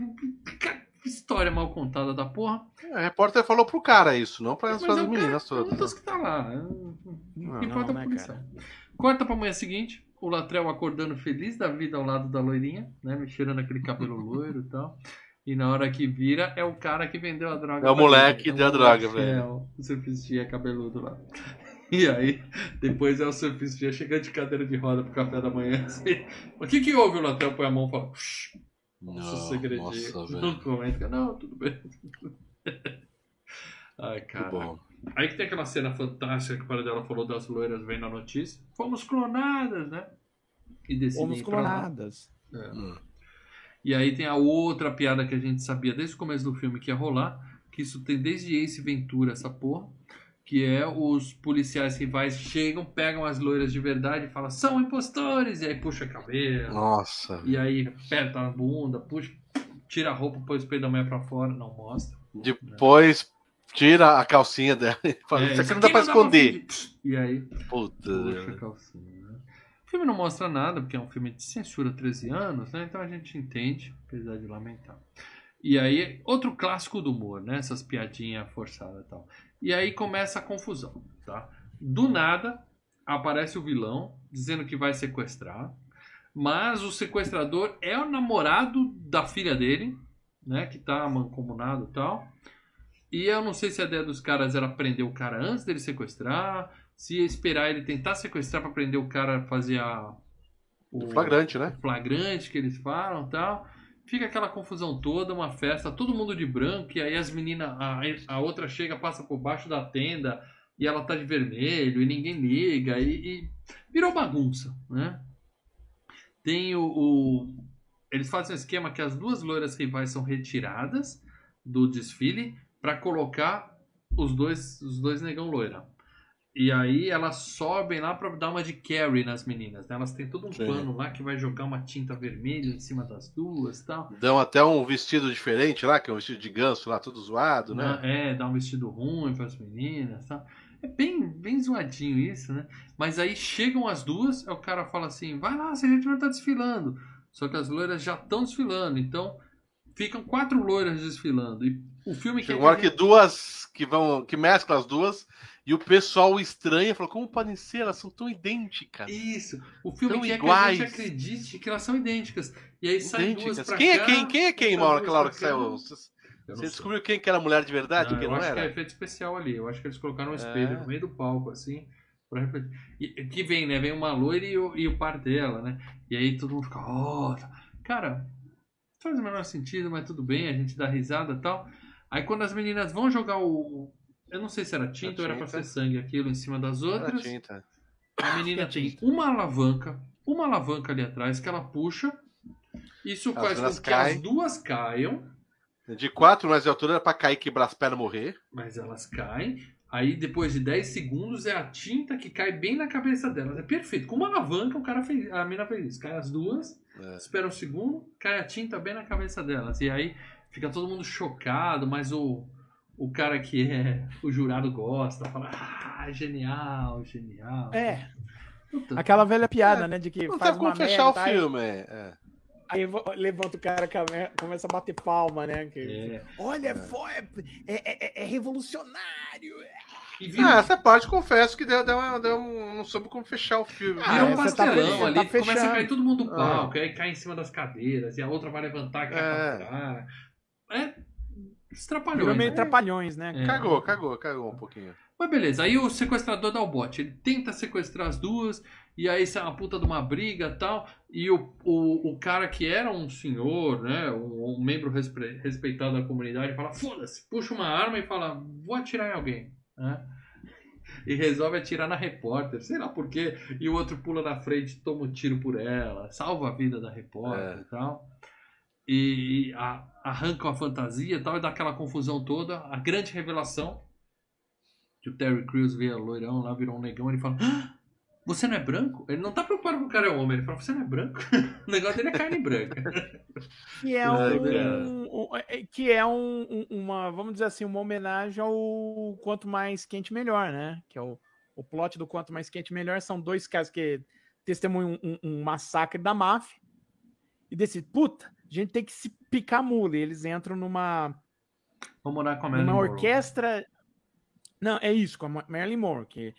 que história mal contada da porra. A repórter falou pro cara isso, não para as Mas é o cara- meninas todas. Perguntas que tá lá. né? Não, importa não, a né, punição. Corta pra manhã seguinte, o Latrell acordando feliz da vida ao lado da loirinha, né? Me cheirando aquele cabelo loiro e tal. E na hora que vira, é o cara que vendeu a droga. É o moleque que deu a o droga, velho. O surfistinha cabeludo lá. E aí, depois é o surfistinha chegando de cadeira de roda pro café da manhã. Assim, o que que houve? O Latrell põe a mão e fala... "Shh, Nossa, Não, segredinho. nossa, não comenta. Não, tudo bem. Ai, cara. Aí que tem aquela cena fantástica que o pai dela falou das loiras vendo a notícia. Fomos clonadas, né? E Fomos clonadas. É. Hum. E aí tem a outra piada que a gente sabia desde o começo do filme que ia rolar, que isso tem desde Ace Ventura, essa porra, que é os policiais rivais chegam, pegam as loiras de verdade e falam, são impostores! E aí puxa a cabelo, Nossa. e aí aperta a bunda, puxa, tira a roupa, põe os peitos da mulher pra fora, não mostra. Depois tira a calcinha dela e fala, É, isso aqui não dá pra esconder. E aí, Puta. puxa a calcinha, né? O filme não mostra nada, porque é um filme de censura 13 anos, né? Então a gente entende, apesar de lamentar. E aí, outro clássico do humor, né? Essas piadinhas forçadas e tal. E aí começa a confusão, tá? Do nada, aparece o vilão dizendo que vai sequestrar, mas o sequestrador é o namorado da filha dele, né? Que tá mancomunado e tal. E eu não sei se a ideia dos caras era prender o cara antes dele sequestrar, se esperar ele tentar sequestrar pra prender o cara, fazer a. O Flagrante, né? flagrante que eles falam tal. Fica aquela confusão toda, uma festa, todo mundo de branco, e aí as meninas, a, a outra chega, passa por baixo da tenda, e ela tá de vermelho, e ninguém liga, e, e virou bagunça, né? Tem o, o- Eles fazem um esquema que as duas loiras rivais são retiradas do desfile para colocar os dois, os dois negão loira. E aí elas sobem lá pra dar uma de carry nas meninas. Né? Elas têm todo um Sim. pano lá que vai jogar uma tinta vermelha em cima das duas e tal. Dão até um vestido diferente lá, que é um vestido de ganso lá, todo zoado, né? É, dá um vestido ruim para as meninas, tá? É bem, bem zoadinho isso, né? Mas aí chegam as duas, aí o cara fala assim: vai lá, se a gente vai estar desfilando. Só que as loiras já estão desfilando, então ficam quatro loiras desfilando. E o filme hora que que duas que vão, que mesclam as duas, e o pessoal estranha, fala, como podem ser? Elas são tão idênticas. Isso. O filme São quer iguais. que a gente acredite que elas são idênticas. E aí saem duas pra Quem é cá, quem? Quem é quem, Mauro, pra que saiu? Você descobriu quem que era a mulher de verdade? Não, quem eu não acho era? que é efeito especial ali. Eu acho que eles colocaram um espelho É. no meio do palco, assim. Pra. E, que vem, né? Vem uma loira e o, e o par dela, né? E aí todo mundo fica, oh, tá." cara, faz o menor sentido, mas tudo bem, a gente dá risada e tal. Aí quando as meninas vão jogar o. Eu não sei se era tinta ou era pra ser sangue aquilo em cima das Era outras. tinta. A menina tem tinta. uma alavanca, uma alavanca ali atrás que ela puxa. Isso As faz com que caem. as duas caiam. De 4 metros de altura era pra cair, quebrar as pernas e morrer. Mas elas caem. Aí depois de 10 segundos é a tinta que cai bem na cabeça delas. É perfeito. Com uma alavanca o cara fez. A mina fez isso. Cai as duas, É. espera um segundo, cai a tinta bem na cabeça delas. E aí fica todo mundo chocado, mas o, o cara que é. O jurado gosta, fala, ah, genial, genial. É, Puta, aquela velha piada, né? De que Não faz tem como uma fechar merda, o aí- filme. é, é. Aí levanta o cara, come- começa a bater palma, né? que- É. Olha, foi, é, é- é revolucionário. E vira, Ah, essa parte confesso que deu, deu, uma- deu um, não soube como fechar o filme. Ah, vira um você tá pastelão fechando, ali, tá começa a cair todo mundo do Ah. palco, aí cai em cima das cadeiras, e a outra vai levantar e cai É. pra cara. Estrapalhou. Virou meio né? trapalhões, né? É. Cagou, cagou, cagou um pouquinho. Mas beleza, aí o sequestrador dá o bote. Ele tenta sequestrar as duas, e aí sai uma puta de uma briga e tal. E o, o, o cara que era um senhor, né? Um, um membro respe- respeitado da comunidade, fala: foda-se, puxa uma arma e fala: vou atirar em alguém. Né? E resolve atirar na repórter, sei lá por quê. E o outro pula na frente, toma um tiro por ela, salva a vida da repórter É. e tal. E a- arrancam a fantasia e tal, e dá aquela confusão toda. A grande revelação que o Terry Crews vê loirão lá, virou um negão, ele fala: "Ah, Você não é branco? Ele não tá preocupado com o cara é homem, ele fala: Você não é branco? o negócio dele é carne branca. Que é Ai, um, um- é- que é um- um- uma, vamos dizer assim, uma homenagem ao quanto mais quente melhor, né? Que é o, o plot do quanto mais quente melhor são dois caras que testemunham um, um massacre da máfia e decidem, puta, a gente tem que se picar mula. E eles entram numa, Vamos morar com a Marilyn Monroe. orquestra. Não, é isso, com a Ma- Marilyn Monroe, que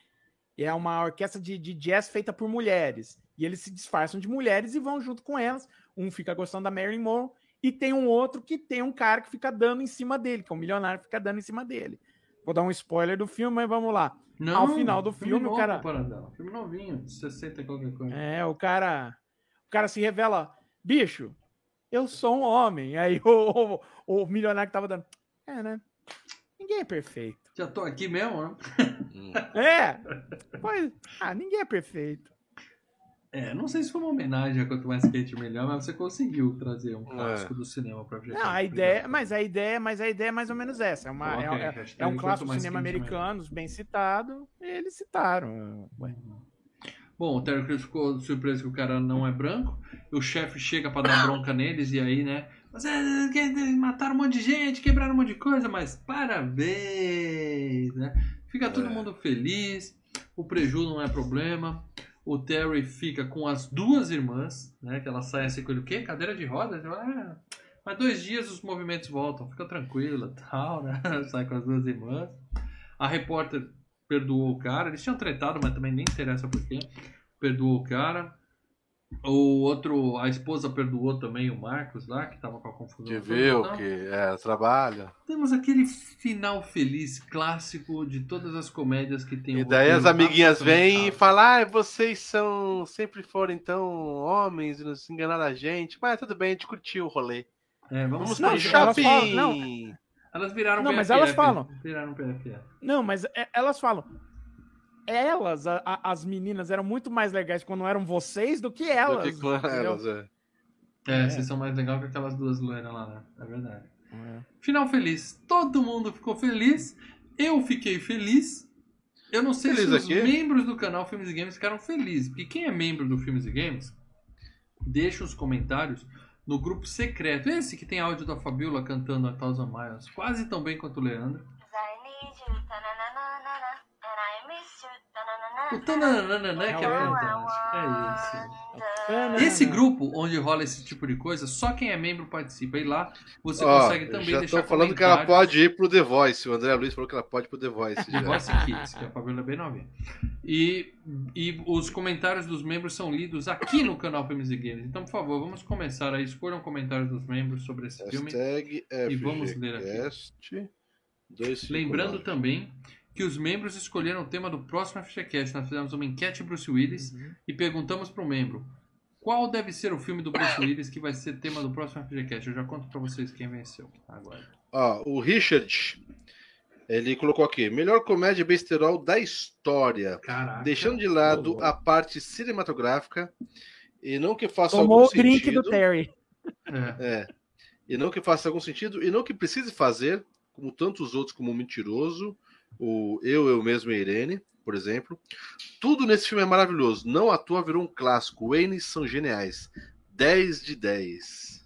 é uma orquestra de, de jazz feita por mulheres. E eles se disfarçam de mulheres e vão junto com elas. Um fica gostando da Marilyn Monroe e tem um outro que tem um cara que fica dando em cima dele, que é um milionário que fica dando em cima dele. Vou dar um spoiler do filme, mas vamos lá. Não, ao final do filme filme, o novo, cara- Paradela. Filme novinho, de 60 e qualquer coisa. É, o cara, o cara se revela, bicho, eu sou um homem. Aí o, o, o milionário que tava dando, é, né? Ninguém é perfeito. Já tô aqui mesmo, né? Hum. É, pois, ah, ninguém é perfeito. É, não sei se foi uma homenagem a Quanto Mais Quente Melhor, mas você conseguiu trazer um clássico do cinema pra gente. Não, a ideia, mas a ideia, mas a ideia é mais ou menos essa. É, uma, é- aí, é- hashtag é um clássico do cinema americano, bem citado. e Eles citaram. Ué. Bom, o Terry Crews ficou surpreso que o cara não é branco. O chefe chega pra dar bronca neles e aí, né? Vocês mataram um monte de gente, quebraram um monte de coisa, mas parabéns, né? Fica todo É. mundo feliz. O preju não é problema. O Terry fica com as duas irmãs, né? Que ela sai assim com ele, o quê? Cadeira de rodas? Ah, mas dois dias os movimentos voltam, fica tranquila, tal, né? Sai com as duas irmãs. A repórter perdoou o cara. Eles tinham tretado, mas também nem interessa por quê. Perdoou o cara. O outro, a esposa perdoou também o Marcos lá, que tava com a confusão. Que toda, viu, tal. que é, trabalha. Temos aquele final feliz, clássico de todas as comédias que tem E daí as amiguinhas vêm e falam, ah, vocês são. Sempre foram então homens e não se enganaram a gente. Mas tudo bem, a gente curtiu o rolê. É, vamos Vamos pro elas shopping! falam- não. Elas viraram Não, mas PFF, elas falam. Viraram PFF. Não, mas é- elas falam. Elas, a- a- as meninas, eram muito mais legais quando eram vocês do que elas. Fico com entendeu? elas, é. É, É. vocês são mais legais que aquelas duas loiras lá, né? É verdade. É. Final feliz. Todo mundo ficou feliz. Eu fiquei feliz. Eu não sei Feliz se os aqui? membros do canal Filmes e Games ficaram felizes. Porque quem é membro do Filmes e Games, deixa os comentários no grupo secreto. Esse que tem áudio da Fabiola cantando a Thousand Miles. Quase tão bem quanto o Leandro. You, O tananana que é Não, é fantástico. É isso. Tanana. Esse grupo onde rola esse tipo de coisa, só quem é membro participa. E lá você Ó, consegue também já deixar estão falando que ela pode ir pro The Voice. O André Luiz falou que ela pode ir pro The Voice. The já. Voice Kids, que a Fabiola é bem novinha. E, e os comentários dos membros são lidos aqui no canal Filmes e Games. Então, por favor, vamos começar aí. Escolham comentários dos membros sobre esse filme. Hashtag E vamos ler aqui. FGCast 259. Lembrando também que os membros escolheram o tema do próximo FGCast. Nós fizemos uma enquete Bruce Willis Uhum. e perguntamos para o membro qual deve ser o filme do Bruce Willis que vai ser tema do próximo FGCast. Eu já conto para vocês quem venceu agora. Ó, o Richard, ele colocou aqui, melhor comédia besterol da história. Caraca. Deixando de lado a parte cinematográfica e não que faça Tomou algum o drink sentido. do Terry. É. É. E não que faça algum sentido, e não que precise fazer, como tantos outros, como o Mentiroso, o Eu, Eu Mesmo e a Irene, por exemplo. Tudo nesse filme é maravilhoso. Não à toa virou um clássico. Waynes são geniais. 10 de 10.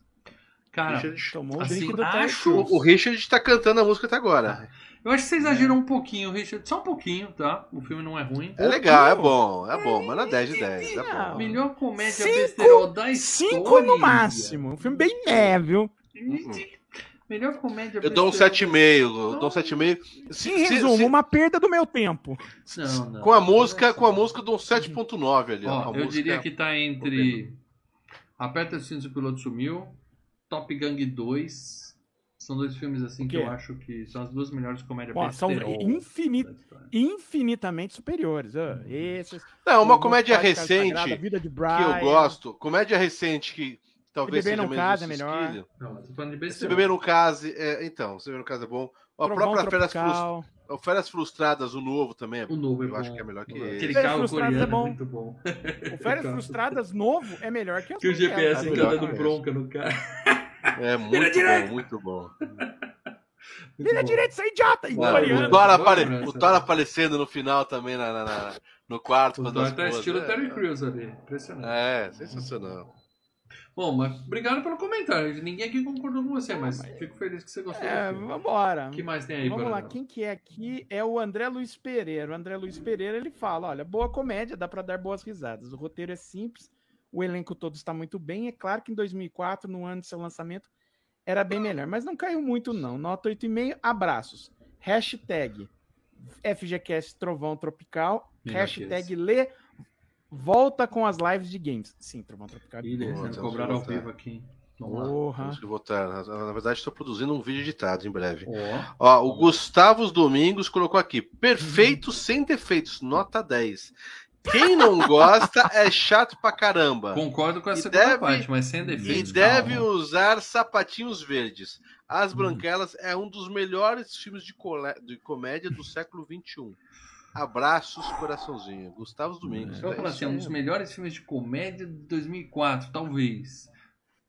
Cara, Richard, Tomou o Assim, do acho- o, Richard tá cantando a música até agora. eu acho que você exagerou um pouquinho, Richard. Só um pouquinho, tá? O filme não é ruim. É legal, é bom, é bom, mas não é 10 de 10. É bom. Melhor comédia Cinco- besterol da história. Cinco no máximo. Um filme bem leve, viu? Melhor comédia Eu dou um besterol. 7,5. Eu dou um 7,5. Se- Em resumo, se- uma perda do meu tempo. Não, não. Com a música, com a música, eu dou um 7,9 ali. ó. Eu música- diria que tá entre Aperta os cintos e o piloto sumiu, Top Gang 2. São dois filmes assim que eu acho que são as duas melhores comédias Ó, são história. Infinitamente superiores. ó. Esses. Não, uma comédia recente Sagrada, A Vida de que eu gosto. Comédia recente que talvez Se Beber seja Não é melhor. Não, Se beber no case, é, então, se beber no case é bom. A Trovão própria Férias, Frus- Tropical. o Férias Frustradas, o novo também é O novo é Eu bom. acho que é melhor que Aquele esse. Férias Frustradas coreano é é bom. muito bom. O Férias Frustradas novo é melhor que as Que o GPS é melhor dando bronca no cara. É muito bom, muito bom. Vira direito, idiota! Em Não, coreano. o Thor, apare- lembrança. o Thor aparecendo no final também na, na- na- no quarto. O Thor tá estilo é, Terry Crews ali. Impressionante. É, sensacional. Bom, mas obrigado pelo comentário. Ninguém aqui concordou com você, mas fico feliz que você gostou É, vambora. O que mais tem aí, Vamos lá, quem que é aqui é o André Luiz Pereira. O André Luiz Pereira ele fala: olha, boa comédia, dá pra dar boas risadas. O roteiro é simples, o elenco todo está muito bem. É claro que em 2004, no ano de seu lançamento, era bem melhor, mas não caiu muito, não. Nota 8,5, abraços. Hashtag FGCast Trovão Tropical. Hashtag Lê Volta com as lives de games. Sim, Trovão Tropical. Ih, cobrado que ao vivo aqui. Porra. Votar. Na, verdade, estou produzindo um vídeo editado em breve. Ó, Ó, o Gustavo Domingos colocou aqui: perfeito sem defeitos, nota 10. Quem não gosta é chato pra caramba. concordo com a E segunda deve- parte, mas sem E defeitos. deve calma. usar sapatinhos verdes. As Hum. Branquelas é um dos melhores filmes de, de comédia do século XXI. Abraços, coraçãozinho. Gustavo Domingos. Eu vou é falar isso assim, é um dos melhores filmes de comédia de 2004, talvez.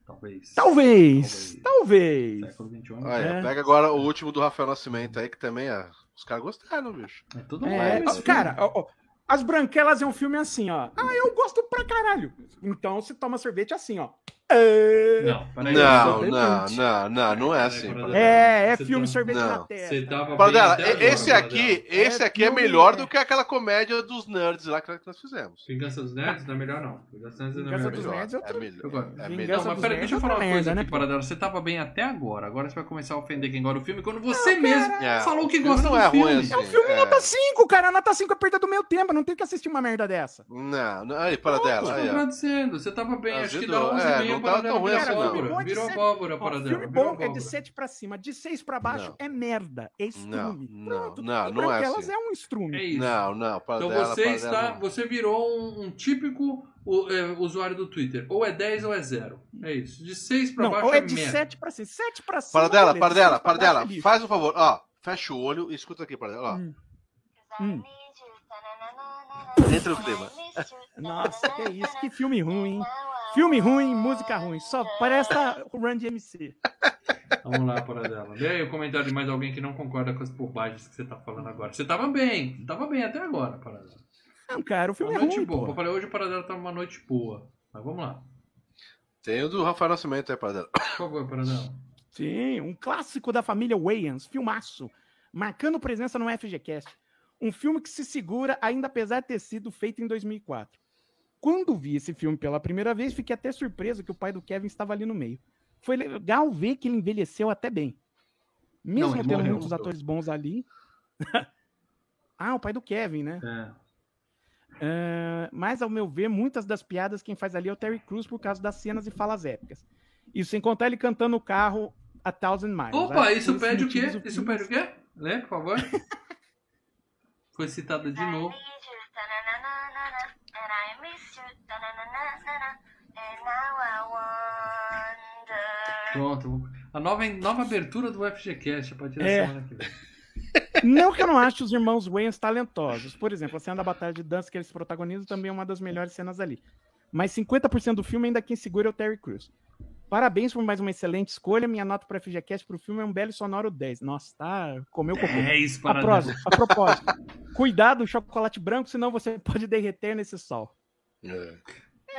Talvez. Talvez, talvez. Século XXI. Olha, É. pega agora o último do Rafael Nascimento aí, que também é. Os caras gostaram, bicho. É tudo É, esse cara, ó, ó, As Branquelas é um filme assim, ó. Ah, eu gosto pra caralho. Então você toma sorvete assim, ó. É, filme. Não, peraí. Não, não, não, não, não é assim. É, é Você filme tá- sorvete Não. na Você testa. Paradela, bem até agora, esse aqui, Paradela. esse aqui é filme, melhor é. do que aquela comédia dos nerds lá que nós fizemos. Vingança dos Nerds não é melhor, não. Vingança dos Nerds é Vingança melhor. dos não. Nerds é É melhor. É. Não, mas peraí, deixa eu é falar uma coisa merda, aqui, né, Paradela. Você tava bem até agora. Agora você vai começar a ofender quem gosta do filme quando você mesmo É, falou que filme gosta não do é ruim filme. assim. É um filme É. nota 5, cara. Nota 5 é perda do meu tempo. Eu não tenho que assistir uma merda dessa. Não, não, aí, Tô Paradela. Aí, ó. agradecendo. Você tava bem, acho que dá Azedou. 11 É, e não tava Paradela. tão ruim Virou assim, não. é Virou sete- abóbora, Ó, Paradela. filme bom é de abóbora. 7 pra cima. De 6 pra baixo é merda. É estrume. Não, não, não é assim. é um estrume. É isso. Não, não, Então Paradela. você está, você virou um, típico o- é, usuário do Twitter. Ou é 10 ou é 0. É isso. De 6 pra Não, baixo ou é de merda. 7 pra cima. 7 pra cima. Seis pra baixo Paradela, é lixo. faz um favor, ó, fecha o olho e escuta aqui, Paradela, ó. Hum. Hum. Ta-na-na-na-na-na. Entra no clima. Nossa, que isso. Que filme ruim, hein? Filme ruim, música ruim. Só presta o Run DMC. Vamos lá, Paradela. Lê aí o comentário de mais alguém que não concorda com as bobagens que você tá falando agora. Você tava bem. Tava bem até agora, Paradela. Não, cara, o filme Uma é noite ruim, boa. pô. Eu falei, hoje o Paradela tá uma noite boa. Mas vamos lá. Tem o do Rafael Nascimento aí, Paradela. Por favor, Paradela. Sim, um clássico da família Wayans, filmaço, marcando presença no FGCast. Um filme que se segura, ainda apesar de ter sido feito em 2004. Quando vi esse filme pela primeira vez, fiquei até surpreso que o pai do Kevin estava ali no meio. Foi legal ver que ele envelheceu até bem. Mesmo ele tendo muitos atores bons ali. ah, o pai do Kevin, né? É. Ah, mas, ao meu ver, muitas das piadas quem faz ali é o Terry Crews por causa das cenas e falas épicas. Isso sem contar ele cantando o carro a Thousand Miles. Opa, isso pede o quê? Isso pede o quê? Lê, por favor. Foi citada de novo. Pronto. A nova, nova abertura do FGCast a partir da É. semana que vem. Não que eu não ache os irmãos Wayans talentosos. Por exemplo, a cena da batalha de dança que eles protagonizam também é uma das melhores cenas ali. Mas 50% do filme ainda quem segura é o Terry Crews. Parabéns por mais uma excelente escolha. Minha nota para FGCast pro filme é um belo sonoro 10. Nossa, tá. Comeu cocô. É isso, A, para próxima, a propósito, cuidado, chocolate branco, senão você pode derreter nesse sol. É.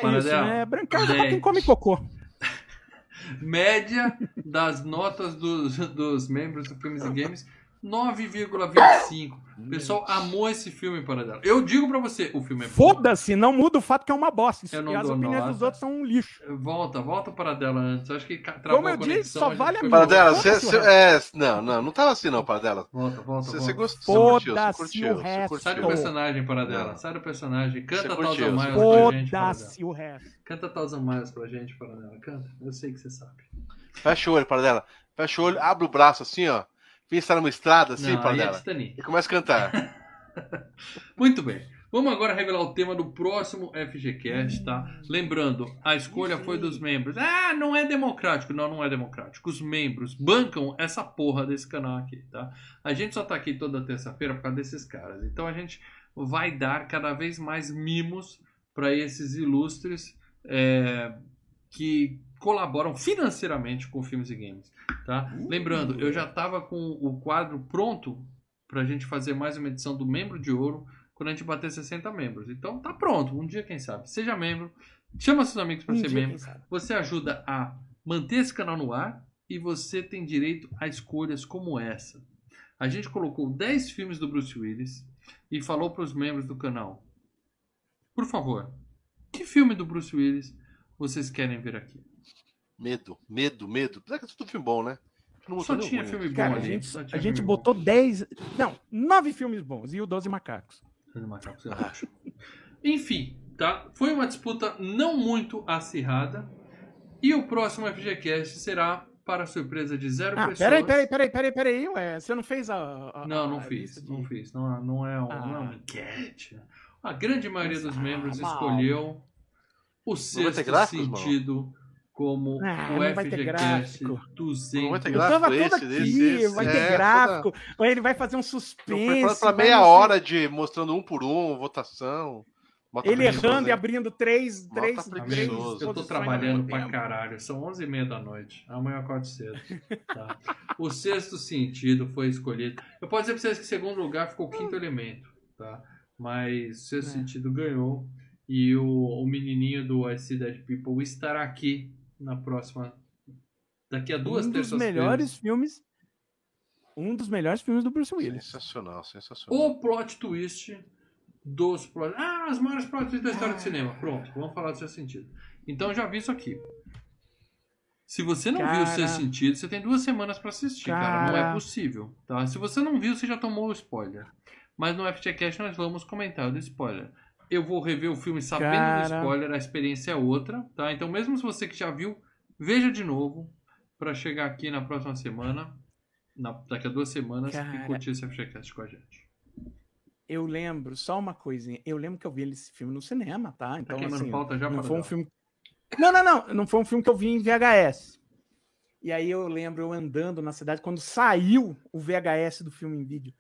É isso, dela. né? Brancar é pra quem come cocô. Média das notas dos, dos membros do Filmes e Games, 9,25. O pessoal amou esse filme, para dela. Eu digo pra você, o filme é bom. Foda-se, não muda o fato que é uma bosta. Eu não E as opiniões nota. dos outros são um lixo. Volta, volta para dela antes. Acho que travou Como eu a conexão. disse, só vale a foi minha. Para embora. dela, Foda-se você, o é, não, não, não tava assim não, para dela. Volta, volta, Você, volta. você gostou, você curtiu, você curtiu, o você resto. Sai do curtiu. personagem, para dela. Não. Sai do personagem. Canta Você Thousand curtiu, Miles você pra gente. Foda-se o resto. Canta Thousand Miles pra gente, para dela. Canta. Eu sei que você sabe. Fecha o olho, para dela. Fecha o olho, abre o braço assim, ó. Estar numa estrada assim, Não, aí é. E começa a cantar. Muito bem. Vamos agora revelar o tema do próximo FGCast, tá? Lembrando, a escolha foi dos membros. Ah, não é democrático. Não, não é democrático. Os membros bancam essa porra desse canal aqui, tá? A gente só tá aqui toda terça-feira por causa desses caras. Então a gente vai dar cada vez mais mimos para esses ilustres é, que colaboram financeiramente com filmes e games, tá? Lembrando, eu já tava com o quadro pronto pra gente fazer mais uma edição do Membro de Ouro quando a gente bater 60 membros. Então tá pronto, um dia quem sabe. Seja membro, chama seus amigos para Um ser membro. Você ajuda a manter esse canal no ar e você tem direito a escolhas como essa. A gente colocou 10 filmes do Bruce Willis e falou para os membros do canal: Por favor, que filme do Bruce Willis vocês querem ver aqui? Medo, medo, medo. Apesar que é tudo filme bom, né? Não Só tinha ruim, filme bom Cara, a gente, a gente botou 10. Não, 9 filmes bons e o 12 Macacos. bom. Macacos, eu acho. Enfim, tá? Foi uma disputa não muito acirrada. E o próximo FGCast será, para surpresa de zero Ah, pessoas. peraí, peraí, peraí, peraí, peraí, ué. Você não fez a. a- Não, não a fiz, de- não fiz. Não, não, é, um, não é uma Ah. enquete. A grande maioria dos Ah, membros mal. escolheu o ter sexto gráficos, mano? sentido como Ah, o não vai ter FGCast gráfico. Não vai ter 200. Gráfico. tava esse, aqui, esse, vai É, ter gráfico. Ou ele vai fazer um Eu suspense. vai meia hora de mostrando um por um, votação. Bota Ele errando e hein? abrindo três, Bota três, três eu tô trabalhando pra tempo. caralho. São 11h30 da noite. Amanhã eu acordo cedo. Tá? O sexto sentido foi escolhido. Eu posso dizer pra vocês que segundo lugar ficou o quinto elemento. Tá? Mas o sexto É. sentido ganhou. E o, o menininho do I See Dead People estará aqui na próxima. Daqui a duas um dos terças-feiras. melhores filmes. Um dos melhores filmes do Bruce Willis. Sensacional, sensacional. O plot twist dos plot... Ah, as maiores plot twists da história do cinema. Pronto, vamos falar do seu sentido. Então já vi isso aqui. Se você não viu o seu Cara. sentido, você tem duas semanas pra assistir, cara. Não é Cara. possível, tá? Se você não viu, você já tomou o spoiler. Mas no FTCast nós vamos comentar do spoiler. Eu vou rever o filme sabendo do Cara. spoiler, a experiência é outra, tá? Então mesmo se você que já viu, veja de novo pra chegar aqui na próxima semana, na- daqui a duas semanas, e Cara. curtir esse FTCast com a gente. Eu lembro, só uma coisinha. Eu lembro que eu vi esse filme no cinema, tá? Então, queimando assim, pauta já, não foi um filme. Não, não, não. Não foi um filme que eu vi em VHS. E aí eu lembro eu andando na cidade quando saiu o VHS do filme em vídeo.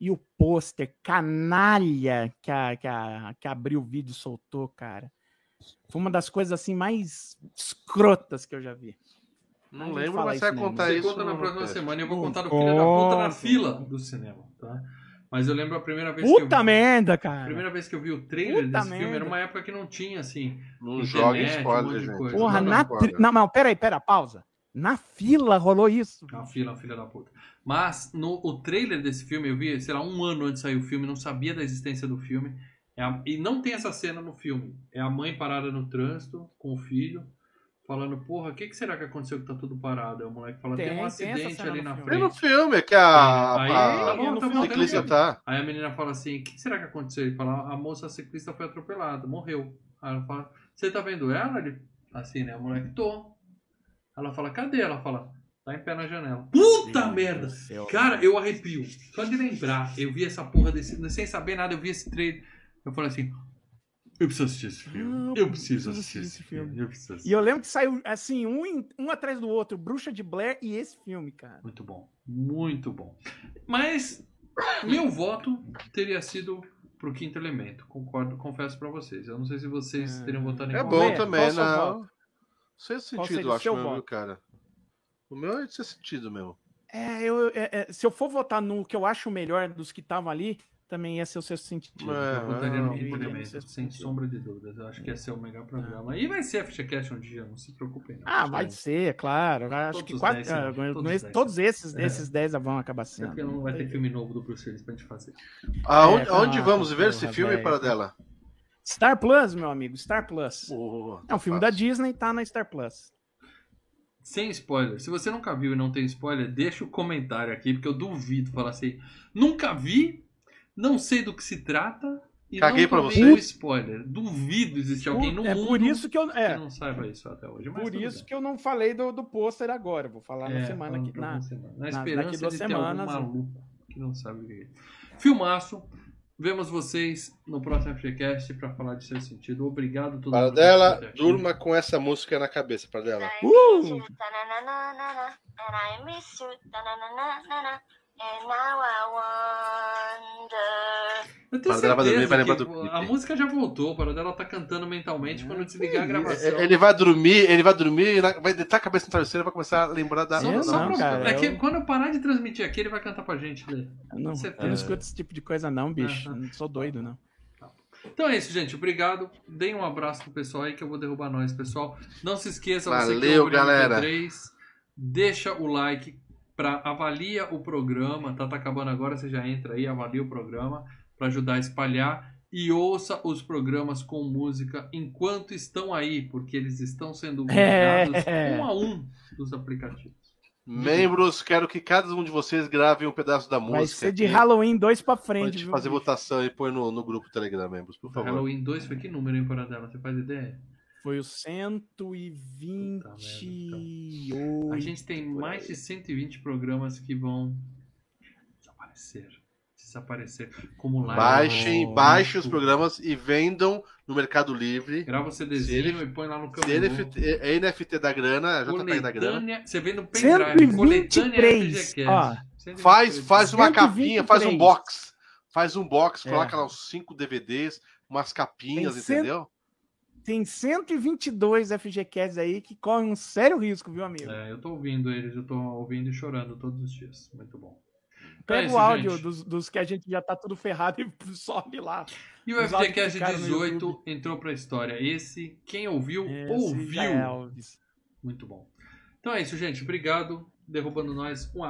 E o pôster canalha que a, que, a, que abriu o vídeo e soltou, cara. Foi uma das coisas assim mais escrotas que eu já vi. Não lembro, mas você vai contar Você isso. conta na próxima teste. semana e eu vou contar do filho da puta na fila do cinema, tá? Mas eu lembro a primeira vez que eu Puta vi, merda, a cara. primeira vez que eu vi o trailer Puta desse filme era merda. uma época que não tinha assim. Não joga um spoiler, de gente. coisa. Porra, Não, na não, tri... Não, não, peraí, pera, pausa. Na fila rolou isso. A fila, filha da puta. Mas no o trailer desse filme, eu vi, sei lá, um ano antes de sair o filme, não sabia da existência do filme. É a- e não tem essa cena no filme. É a mãe parada no trânsito com o filho, falando, porra, o que, que será que aconteceu que tá tudo parado? Aí o moleque fala, tem, Tem- um tem acidente cena ali na filme. Tem no frente. filme é que a, Aí, a, tá bom, tá bom, ciclista tem no tá. Aí a menina fala assim, o que será que aconteceu? Ele fala, a moça ciclista foi atropelada, morreu. Aí ela fala, você tá vendo ela? Ele, assim, né? O moleque, tô. Ela fala, cadê? Ela fala, tá em pé na janela. Puta Deus merda! Cara, eu arrepio. Só de lembrar, eu vi essa porra desse. Sem saber nada, eu vi esse trailer. Eu falei assim. Eu preciso assistir esse filme. Eu eu preciso assistir assistir esse filme. Eu preciso E assistir. eu lembro que saiu, assim, um, em- um atrás do outro. Bruxa de Blair e esse filme, cara. Muito bom. Muito bom. Mas meu voto teria sido pro quinto elemento. Concordo, confesso pra vocês. Eu não sei se vocês Ah. teriam votado em É bom também, o seu não. Sem sentido, acho voto? cara. O meu é de ser sentido mesmo. É, eu, é, é, se eu for votar no que eu acho melhor dos que estavam ali, também ia ser o sexto sentido. É, Eu votaria no é, sem sombra de dúvidas. Eu acho que ia ser o melhor programa. E vai ser a Ficha Cash um dia, não se preocupem. não. Ah, vai ser, claro. Eu Acho Todos que quase, dez ah, todos todos esses, É. esses 10 vão acabar É sendo. porque não vai ter filme novo do Bruce Willis pra gente fazer. Aonde, É, aonde ah, vamos ver esse porra, filme, para dela? Star Plus, meu amigo, Star Plus. Oh, É um filme da Disney, tá na Star Plus. Sem spoiler. Se você nunca viu e não tem spoiler, deixa o comentário aqui, porque eu duvido falar assim. Nunca vi, não sei do que se trata e Caguei não pra tomei você. um spoiler. Duvido existir alguém no é mundo por isso que eu. que É, não saiba isso até hoje. Mas por isso bem. que eu não falei do, do pôster agora. Vou falar na É, semana falando que. Na, Na, na- esperança de ter semanas, algum né? maluco que não sabe o que é. Filmaço. Vemos vocês no próximo FGCast pra falar de seu sentido. Obrigado a todo Para mundo. dela, durma com essa música na cabeça, para dela. Uh! Eu tenho Para dela vai dormir, certeza vai que a música já voltou. Para dela tá cantando mentalmente quando desligar a gravação. Ele vai dormir, ele vai dormir, vai deitar a cabeça no travesseiro e vai começar a lembrar da. Só, Eu só não, pra- cara, é que eu- quando eu parar de transmitir aqui, ele vai cantar pra gente. Lê. eu não, Certeza. eu não escuto esse tipo de coisa, não, bicho. Não sou doido, não. Então é isso, gente. Obrigado. Deem um abraço pro pessoal aí que eu vou derrubar nós, pessoal. Não se esqueça, você que Valeu, ouve no galera. MP3, deixa o like para avalia o programa. Tá, tá acabando agora, você já entra aí, avalia o programa para ajudar a espalhar e ouça os programas com música enquanto estão aí, porque eles estão sendo É. divulgados um a um dos aplicativos. Membros, quero que cada um de vocês grave um pedaço da música. Vai ser de aqui, Halloween dois pra pra frente, gente viu? fazer votação e põe no, no grupo Telegram, membros, por favor. Halloween 2 foi que número, hein, para dela? Você faz ideia? Foi o 128. A gente tem mais de 120 programas que vão desaparecer. Desaparecer. Como live. Baixem, Oh, baixem os programas e vendam no Mercado Livre. Grava o CDzinho e põe lá no Se câmera. NFT, é NFT da grana, JPEG da grana. Coletânea. Você vê no pendrive. 123, FGCast. ó. 123. Faz, faz uma 123. capinha, faz um box. Faz um box, É. coloca lá uns 5 DVDs, umas capinhas, entendeu? Tem 122 FGCasts aí que correm um sério risco, viu, amigo? É, eu tô ouvindo eles, eu tô ouvindo e chorando todos os dias. Muito bom. É Pega isso, o áudio dos, dos que a gente já tá tudo ferrado e sobe lá. E o FGCast ficaram no 18 YouTube. entrou pra história. Esse, quem ouviu, Esse ouviu. é Elvis. Muito bom. Então é isso, gente. Obrigado. Derrubando nós. Um